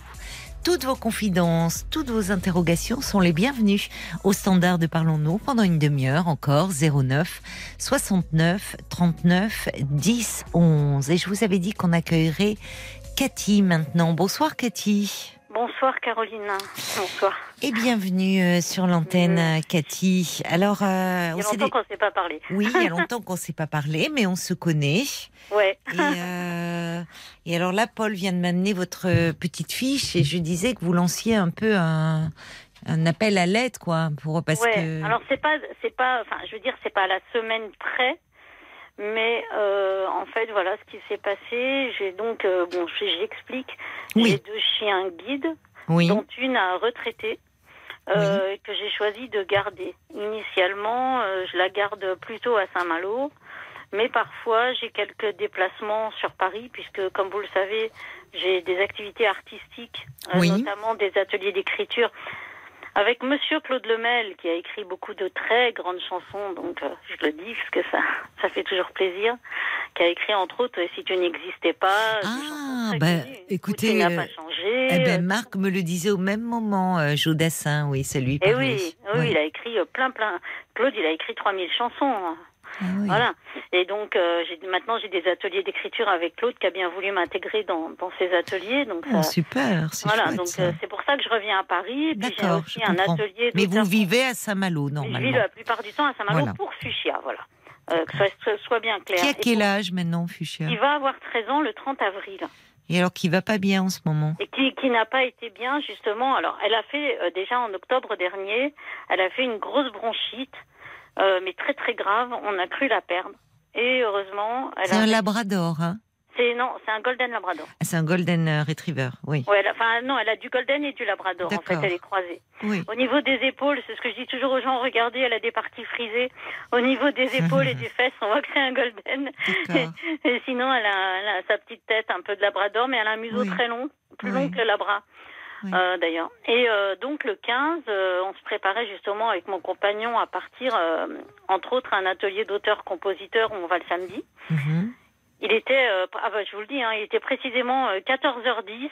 Toutes vos confidences, toutes vos interrogations sont les bienvenues au standard de Parlons-nous pendant une demi-heure encore 09 69 39 10 11. Et je vous avais dit qu'on accueillerait Cathy maintenant. Bonsoir Cathy. Bonsoir Caroline. Bonsoir. Et bienvenue euh, sur l'antenne euh, Cathy. Alors, euh, Il y a longtemps qu'on ne s'est pas parlé. oui, il y a longtemps qu'on ne s'est pas parlé, mais on se connaît. Ouais. Et, euh, et alors là, Paul vient de m'amener votre petite fiche et je disais que vous lanciez un peu un, un appel à l'aide, quoi, pour parce ouais. que. Alors c'est pas, c'est pas, enfin, je veux dire, c'est pas à la semaine près, mais euh, en fait, voilà ce qui s'est passé. J'ai donc, euh, bon, je- j'explique. Oui. J'ai deux chiens guides, oui. dont une a retraité. euh, que j'ai choisi de garder. Initialement, euh, je la garde plutôt à Saint-Malo, mais parfois j'ai quelques déplacements sur Paris, puisque comme vous le savez, j'ai des activités artistiques, euh, Oui. notamment des ateliers d'écriture. Avec Monsieur Claude Lemel, qui a écrit beaucoup de très grandes chansons, donc euh, je le dis parce que ça, ça fait toujours plaisir, qui a écrit entre autres Si tu n'existais pas. Ah, bah, écoutez, n'a euh, pas changé. Eh ben, euh, Marc me le disait au même moment, euh, Jodassin, oui, ça lui Eh parlait. oui, oui, Ouais. il a écrit euh, plein, plein. Claude, il a écrit 3000 chansons. Ah oui. Voilà. Et donc, euh, maintenant, j'ai des ateliers d'écriture avec Claude qui a bien voulu m'intégrer dans, dans ses ateliers. Donc, Oh, ça- super, c'est voilà. chouette, donc, euh, c'est pour ça que je reviens à Paris. Et puis, j'ai aussi un atelier. Mais vous vivez à Saint-Malo, Je vis normalement. la plupart du temps à Saint-Malo Voilà. pour Fuchsia. Voilà. Euh, que ça soit, bien clair. Qui a quel âge maintenant, Fuchsia Il va avoir 13 ans le 30 avril. Et alors qui va pas bien en ce moment et qui, qui n'a pas été bien justement. Alors, elle a fait euh, déjà en octobre dernier, elle a fait une grosse bronchite, euh, mais très très grave. On a cru la perdre. Et heureusement, elle C'est a. un labrador, hein C'est non, c'est un golden labrador. Ah, C'est un golden euh, retriever, oui. Ouais, elle a- enfin non, elle a du golden et du labrador. En fait, elle est croisée. Oui. Au niveau des épaules, c'est ce que je dis toujours aux gens. Regardez, elle a des parties frisées. Au niveau des épaules et des fesses, on voit que c'est un golden. Et sinon, elle a, elle a sa petite tête un peu de labrador, mais elle a un museau Oui. très long, plus Oui. long que le labra. Oui. euh, d'ailleurs. Et euh, donc le 15, euh, on se préparait justement avec mon compagnon à partir, entre autres, à un atelier d'auteur-compositeur où on va le samedi. Mhm. Il était, ah bah, je vous le dis, hein, il était précisément euh, 14h10.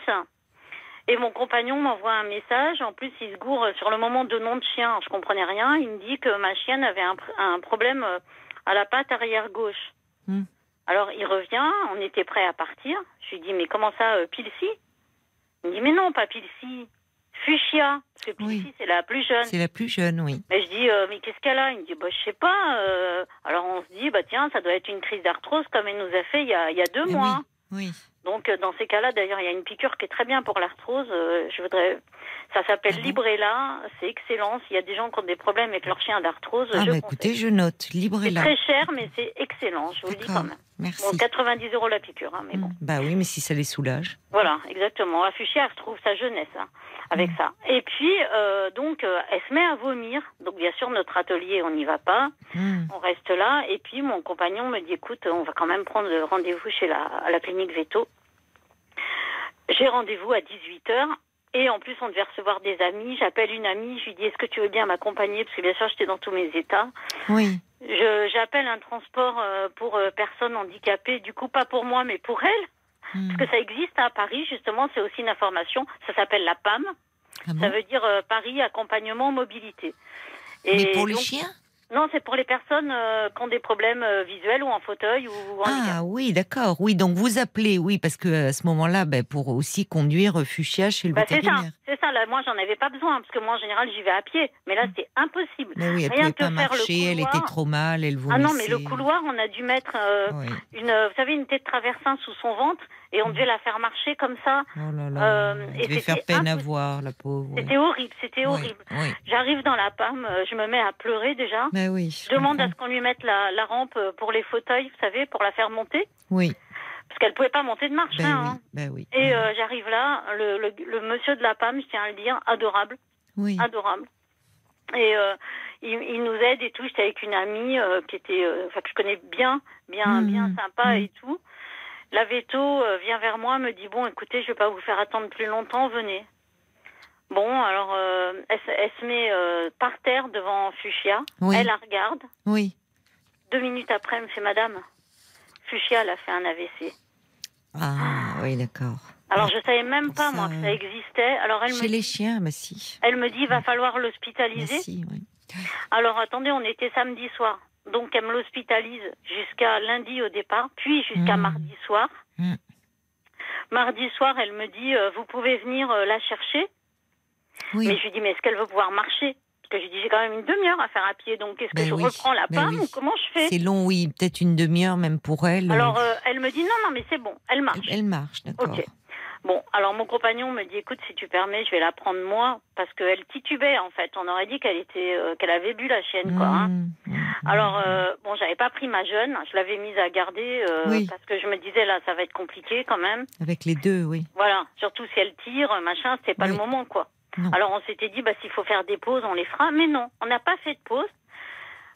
Et mon compagnon m'envoie un message. En plus, il se gourre sur le moment de nom de chien. Je comprenais rien. Il me dit que ma chienne avait un, pr- un problème à la patte arrière gauche. Hmm. Alors, il revient. On était prêt à partir. Je lui dis, mais comment ça, euh, Pilsi Il me dit, mais non, pas Pilsi. Fuchsia. Parce que Pilsi, Oui. c'est la plus jeune. C'est la plus jeune, oui. Mais je dis, euh, mais qu'est-ce qu'elle a? Il me dit, bah, je sais pas. euh. Alors on se dit, bah tiens, ça doit être une crise d'arthrose comme elle nous a fait il y a, il y a deux Eh mois. Oui. Donc euh, dans ces cas-là, d'ailleurs, il y a une piqûre qui est très bien pour l'arthrose. Euh, je voudrais, ça s'appelle bon Librella. C'est excellent. S'il y a des gens qui ont des problèmes avec leur chien d'arthrose, Ah, je bah écoutez, je note. C'est Librella. très cher, mais c'est excellent. Je vous le dis quand même. Merci. Bon, 90 euros la piqûre, hein, mais bon. Mm. Bah oui, mais si ça les soulage. Voilà, exactement. Afuchia retrouve sa jeunesse hein, avec Mm. ça. Et puis, euh, donc, euh, elle se met à vomir. Donc, bien sûr, notre atelier, on n'y va pas. Mm. On reste là. Et puis, mon compagnon me dit, écoute, on va quand même prendre rendez-vous chez la, à la clinique Veto. J'ai rendez-vous à 18h. Et en plus, on devait recevoir des amis. J'appelle une amie. Je lui dis, est-ce que tu veux bien m'accompagner? Parce que bien sûr, j'étais dans tous mes états. Oui. Je- J'appelle un transport euh, pour euh, personnes handicapées. Du coup, pas pour moi, mais pour elle. Mm. Parce que ça existe à Paris, justement, c'est aussi une information. Ça s'appelle la PAM. Ah bon? Ça veut dire euh, Paris Accompagnement Mobilité. mais pour les donc- chiens Non, c'est pour les personnes euh, qui ont des problèmes euh, visuels ou en fauteuil ou en handicap. Ah oui, d'accord. Oui, donc vous appelez, oui, parce que à ce moment-là, ben, pour aussi conduire euh, Fuchsia chez le Bah, c'est ça, vétérinaire. c'est ça. Là, moi, j'en avais pas besoin parce que moi, en général, j'y vais à pied. Mais là, c'est impossible. Mais oui, elle Rien pouvait que pas faire le marcher, elle couloir. était trop mal, elle vomissait. Ah non, mais le couloir, on a dû mettre euh, Oui. une, euh, vous savez, une tête traversin sous son ventre et on devait la faire marcher comme ça. Oh là là, Euh, et faire peine à voir, la pauvre. C'était horrible, c'était horrible. J'arrive dans la PAM, euh, je me mets à pleurer déjà. mais oui. Je demande à ce qu'on lui mette la, la rampe euh, pour les fauteuils, vous savez, pour la faire monter, Oui, parce qu'elle pouvait pas monter de marche. ben hein, oui, ben oui. Et euh, j'arrive là, le, le, le monsieur de la PAM, je tiens à le dire, adorable, oui. adorable. Et euh, il, il nous aide et tout. J'étais avec une amie qui était, enfin que je connais bien, bien, Mhm, bien sympa mhm. et tout. La veto euh, vient vers moi, me dit bon, écoutez, je vais pas vous faire attendre plus longtemps, venez. Bon, alors euh, elle, se- elle se met euh, par terre devant Fuchsia. Oui. Elle la regarde. Oui. Deux minutes après, elle me fait Madame, Fuchsia, elle a fait un AVC. Ah, oui, d'accord. Alors, je savais même Pour pas, ça, moi, que ça existait. Alors, elle Chez me, les chiens, bah si. elle me dit, il va falloir l'hospitaliser. si, oui. Alors, attendez, on était samedi soir. Donc, elle me l'hospitalise jusqu'à lundi au départ, puis jusqu'à Mm. mardi soir. Mm. Mardi soir, elle me dit, euh, vous pouvez venir euh, la chercher. Oui. Mais je lui dis, mais est-ce qu'elle veut pouvoir marcher? Parce que je lui dis, j'ai quand même une demi-heure à faire à pied. Donc, est-ce que Ben je oui, reprends la ben oui. ou comment je fais? C'est long, oui, peut-être une demi-heure même pour elle. Alors, euh, elle me dit, non, non, mais c'est bon, elle marche. elle marche, d'accord. Bon, alors mon compagnon me dit, écoute, si tu permets, je vais la prendre moi, parce qu'elle titubait en fait. On aurait dit qu'elle était, euh, qu'elle avait bu la chienne, quoi. hein. Mmh, Alors euh, bon, j'avais pas pris ma jeune, je l'avais mise à garder euh, Oui. parce que je me disais là, ça va être compliqué quand même. Avec les deux, oui. Voilà, surtout si elle tire, machin, c'était pas Oui. le moment, quoi. Non. Alors on s'était dit, bah s'il faut faire des pauses, on les fera, mais non, on n'a pas fait de pause.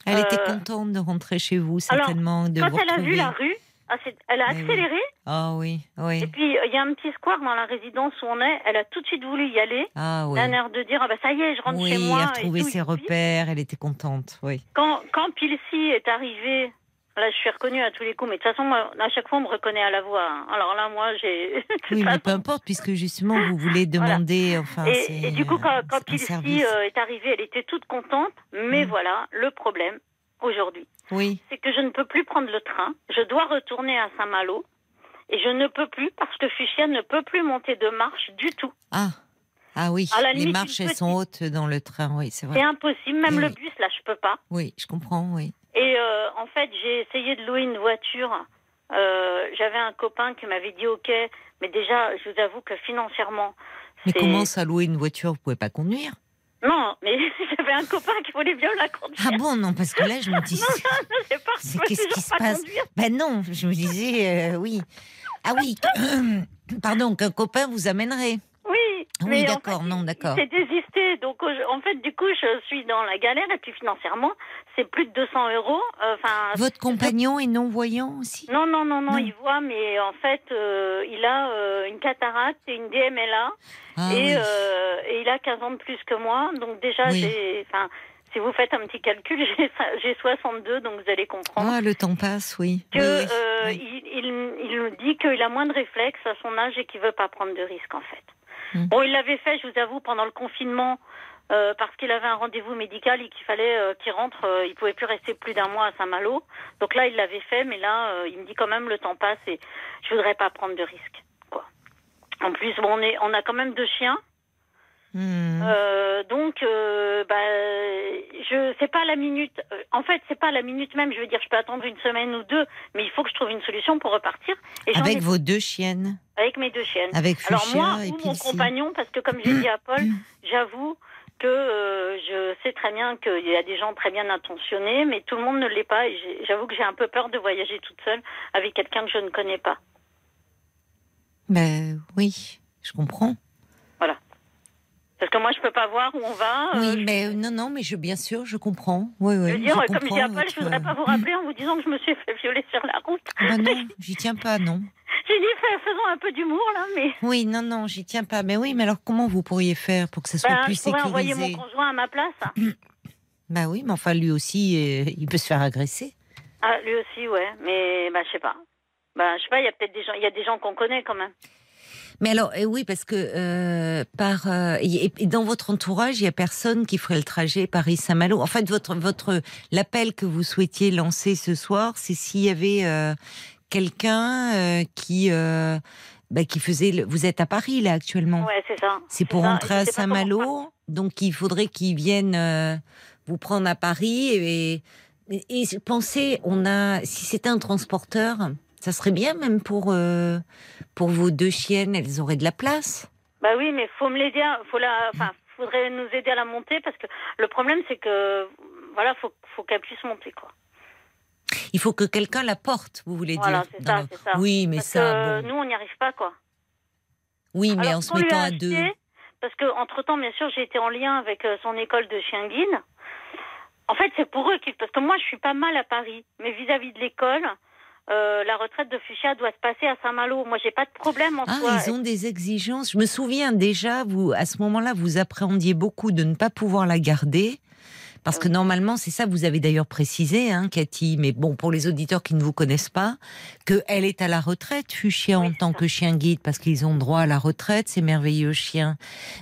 Elle était Euh, contente de rentrer chez vous, alors, certainement, de Quand vous elle a vu la rue, ah, elle a oui. accéléré. Ah oui, oui. Et puis, euh, il y a un petit square dans la résidence où on est. Elle a tout de suite voulu y aller. Ah oui. Un air de dire, ah bah ça y est, je rentre Oui, chez moi. elle a et retrouvé ses repères, elle était contente, oui. Quand, quand Pilsi est arrivé, là, je suis reconnue à tous les coups. Mais de toute façon, moi, à chaque fois, on me reconnaît à la voix. hein. Alors là, moi, j'ai... Oui, mais peu importe, puisque justement, vous voulez demander, enfin, et, et du coup, quand, quand Pilsi euh, est arrivée, elle était toute contente. Mais Mm. voilà, le problème, aujourd'hui, Oui, c'est que je ne peux plus prendre le train. Je dois retourner à Saint-Malo. Et je ne peux plus parce que Fuchsia ne peut plus monter de marche du tout. ah, ah oui, À la les limite, marches, elles sont hautes dans le train, oui, c'est C'est vrai. impossible. Même le oui. bus, là, je peux pas. Oui, je comprends, oui. Et euh, en fait, j'ai essayé de louer une voiture. Euh, J'avais un copain qui m'avait dit OK, mais déjà, je vous avoue que financièrement, Mais c'est- comment ça, louer une voiture, vous pouvez pas conduire? Non, mais j'avais un copain qui voulait bien la conduire. Ah bon, non, parce que là, je me dis, Non, non, je sais pas, c'est- qu'est-ce qui se pas passe conduire. ben non, je me disais, euh, oui. Ah oui, que- pardon, qu'un copain vous amènerait. Oui, Oui, mais en d'accord, fait, non, d'accord. Donc en fait, du coup, je suis dans la galère et puis financièrement, c'est plus de 200 euros. euh, Enfin, Votre compagnon est non-voyant aussi? Non, non, non, non, Non. il voit, mais en fait, euh, il a euh, une cataracte et une DMLA. Ah et, oui. euh, et il a 15 ans de plus que moi. Donc déjà, Oui. j'ai... Enfin, si vous faites un petit calcul, j'ai j'ai 62, donc vous allez comprendre. Ah, le temps passe, oui. que Oui, euh, il, il, il nous dit qu'il a moins de réflexes à son âge et qu'il veut pas prendre de risques en fait. Mm. Bon, il l'avait fait, je vous avoue, pendant le confinement euh, parce qu'il avait un rendez-vous médical et qu'il fallait euh, qu'il rentre. euh, il pouvait plus rester plus d'un mois à Saint-Malo. Donc là, il l'avait fait, mais là, euh, il me dit quand même le temps passe et je voudrais pas prendre de risques. En plus, bon, on est, on a quand même deux chiens. Hmm. Euh, donc, euh, bah, je c'est pas la minute. euh, En fait, c'est pas la minute même. Je veux dire, je peux attendre une semaine ou deux, mais il faut que je trouve une solution pour repartir. Et Avec ai- vos deux chiennes. avec mes deux chiennes. Avec Alors Fuchsia moi et ou mon compagnon, parce que comme j'ai dit à Paul, j'avoue que euh, je sais très bien qu'il y a des gens très bien intentionnés, mais tout le monde ne l'est pas. J'avoue que j'ai un peu peur de voyager toute seule avec quelqu'un que je ne connais pas. Ben oui, je comprends. Parce que moi, je peux pas voir où on va. euh, Oui, mais non, non, mais je, bien sûr, je comprends. Oui, oui. je veux dire, je comme j'ai à comprends Paul, je voudrais pas vous rappeler en vous disant que je me suis fait violer sur la route. Ben non, j'y tiens pas, non. J'ai dit, fais- faisons un peu d'humour là, mais Oui, non, non, j'y tiens pas. Mais oui, mais alors comment vous pourriez faire pour que ce soit ben, plus je pourrais envoyer sécurisé mon conjoint à ma place. Bah oui, mais enfin lui aussi, euh, il peut se faire agresser. Ah, lui aussi, ouais, mais bah, je sais pas. Bah, je sais pas, il y a peut-être des gens, il y a des gens qu'on connaît quand même. Mais alors, eh oui, parce que euh, par euh, et, dans votre entourage, il y a personne qui ferait le trajet Paris-Saint-Malo. En fait, votre votre l'appel que vous souhaitiez lancer ce soir, c'est s'il y avait euh, quelqu'un euh, qui euh, bah, qui faisait. le- Vous êtes à Paris là actuellement. Ouais, c'est ça. C'est pour ça, rentrer à Saint-Malo, donc il faudrait qu'ils viennent euh, vous prendre à Paris et, et, et pensez, on a si c'était un transporteur, ça serait bien même pour euh, pour vos deux chiennes, elles auraient de la place. Bah oui, mais faut me l'aider, à- faut la, enfin, faudrait nous aider à la monter parce que le problème c'est que voilà, faut faut qu'elle puisse monter quoi. Il faut que quelqu'un la porte, vous voulez Voilà, dire c'est ça, ça. Oui, mais Parce ça, que bon. nous on n'y arrive pas quoi. Oui, mais Alors, en se mettant à deux. Parce que entre temps, bien sûr, j'ai été en lien avec euh, son école de chien guide. En fait, c'est pour eux parce que moi, je suis pas mal à Paris, mais vis-à-vis de l'école. Euh, la retraite de Fuchsia doit se passer à Saint-Malo. Moi, j'ai pas de problème en Ah, soi. ils ont des exigences. Je me souviens déjà, vous, à ce moment-là, vous appréhendiez beaucoup de ne pas pouvoir la garder. Parce que normalement, c'est ça, vous avez d'ailleurs précisé, hein, Cathy, mais bon, pour les auditeurs qui ne vous connaissent pas, qu'elle est à la retraite, Fuchsia, en tant que chien guide, parce qu'ils ont droit à la retraite, ces merveilleux chiens.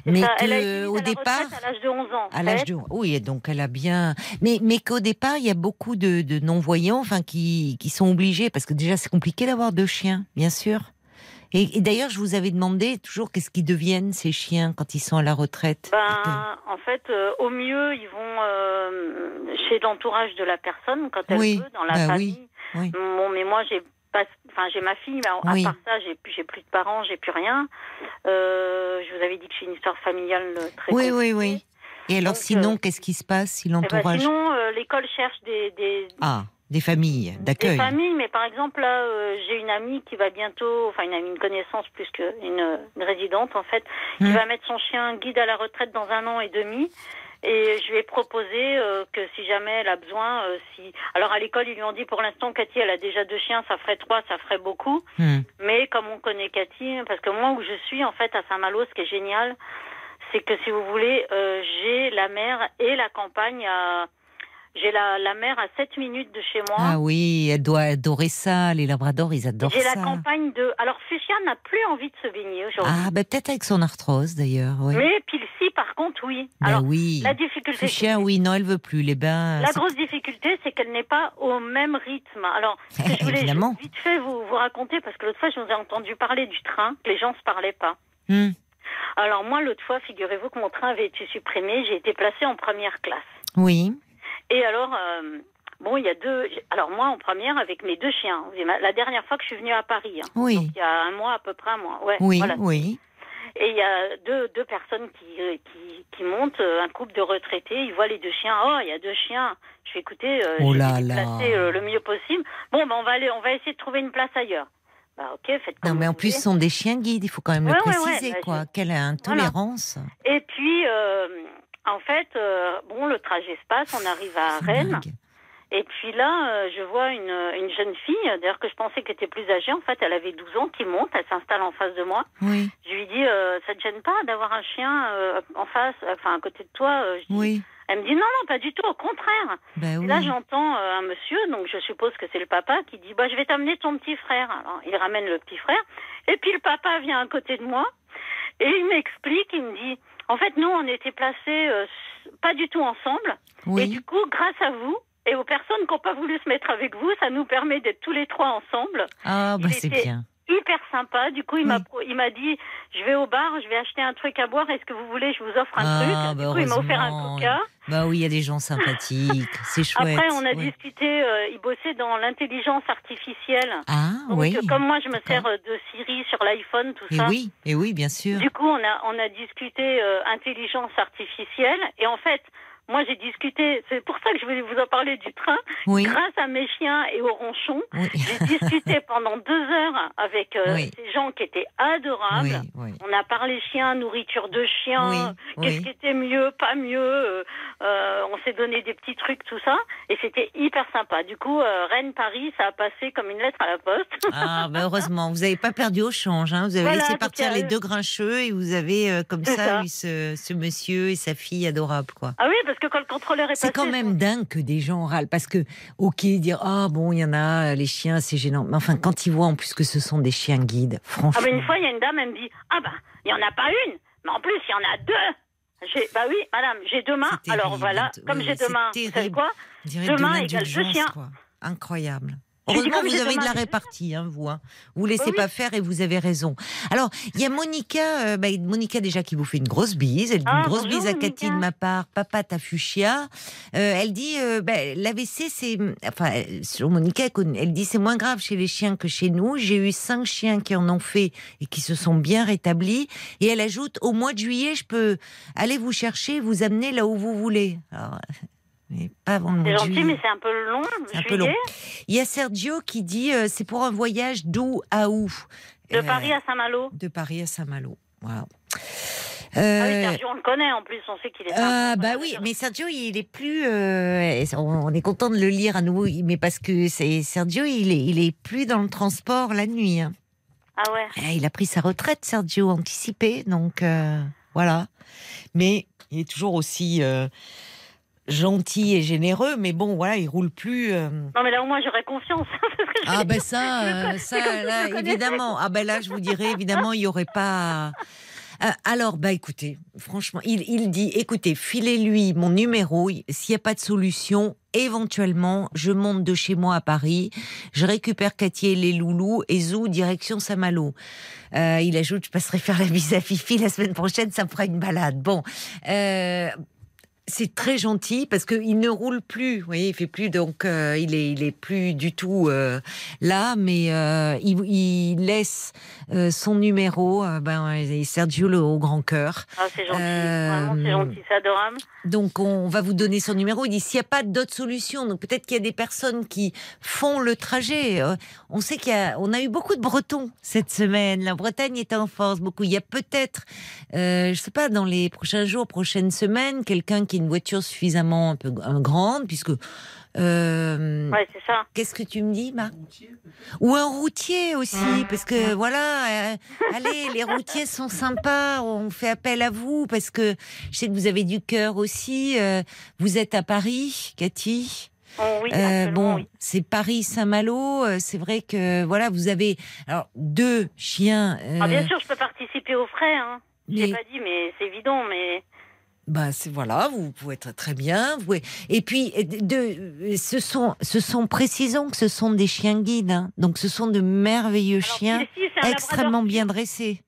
Mais ça, elle a été que, au à départ, à l'âge de 11 ans. à l'âge de, oui, donc elle a bien, mais, mais qu'au départ, il y a beaucoup de, de non-voyants, enfin, qui, qui sont obligés, parce que déjà, c'est compliqué d'avoir deux chiens, bien sûr. Et, et d'ailleurs, je vous avais demandé toujours qu'est-ce qu'ils deviennent, ces chiens, quand ils sont à la retraite. Ben, en fait, euh, au mieux, ils vont euh, chez l'entourage de la personne quand elle Oui, peut, dans la bah famille. oui, oui. Bon, mais moi, j'ai enfin, j'ai ma fille, mais à Oui. part ça, j'ai, plus de parents, j'ai plus rien. Euh, je vous avais dit que j'ai une histoire familiale très Oui, compliquée. oui, oui. Et alors, Donc, sinon, euh, qu'est-ce qui se passe si Eh ben, l'entourage. sinon, euh, l'école cherche des, des, Ah, des familles des d'accueil. familles, mais par exemple, là, euh, j'ai une amie qui va bientôt, enfin, une amie, une connaissance plus qu'une une résidente, en fait, qui Hmm. va mettre son chien guide à la retraite dans un an et demi. Et je lui ai proposé euh, que si jamais elle a besoin, euh, si. Alors à l'école, ils lui ont dit pour l'instant, Cathy, elle a déjà deux chiens, ça ferait trois, ça ferait beaucoup. Hmm. Mais comme on connaît Cathy, parce que moi où je suis, en fait, à Saint-Malo, ce qui est génial, c'est que si vous voulez, euh, j'ai la mer et la campagne à. J'ai la, la mer à 7 minutes de chez moi. Ah oui, elle doit adorer ça. Les labradors, ils adorent J'ai ça. la campagne de. Alors, Fuchsia n'a plus envie de se baigner aujourd'hui. Ah, ben peut-être avec son arthrose d'ailleurs. Oui. Mais Pilsi, par contre, oui. Ben Alors, oui. la difficulté. Fuchsia, oui, non, elle veut plus. Les bains. La grosse difficulté, c'est qu'elle n'est pas au même rythme. Alors, ce que je voulais Évidemment. vite fait vous, vous raconter, parce que l'autre fois, je vous ai entendu parler du train, que les gens ne se parlaient pas. Hmm. Alors, moi, l'autre fois, figurez-vous que mon train avait été supprimé, j'ai été placée en première classe. Oui. Et alors, euh, bon, il y a deux. Alors, moi, en première, avec mes deux chiens. Ma- La dernière fois que je suis venue à Paris. hein. Oui. Donc, il y a un mois, à peu près un mois. Ouais, Oui, voilà. oui. Et il y a deux, deux personnes qui, euh, qui, qui montent, euh, un couple de retraités, ils voient les deux chiens. Oh, il y a deux chiens. Je vais écouter, euh, Oh là placée, euh, le mieux possible. Bon, ben, on va aller, on va essayer de trouver une place ailleurs. Bah, ok, faites comme Non, mais en plus, ce sont des chiens guides. Il faut quand même Ouais, le ouais, ouais, préciser, bah, quoi. je- Quelle intolérance. Et puis, euh, en fait, euh, bon, le trajet se passe, on arrive à Rennes. dingue. Et puis là, euh, je vois une, une jeune fille, d'ailleurs que je pensais qu'elle était plus âgée, en fait, elle avait 12 ans, qui monte, elle s'installe en face de moi. Oui, Je lui dis, euh, ça te gêne pas d'avoir un chien euh, en face, enfin à côté de toi je dis- oui. Elle me dit, non, non, pas du tout, au contraire. Ben Et là, j'entends un monsieur, donc je suppose que c'est le papa, qui dit, bah, je vais t'amener ton petit frère. Alors, il ramène le petit frère. Et puis le papa vient à côté de moi et il m'explique, il me dit, en fait, nous, on était placés euh, pas du tout ensemble. Et Oui. du coup, grâce à vous et aux personnes qui n'ont pas voulu se mettre avec vous, ça nous permet d'être tous les trois ensemble. Ah, bah c'est bien. Hyper sympa. Du coup, il m'a Oui. dit, je vais au bar, je vais acheter un truc à boire. Est-ce que vous voulez, je vous offre un Ah, truc. bah, du coup, il m'a offert un coca. Bah oui, il y a des gens sympathiques. C'est chouette. Après, on a ouais. discuté. euh, il bossait dans l'intelligence artificielle. Ah Donc, oui. euh, comme moi, je me sers euh, de Siri sur l'iPhone, tout Et ça. oui, et oui, bien sûr. Du coup, on a, on a discuté euh, intelligence artificielle. Et en fait, moi, j'ai discuté. C'est pour ça que je voulais vous en parler du train. Oui, Grâce à mes chiens et au ronchon, oui, j'ai discuté pendant deux heures avec euh, Oui. ces gens qui étaient adorables. On a parlé chiens, nourriture de chiens, qu'est-ce qui était mieux, pas mieux. euh, euh, on s'est donné des petits trucs, tout ça, et c'était hyper sympa. Du coup, euh, Rennes Paris, ça a passé comme une lettre à la poste. Ah, bah heureusement, vous n'avez pas perdu au change. Hein. Vous avez Voilà, laissé partir les deux grincheux et vous avez comme ça, ça. eu ce, ce monsieur et sa fille adorables, quoi. Ah oui, parce que quand le contrôleur est C'est quand même dingue que des gens râlent parce que, ok, dire ah bon, il y en a les chiens, c'est gênant. Mais enfin, quand ils voient en plus que ce sont des chiens guides, franchement. Ah, mais une fois, il y a une dame, elle me dit Ah, ben, il n'y en a pas une, mais en plus, il y en a deux. J'ai- Bah oui, madame, j'ai deux mains. C'est Alors voilà, Oui, comme j'ai c'est deux mains, terrible. quoi? Deux de mains égale deux chiens. quoi. Incroyable. Heureusement, vous avez de la répartie, hein, vous. Hein. Vous laissez Oui, pas faire et vous avez raison. Alors, il y a Monica, euh, bah, Monica déjà qui vous fait une grosse bise. Elle dit Ah, une grosse bonjour, bise à Cathy de ma part. Papa, ta fuchsia. Euh, elle dit, euh, bah, l'AVC, c'est, enfin, sur Monica, elle dit c'est moins grave chez les chiens que chez nous. J'ai eu cinq chiens qui en ont fait et qui se sont bien rétablis. Et elle ajoute, au mois de juillet, je peux aller vous chercher, vous amener là où vous voulez. Alors, pas C'est gentil, mais c'est un peu long. C'est un peu long. juillet, Il y a Sergio qui dit euh, c'est pour un voyage d'où à où De Euh, Paris à Saint-Malo. De Paris à Saint-Malo. Voilà. Ah oui, Euh, Sergio, on le connaît en plus, on sait qu'il est ah, bah oui, mais Sergio, il est plus. euh, on est content de le lire à nouveau, mais parce que c'est Sergio, il est, il est plus dans le transport la nuit. hein. Ah ouais. Ah, Il a pris sa retraite, Sergio, anticipée, donc euh, voilà. Mais il est toujours aussi euh, gentil et généreux, mais bon, voilà, il roule plus. euh, Non, mais là, au moins, j'aurais confiance. Je- Ah ben ça, euh, ça là, évidemment. Ah ben là, je vous dirais, évidemment, il y aurait pas. Euh, alors, bah écoutez, franchement, il, il dit, écoutez, filez-lui mon numéro. S'il n'y a pas de solution, éventuellement, je monte de chez moi à Paris, je récupère Cathy et les loulous et Zou direction Saint-Malo. Euh, il ajoute, je passerai faire la bise à Fifi la semaine prochaine, ça me fera une balade. Bon. Euh, c'est très gentil parce qu'il ne roule plus, vous voyez, il fait plus donc euh, il est il est plus du tout euh, là, mais euh, il, il laisse son numéro, ben Sergio le au grand cœur. Ah, c'est gentil. Vraiment, c'est gentil, c'est adorable. Donc on va vous donner son numéro. Il dit s'il n'y a pas d'autres solutions, donc peut-être qu'il y a des personnes qui font le trajet. On sait qu'il y a, on a eu beaucoup de Bretons cette semaine. La Bretagne est en force beaucoup. Il y a peut-être, je sais pas, dans les prochains jours, prochaines semaines, quelqu'un qui une voiture suffisamment un peu grande, puisque. euh, Ouais, c'est ça. Qu'est-ce que tu me dis, Marc? Ou un routier aussi, parce que voilà, euh, allez, les routiers sont sympas, on fait appel à vous, parce que je sais que vous avez du cœur aussi. euh, vous êtes à Paris, Cathy Oh, oui, Euh, bon, oui. c'est Paris-Saint-Malo. euh, C'est vrai que voilà, vous avez alors deux chiens. euh, Ah, bien sûr, je peux participer aux frais. Hein. Je mais- l'ai pas dit, mais c'est évident. Mais Bah c'est voilà, vous pouvez être très bien. Vous pouvez... Et puis de, ce sont, ce sont précisons que ce sont des chiens guides, hein. donc ce sont de merveilleux Alors, chiens, extrêmement bien dressés.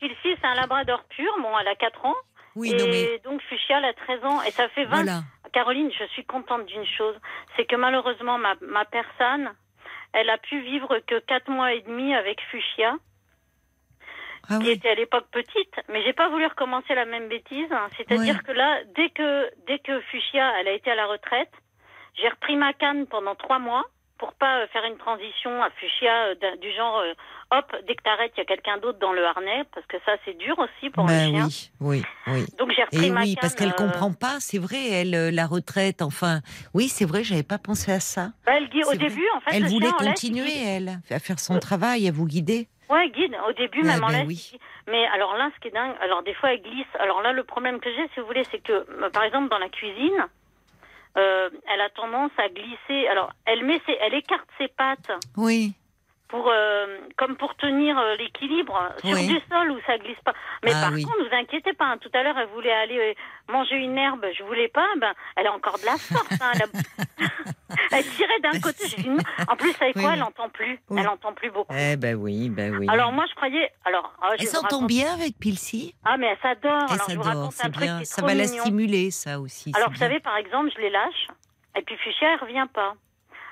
Kilsi, c'est un labrador pur. Bon, elle a 4 ans. Oui, et non mais donc, Fuchsia, elle a 13 ans. Et ça fait 20. voilà. Caroline, je suis contente d'une chose. C'est que malheureusement, ma, ma personne, elle a pu vivre que 4 mois et demi avec Fuchsia. Ah qui oui. était à l'époque petite, mais j'ai pas voulu recommencer la même bêtise. C'est-à-dire que là, dès que dès que Fuchsia, elle a été à la retraite, j'ai repris ma canne pendant trois mois pour pas euh, faire une transition à Fuchsia euh, du genre euh, hop, dès que t'arrêtes, il y a quelqu'un d'autre dans le harnais parce que ça c'est dur aussi pour Bah un chien. oui, oui, oui. Donc j'ai repris Et ma oui, canne. parce qu'elle euh, comprend pas, c'est vrai, elle, la retraite, enfin, oui, c'est vrai, j'avais pas pensé à ça. bah, elle au vrai. début, en fait, elle le voulait continuer, elle, à faire son travail, à vous guider. Ouais, guide. Au début, Ouais, même en ben laisse. oui. il guide. Mais alors là, ce qui est dingue, alors des fois elle glisse. Alors là, le problème que j'ai, si vous voulez, c'est que, euh, par exemple, dans la cuisine, euh, elle a tendance à glisser. Alors, elle met ses, elle écarte ses pattes Oui. Pour euh, comme pour tenir euh, l'équilibre sur Oui. du sol où ça glisse pas. Mais Ah par oui. contre, ne vous inquiétez pas. hein, tout à l'heure, elle voulait aller euh, manger une herbe. Je voulais pas. Ben, elle a encore de la force. hein, elle, a- elle tirait d'un côté. En plus, avec Oui, quoi. Elle entend plus. Elle entend plus beaucoup. Eh ben oui, ben oui. Alors moi, je croyais. Alors, ah, je Elle s'entend bien avec Pilsi? Ah, mais elle s'adore. Elle Alors, je vous s'adore, raconte c'est un truc bien. qui est Ça trop va la stimuler, ça aussi. Alors, vous bien. savez, par exemple, je les lâche, et puis Fuchsia, elle revient pas.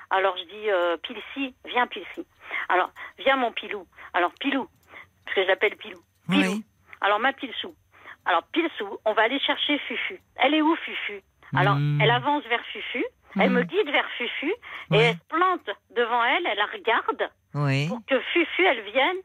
Alors, je dis, euh, Pilsi, viens, Pilsi. Alors, viens, mon Pilou. Alors, Pilou, parce que je l'appelle Pilou. Pilou. Oui. Alors, ma Pilsou. Alors, Pilsou, on va aller chercher Fufu. Elle est où, Fufu? Alors, Hmm. elle avance vers Fufu, elle Hmm. me guide vers Fufu, et elle se plante devant elle, elle la regarde, Oui. pour que Fufu, elle vienne.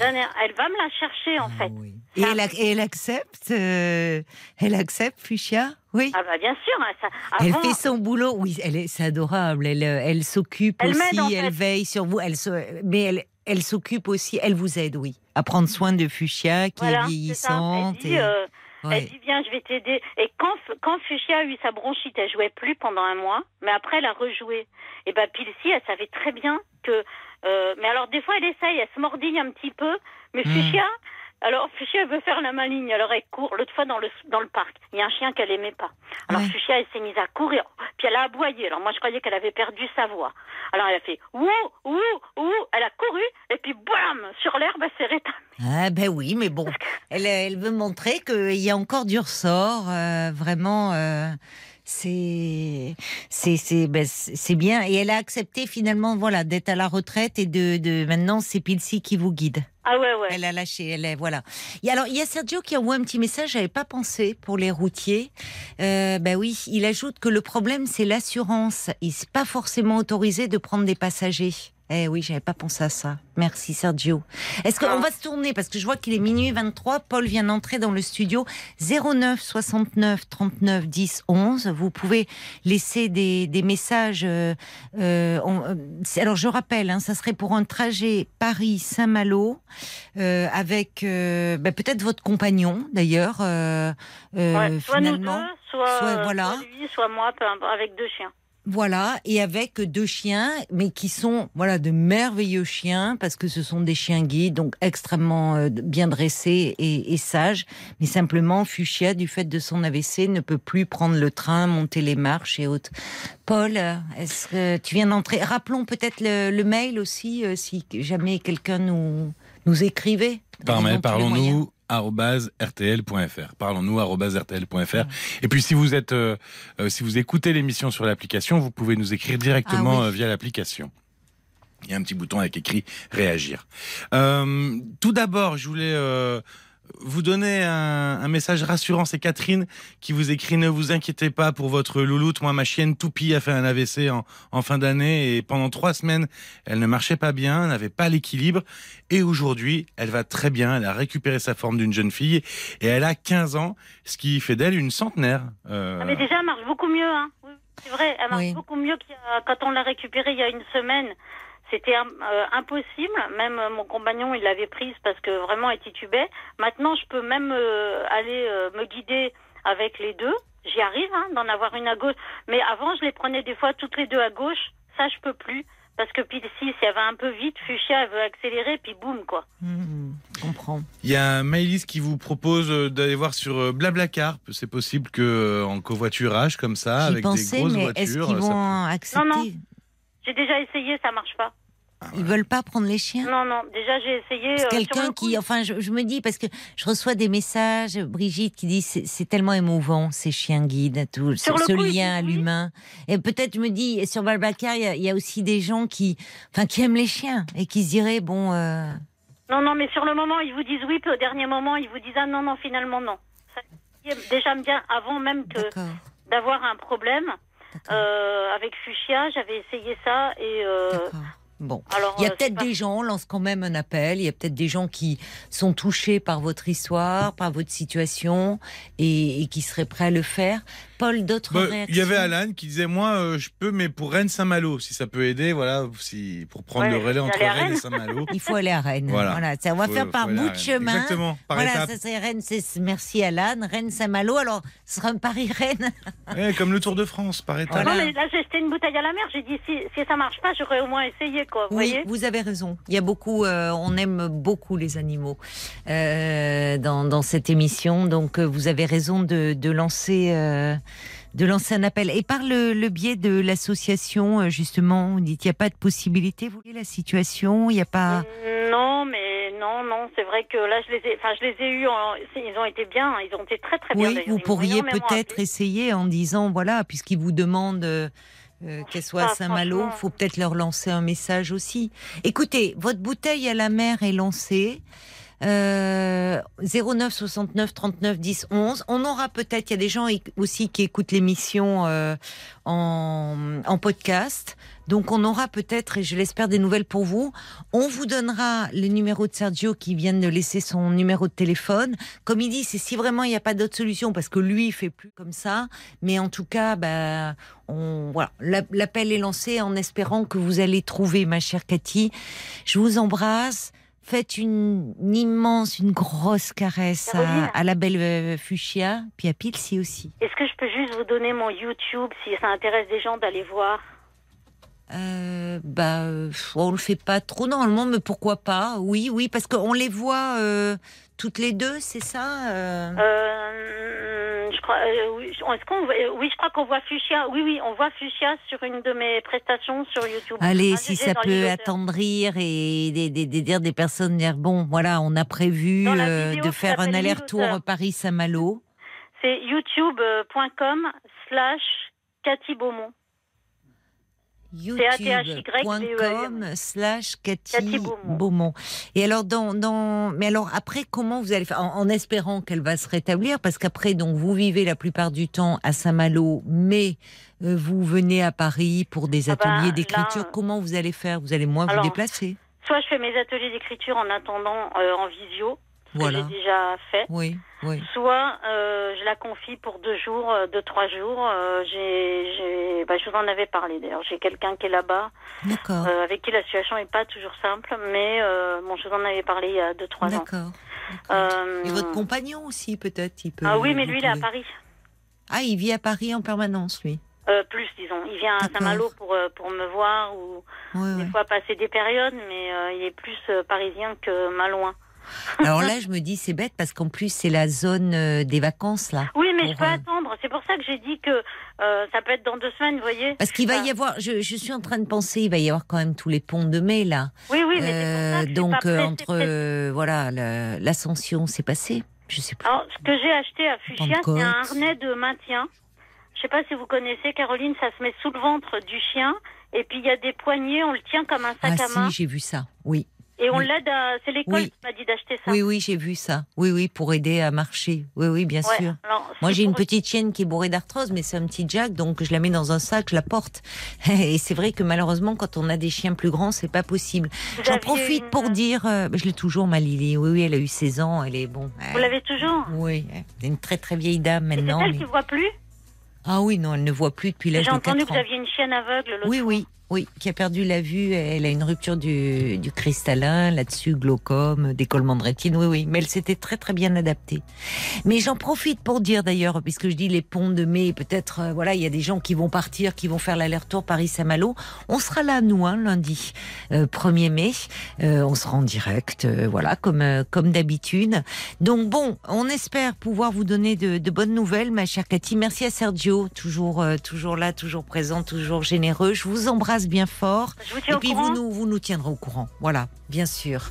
donner- Elle va me la chercher, en fait. Oui. Et elle, et elle accepte euh, Elle accepte, Fuchsia? Oui. Ah, bah, bien sûr. hein, ça, Elle avant- fait son boulot. Oui, elle est, c'est adorable. Elle, euh, elle s'occupe Elle aussi. Elle veille sur vous. Elle se, mais elle, elle s'occupe aussi. Elle vous aide, oui, à prendre soin de Fuchsia qui Voilà, est c'est ça. vieillissante. Elle dit, et- euh. Elle dit viens, je vais t'aider. Et quand quand Fuchsia a eu sa bronchite, elle jouait plus pendant un mois, mais après elle a rejoué. Et ben Pilsi, elle savait très bien que. euh, mais alors des fois elle essaye, elle se mordille un petit peu, mais Hmm. Fuchsia. Alors Fuchsia elle veut faire la maligne, alors elle court. L'autre fois dans le dans le parc, il y a un chien qu'elle aimait pas. Alors Ouais. Fuchsia elle s'est mise à courir, puis elle a aboyé. Alors moi je croyais qu'elle avait perdu sa voix. Alors elle a fait ouh ouh ouh, elle a couru et puis bam sur l'herbe elle s'est rétablie. Ah ben oui, mais bon, elle, elle veut montrer qu'il y a encore du ressort, euh, vraiment. euh, c'est c'est c'est ben, bien et elle a accepté finalement voilà d'être à la retraite et de, de maintenant c'est Pilsi qui vous guide. Ah ouais ouais. Elle a lâché, elle est voilà. Et alors il y a Sergio qui envoie un petit message, j'avais pas pensé pour les routiers. Euh, ben oui, il ajoute que le problème c'est l'assurance. Il n'est pas forcément autorisé de prendre des passagers. Eh oui, j'avais pas pensé à ça. Merci Sergio. Est-ce qu'on va se tourner? Parce que je vois qu'il est minuit 23. Paul vient d'entrer dans le studio 09 69 39 10 11. Vous pouvez laisser des, des messages. euh, euh, on- euh, alors je rappelle, hein, ça serait pour un trajet Paris-Saint-Malo euh, avec bah, peut-être votre compagnon d'ailleurs. Ouais, soit nous deux, finalement. soit, soit, voilà. soit lui, soit moi, peu importe, avec deux chiens. Voilà, et avec deux chiens, mais qui sont voilà de merveilleux chiens parce que ce sont des chiens guides, donc extrêmement euh, bien dressés et, et sages. Mais simplement, Fuchsia, du fait de son AVC, ne peut plus prendre le train, monter les marches et autres. Paul, est-ce que tu viens d'entrer? Rappelons peut-être le, le mail aussi, euh, si jamais quelqu'un nous nous écrivait. Par mail, parlons-nous rtl.fr. Parlons-nous rtl.fr. Et puis si vous êtes, euh, euh, si vous écoutez l'émission sur l'application, vous pouvez nous écrire directement Ah oui. euh, via l'application. Il y a un petit bouton avec écrit réagir. Euh, tout d'abord, je voulais euh, vous donner un, un message rassurant. C'est Catherine qui vous écrit Ne vous inquiétez pas pour votre louloute. Moi, ma chienne Toupie a fait un AVC en, en fin d'année et pendant trois semaines, elle ne marchait pas bien, n'avait pas l'équilibre. Et aujourd'hui, elle va très bien. Elle a récupéré sa forme d'une jeune fille et elle a 15 ans, ce qui fait d'elle une centenaire. Euh, Ah, mais déjà, elle marche beaucoup mieux. Hein. Oui, c'est vrai, elle marche Oui. beaucoup mieux y a- quand on l'a récupérée il y a une semaine. C'était euh, impossible. Même euh, mon compagnon, il l'avait prise parce que vraiment, elle titubait. Maintenant, je peux même euh, aller euh, me guider avec les deux. J'y arrive hein, d'en avoir une à gauche. Mais avant, je les prenais des fois toutes les deux à gauche. Ça, je peux plus. Parce que puis si, si elle va un peu vite, Fuchsia, elle veut accélérer, puis boum, quoi. Mmh, je comprends. Il y a Maëlys qui vous propose d'aller voir sur Blablacar. C'est possible que euh, en covoiturage comme ça, avec pensais, des grosses mais voitures. est-ce qu'ils ça vont accepter Non, non. J'ai déjà essayé, ça marche pas. Ils veulent pas prendre les chiens Non, non, déjà j'ai essayé. Euh, quelqu'un qui, enfin, je, je me dis parce que je reçois des messages, Brigitte qui dit c'est c'est tellement émouvant ces chiens guides, tout ce, Sur le ce coup, ils lien à l'humain. Et peut-être je me dis sur Balbacar, il y, a- il y a aussi des gens qui, enfin, qui aiment les chiens et qui se diraient bon, euh, Non, non, mais sur le moment, ils vous disent oui, puis au dernier moment, ils vous disent ah non, non, finalement non. Ça, déjà bien avant même que d'avoir un problème euh, avec Fuchsia, j'avais essayé ça et euh. Bon. alors. Il y a euh, peut-être des gens, on lance quand même un appel, il y a peut-être des gens qui sont touchés par votre histoire, par votre situation et, et qui seraient prêts à le faire. Paul, d'autres Bah, réactions il y avait Alan qui disait moi euh, je peux mais pour Rennes Saint-Malo si ça peut aider voilà si pour prendre Ouais, le relais entre Rennes et. Saint-Malo. Il faut aller à Rennes. Voilà. Voilà. ça, on va Faut- faire par bout de chemin. Exactement par voilà, ça c'est Rennes, c'est merci Alan, Rennes Saint-Malo. Alors, ce sera un Paris-Rennes. Ouais, comme le Tour de France par étapes. Voilà. Non, mais là, j'ai jeté une bouteille à la mer. J'ai dit si, si ça marche pas, j'aurais au moins essayé quoi. Vous Oui, voyez vous avez raison. Il y a beaucoup, euh, on aime beaucoup les animaux euh, dans, dans cette émission, donc euh, vous avez raison de, de lancer. De lancer un appel. Et par le, le biais de l'association, euh, justement, vous dites qu'il n'y a pas de possibilité, vous voyez la situation, il n'y a pas... Non, mais non, non, c'est vrai que là, je les ai, enfin, je les ai eus. en- Ils ont été bien, ils ont été très très bien. Oui, vous pourriez peut-être essayer en disant, voilà, puisqu'ils vous demandent euh, euh, qu'elle soit à Ah, Saint-Malo, faut peut-être leur lancer un message aussi. Écoutez, votre bouteille à la mer est lancée. Euh, 09 69 39 10 11. On aura peut-être, il y a des gens aussi qui écoutent l'émission euh, en, en podcast. Donc on aura peut-être, et je l'espère, des nouvelles pour vous. On vous donnera le numéro de Sergio qui vient de laisser son numéro de téléphone. Comme il dit, c'est si vraiment il n'y a pas d'autre solution, parce que lui, il fait plus comme ça. Mais en tout cas, bah, on, voilà, La- l'appel est lancé en espérant que vous allez trouver, ma chère Cathy. Je vous embrasse. Faites une, une immense, une grosse caresse à, la belle euh, Fuchsia, puis à Pilsi aussi. Est-ce que je peux juste vous donner mon YouTube si ça intéresse des gens d'aller voir? Euh, bah, euh, on le fait pas trop normalement, mais pourquoi pas? Oui, oui, parce qu'on les voit euh, toutes les deux, c'est ça euh Euh, je crois, euh, oui, est-ce qu'on voit- euh, oui, je crois qu'on voit Fuchsia. Oui, oui, on voit Fuchsia sur une de mes prestations sur YouTube. Allez, si ça peut attendrir et des, des- des- dire des personnes dire bon, voilà, on a prévu euh, de faire un aller-retour Paris-Saint-Malo. C'est youtube.com slash Cathy Beaumont. youtube.com slash Cathy Beaumont. Et alors, dans, dans, mais alors après, comment vous allez faire? En, en espérant qu'elle va se rétablir, parce qu'après, donc, vous vivez la plupart du temps à Saint-Malo, mais euh, vous venez à Paris pour des Ah bah, ateliers là, d'écriture. Comment vous allez faire? Vous allez moins alors, vous déplacer? Soit je fais mes ateliers d'écriture en attendant euh, en visio, Voilà. que j'ai déjà fait. Oui, oui. Soit euh, je la confie pour deux jours, euh, deux trois jours. Euh, j'ai, j'ai, bah, je vous en avais parlé d'ailleurs. J'ai quelqu'un qui est là-bas, D'accord. euh, avec qui la situation est pas toujours simple, mais euh, bon, je vous en avais parlé il y a deux trois ans. D'accord. Et votre compagnon aussi, peut-être il peut Ah oui, mais lui il est à. Paris. Ah, il vit à Paris en permanence, lui. Euh, plus, disons. Il vient à. Saint-Malo pour, euh, pour me voir ou des fois passer des périodes, mais euh, il est plus parisien que malouin. Alors là, je me dis, c'est bête parce qu'en plus, c'est la zone euh, des vacances, là. Oui, mais Pour, je peux euh, attendre. C'est pour ça que j'ai dit que euh, ça peut être dans deux semaines, vous voyez. Parce qu'il va Ah. y avoir, je, je suis en train de penser, il va y avoir quand même tous les ponts de mai, là. Oui, oui, mais c'est pour ça que je suis donc, pas entre, euh, voilà, l'ascension, c'est passé. Je sais plus. Alors, ce que j'ai acheté à Fuchsia, c'est un harnais de maintien. Je sais pas si vous connaissez, Caroline, ça se met sous le ventre du chien. Et puis, il y a des poignées, on le tient comme un Ah sac à main. si, j'ai vu ça. Oui. Et on oui. l'aide à. C'est l'école Oui. qui m'a dit d'acheter ça. Oui, oui, j'ai vu ça. Oui, oui, pour aider à marcher. Oui, oui, bien Ouais, sûr. alors, Moi, j'ai une petite chienne qui est bourrée d'arthrose, mais c'est un petit Jack, donc je la mets dans un sac, je la porte. Et c'est vrai que malheureusement, quand on a des chiens plus grands, c'est pas possible. J'en profite une- pour dire, euh, je l'ai toujours, ma Lily. Oui, oui, elle a eu 16 ans, elle est bon. Vous l'avez toujours Oui, c'est une très très vieille dame Et C'est maintenant. elle mais- qui voit plus Ah oui, non, elle ne voit plus depuis l'âge J'ai de entendu 4 que ans. vous aviez une chienne aveugle Oui, fois. oui, oui, qui a perdu la vue. Elle a une rupture du, du cristallin, là-dessus, glaucome, décollement de rétine. Oui, oui, mais elle s'était très, très bien adaptée. Mais j'en profite pour dire d'ailleurs, puisque je dis les ponts de mai, peut-être, euh, voilà, il y a des gens qui vont partir, qui vont faire l'aller-retour Paris-Saint-Malo. On sera là, nous, hein, lundi, euh, 1er mai. Euh, on sera en direct, euh, voilà, comme, euh, comme d'habitude. Donc bon, on espère pouvoir vous donner de, de bonnes nouvelles, ma chère Cathy. Merci à Sergio, toujours, euh, toujours là, toujours présent, toujours généreux. Je vous embrasse bien fort. Je vous tiens Et puis vous nous, vous nous tiendrez au courant. Voilà, bien sûr.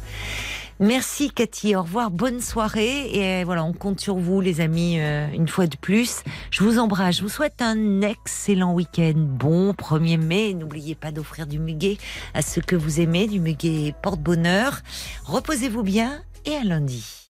Merci Cathy, au revoir, bonne soirée et euh, voilà, on compte sur vous les amis euh, une fois de plus. Je vous embrasse, je vous souhaite un excellent week-end, bon 1er mai. N'oubliez pas d'offrir du muguet à ceux que vous aimez, du muguet porte-bonheur. Reposez-vous bien et à lundi.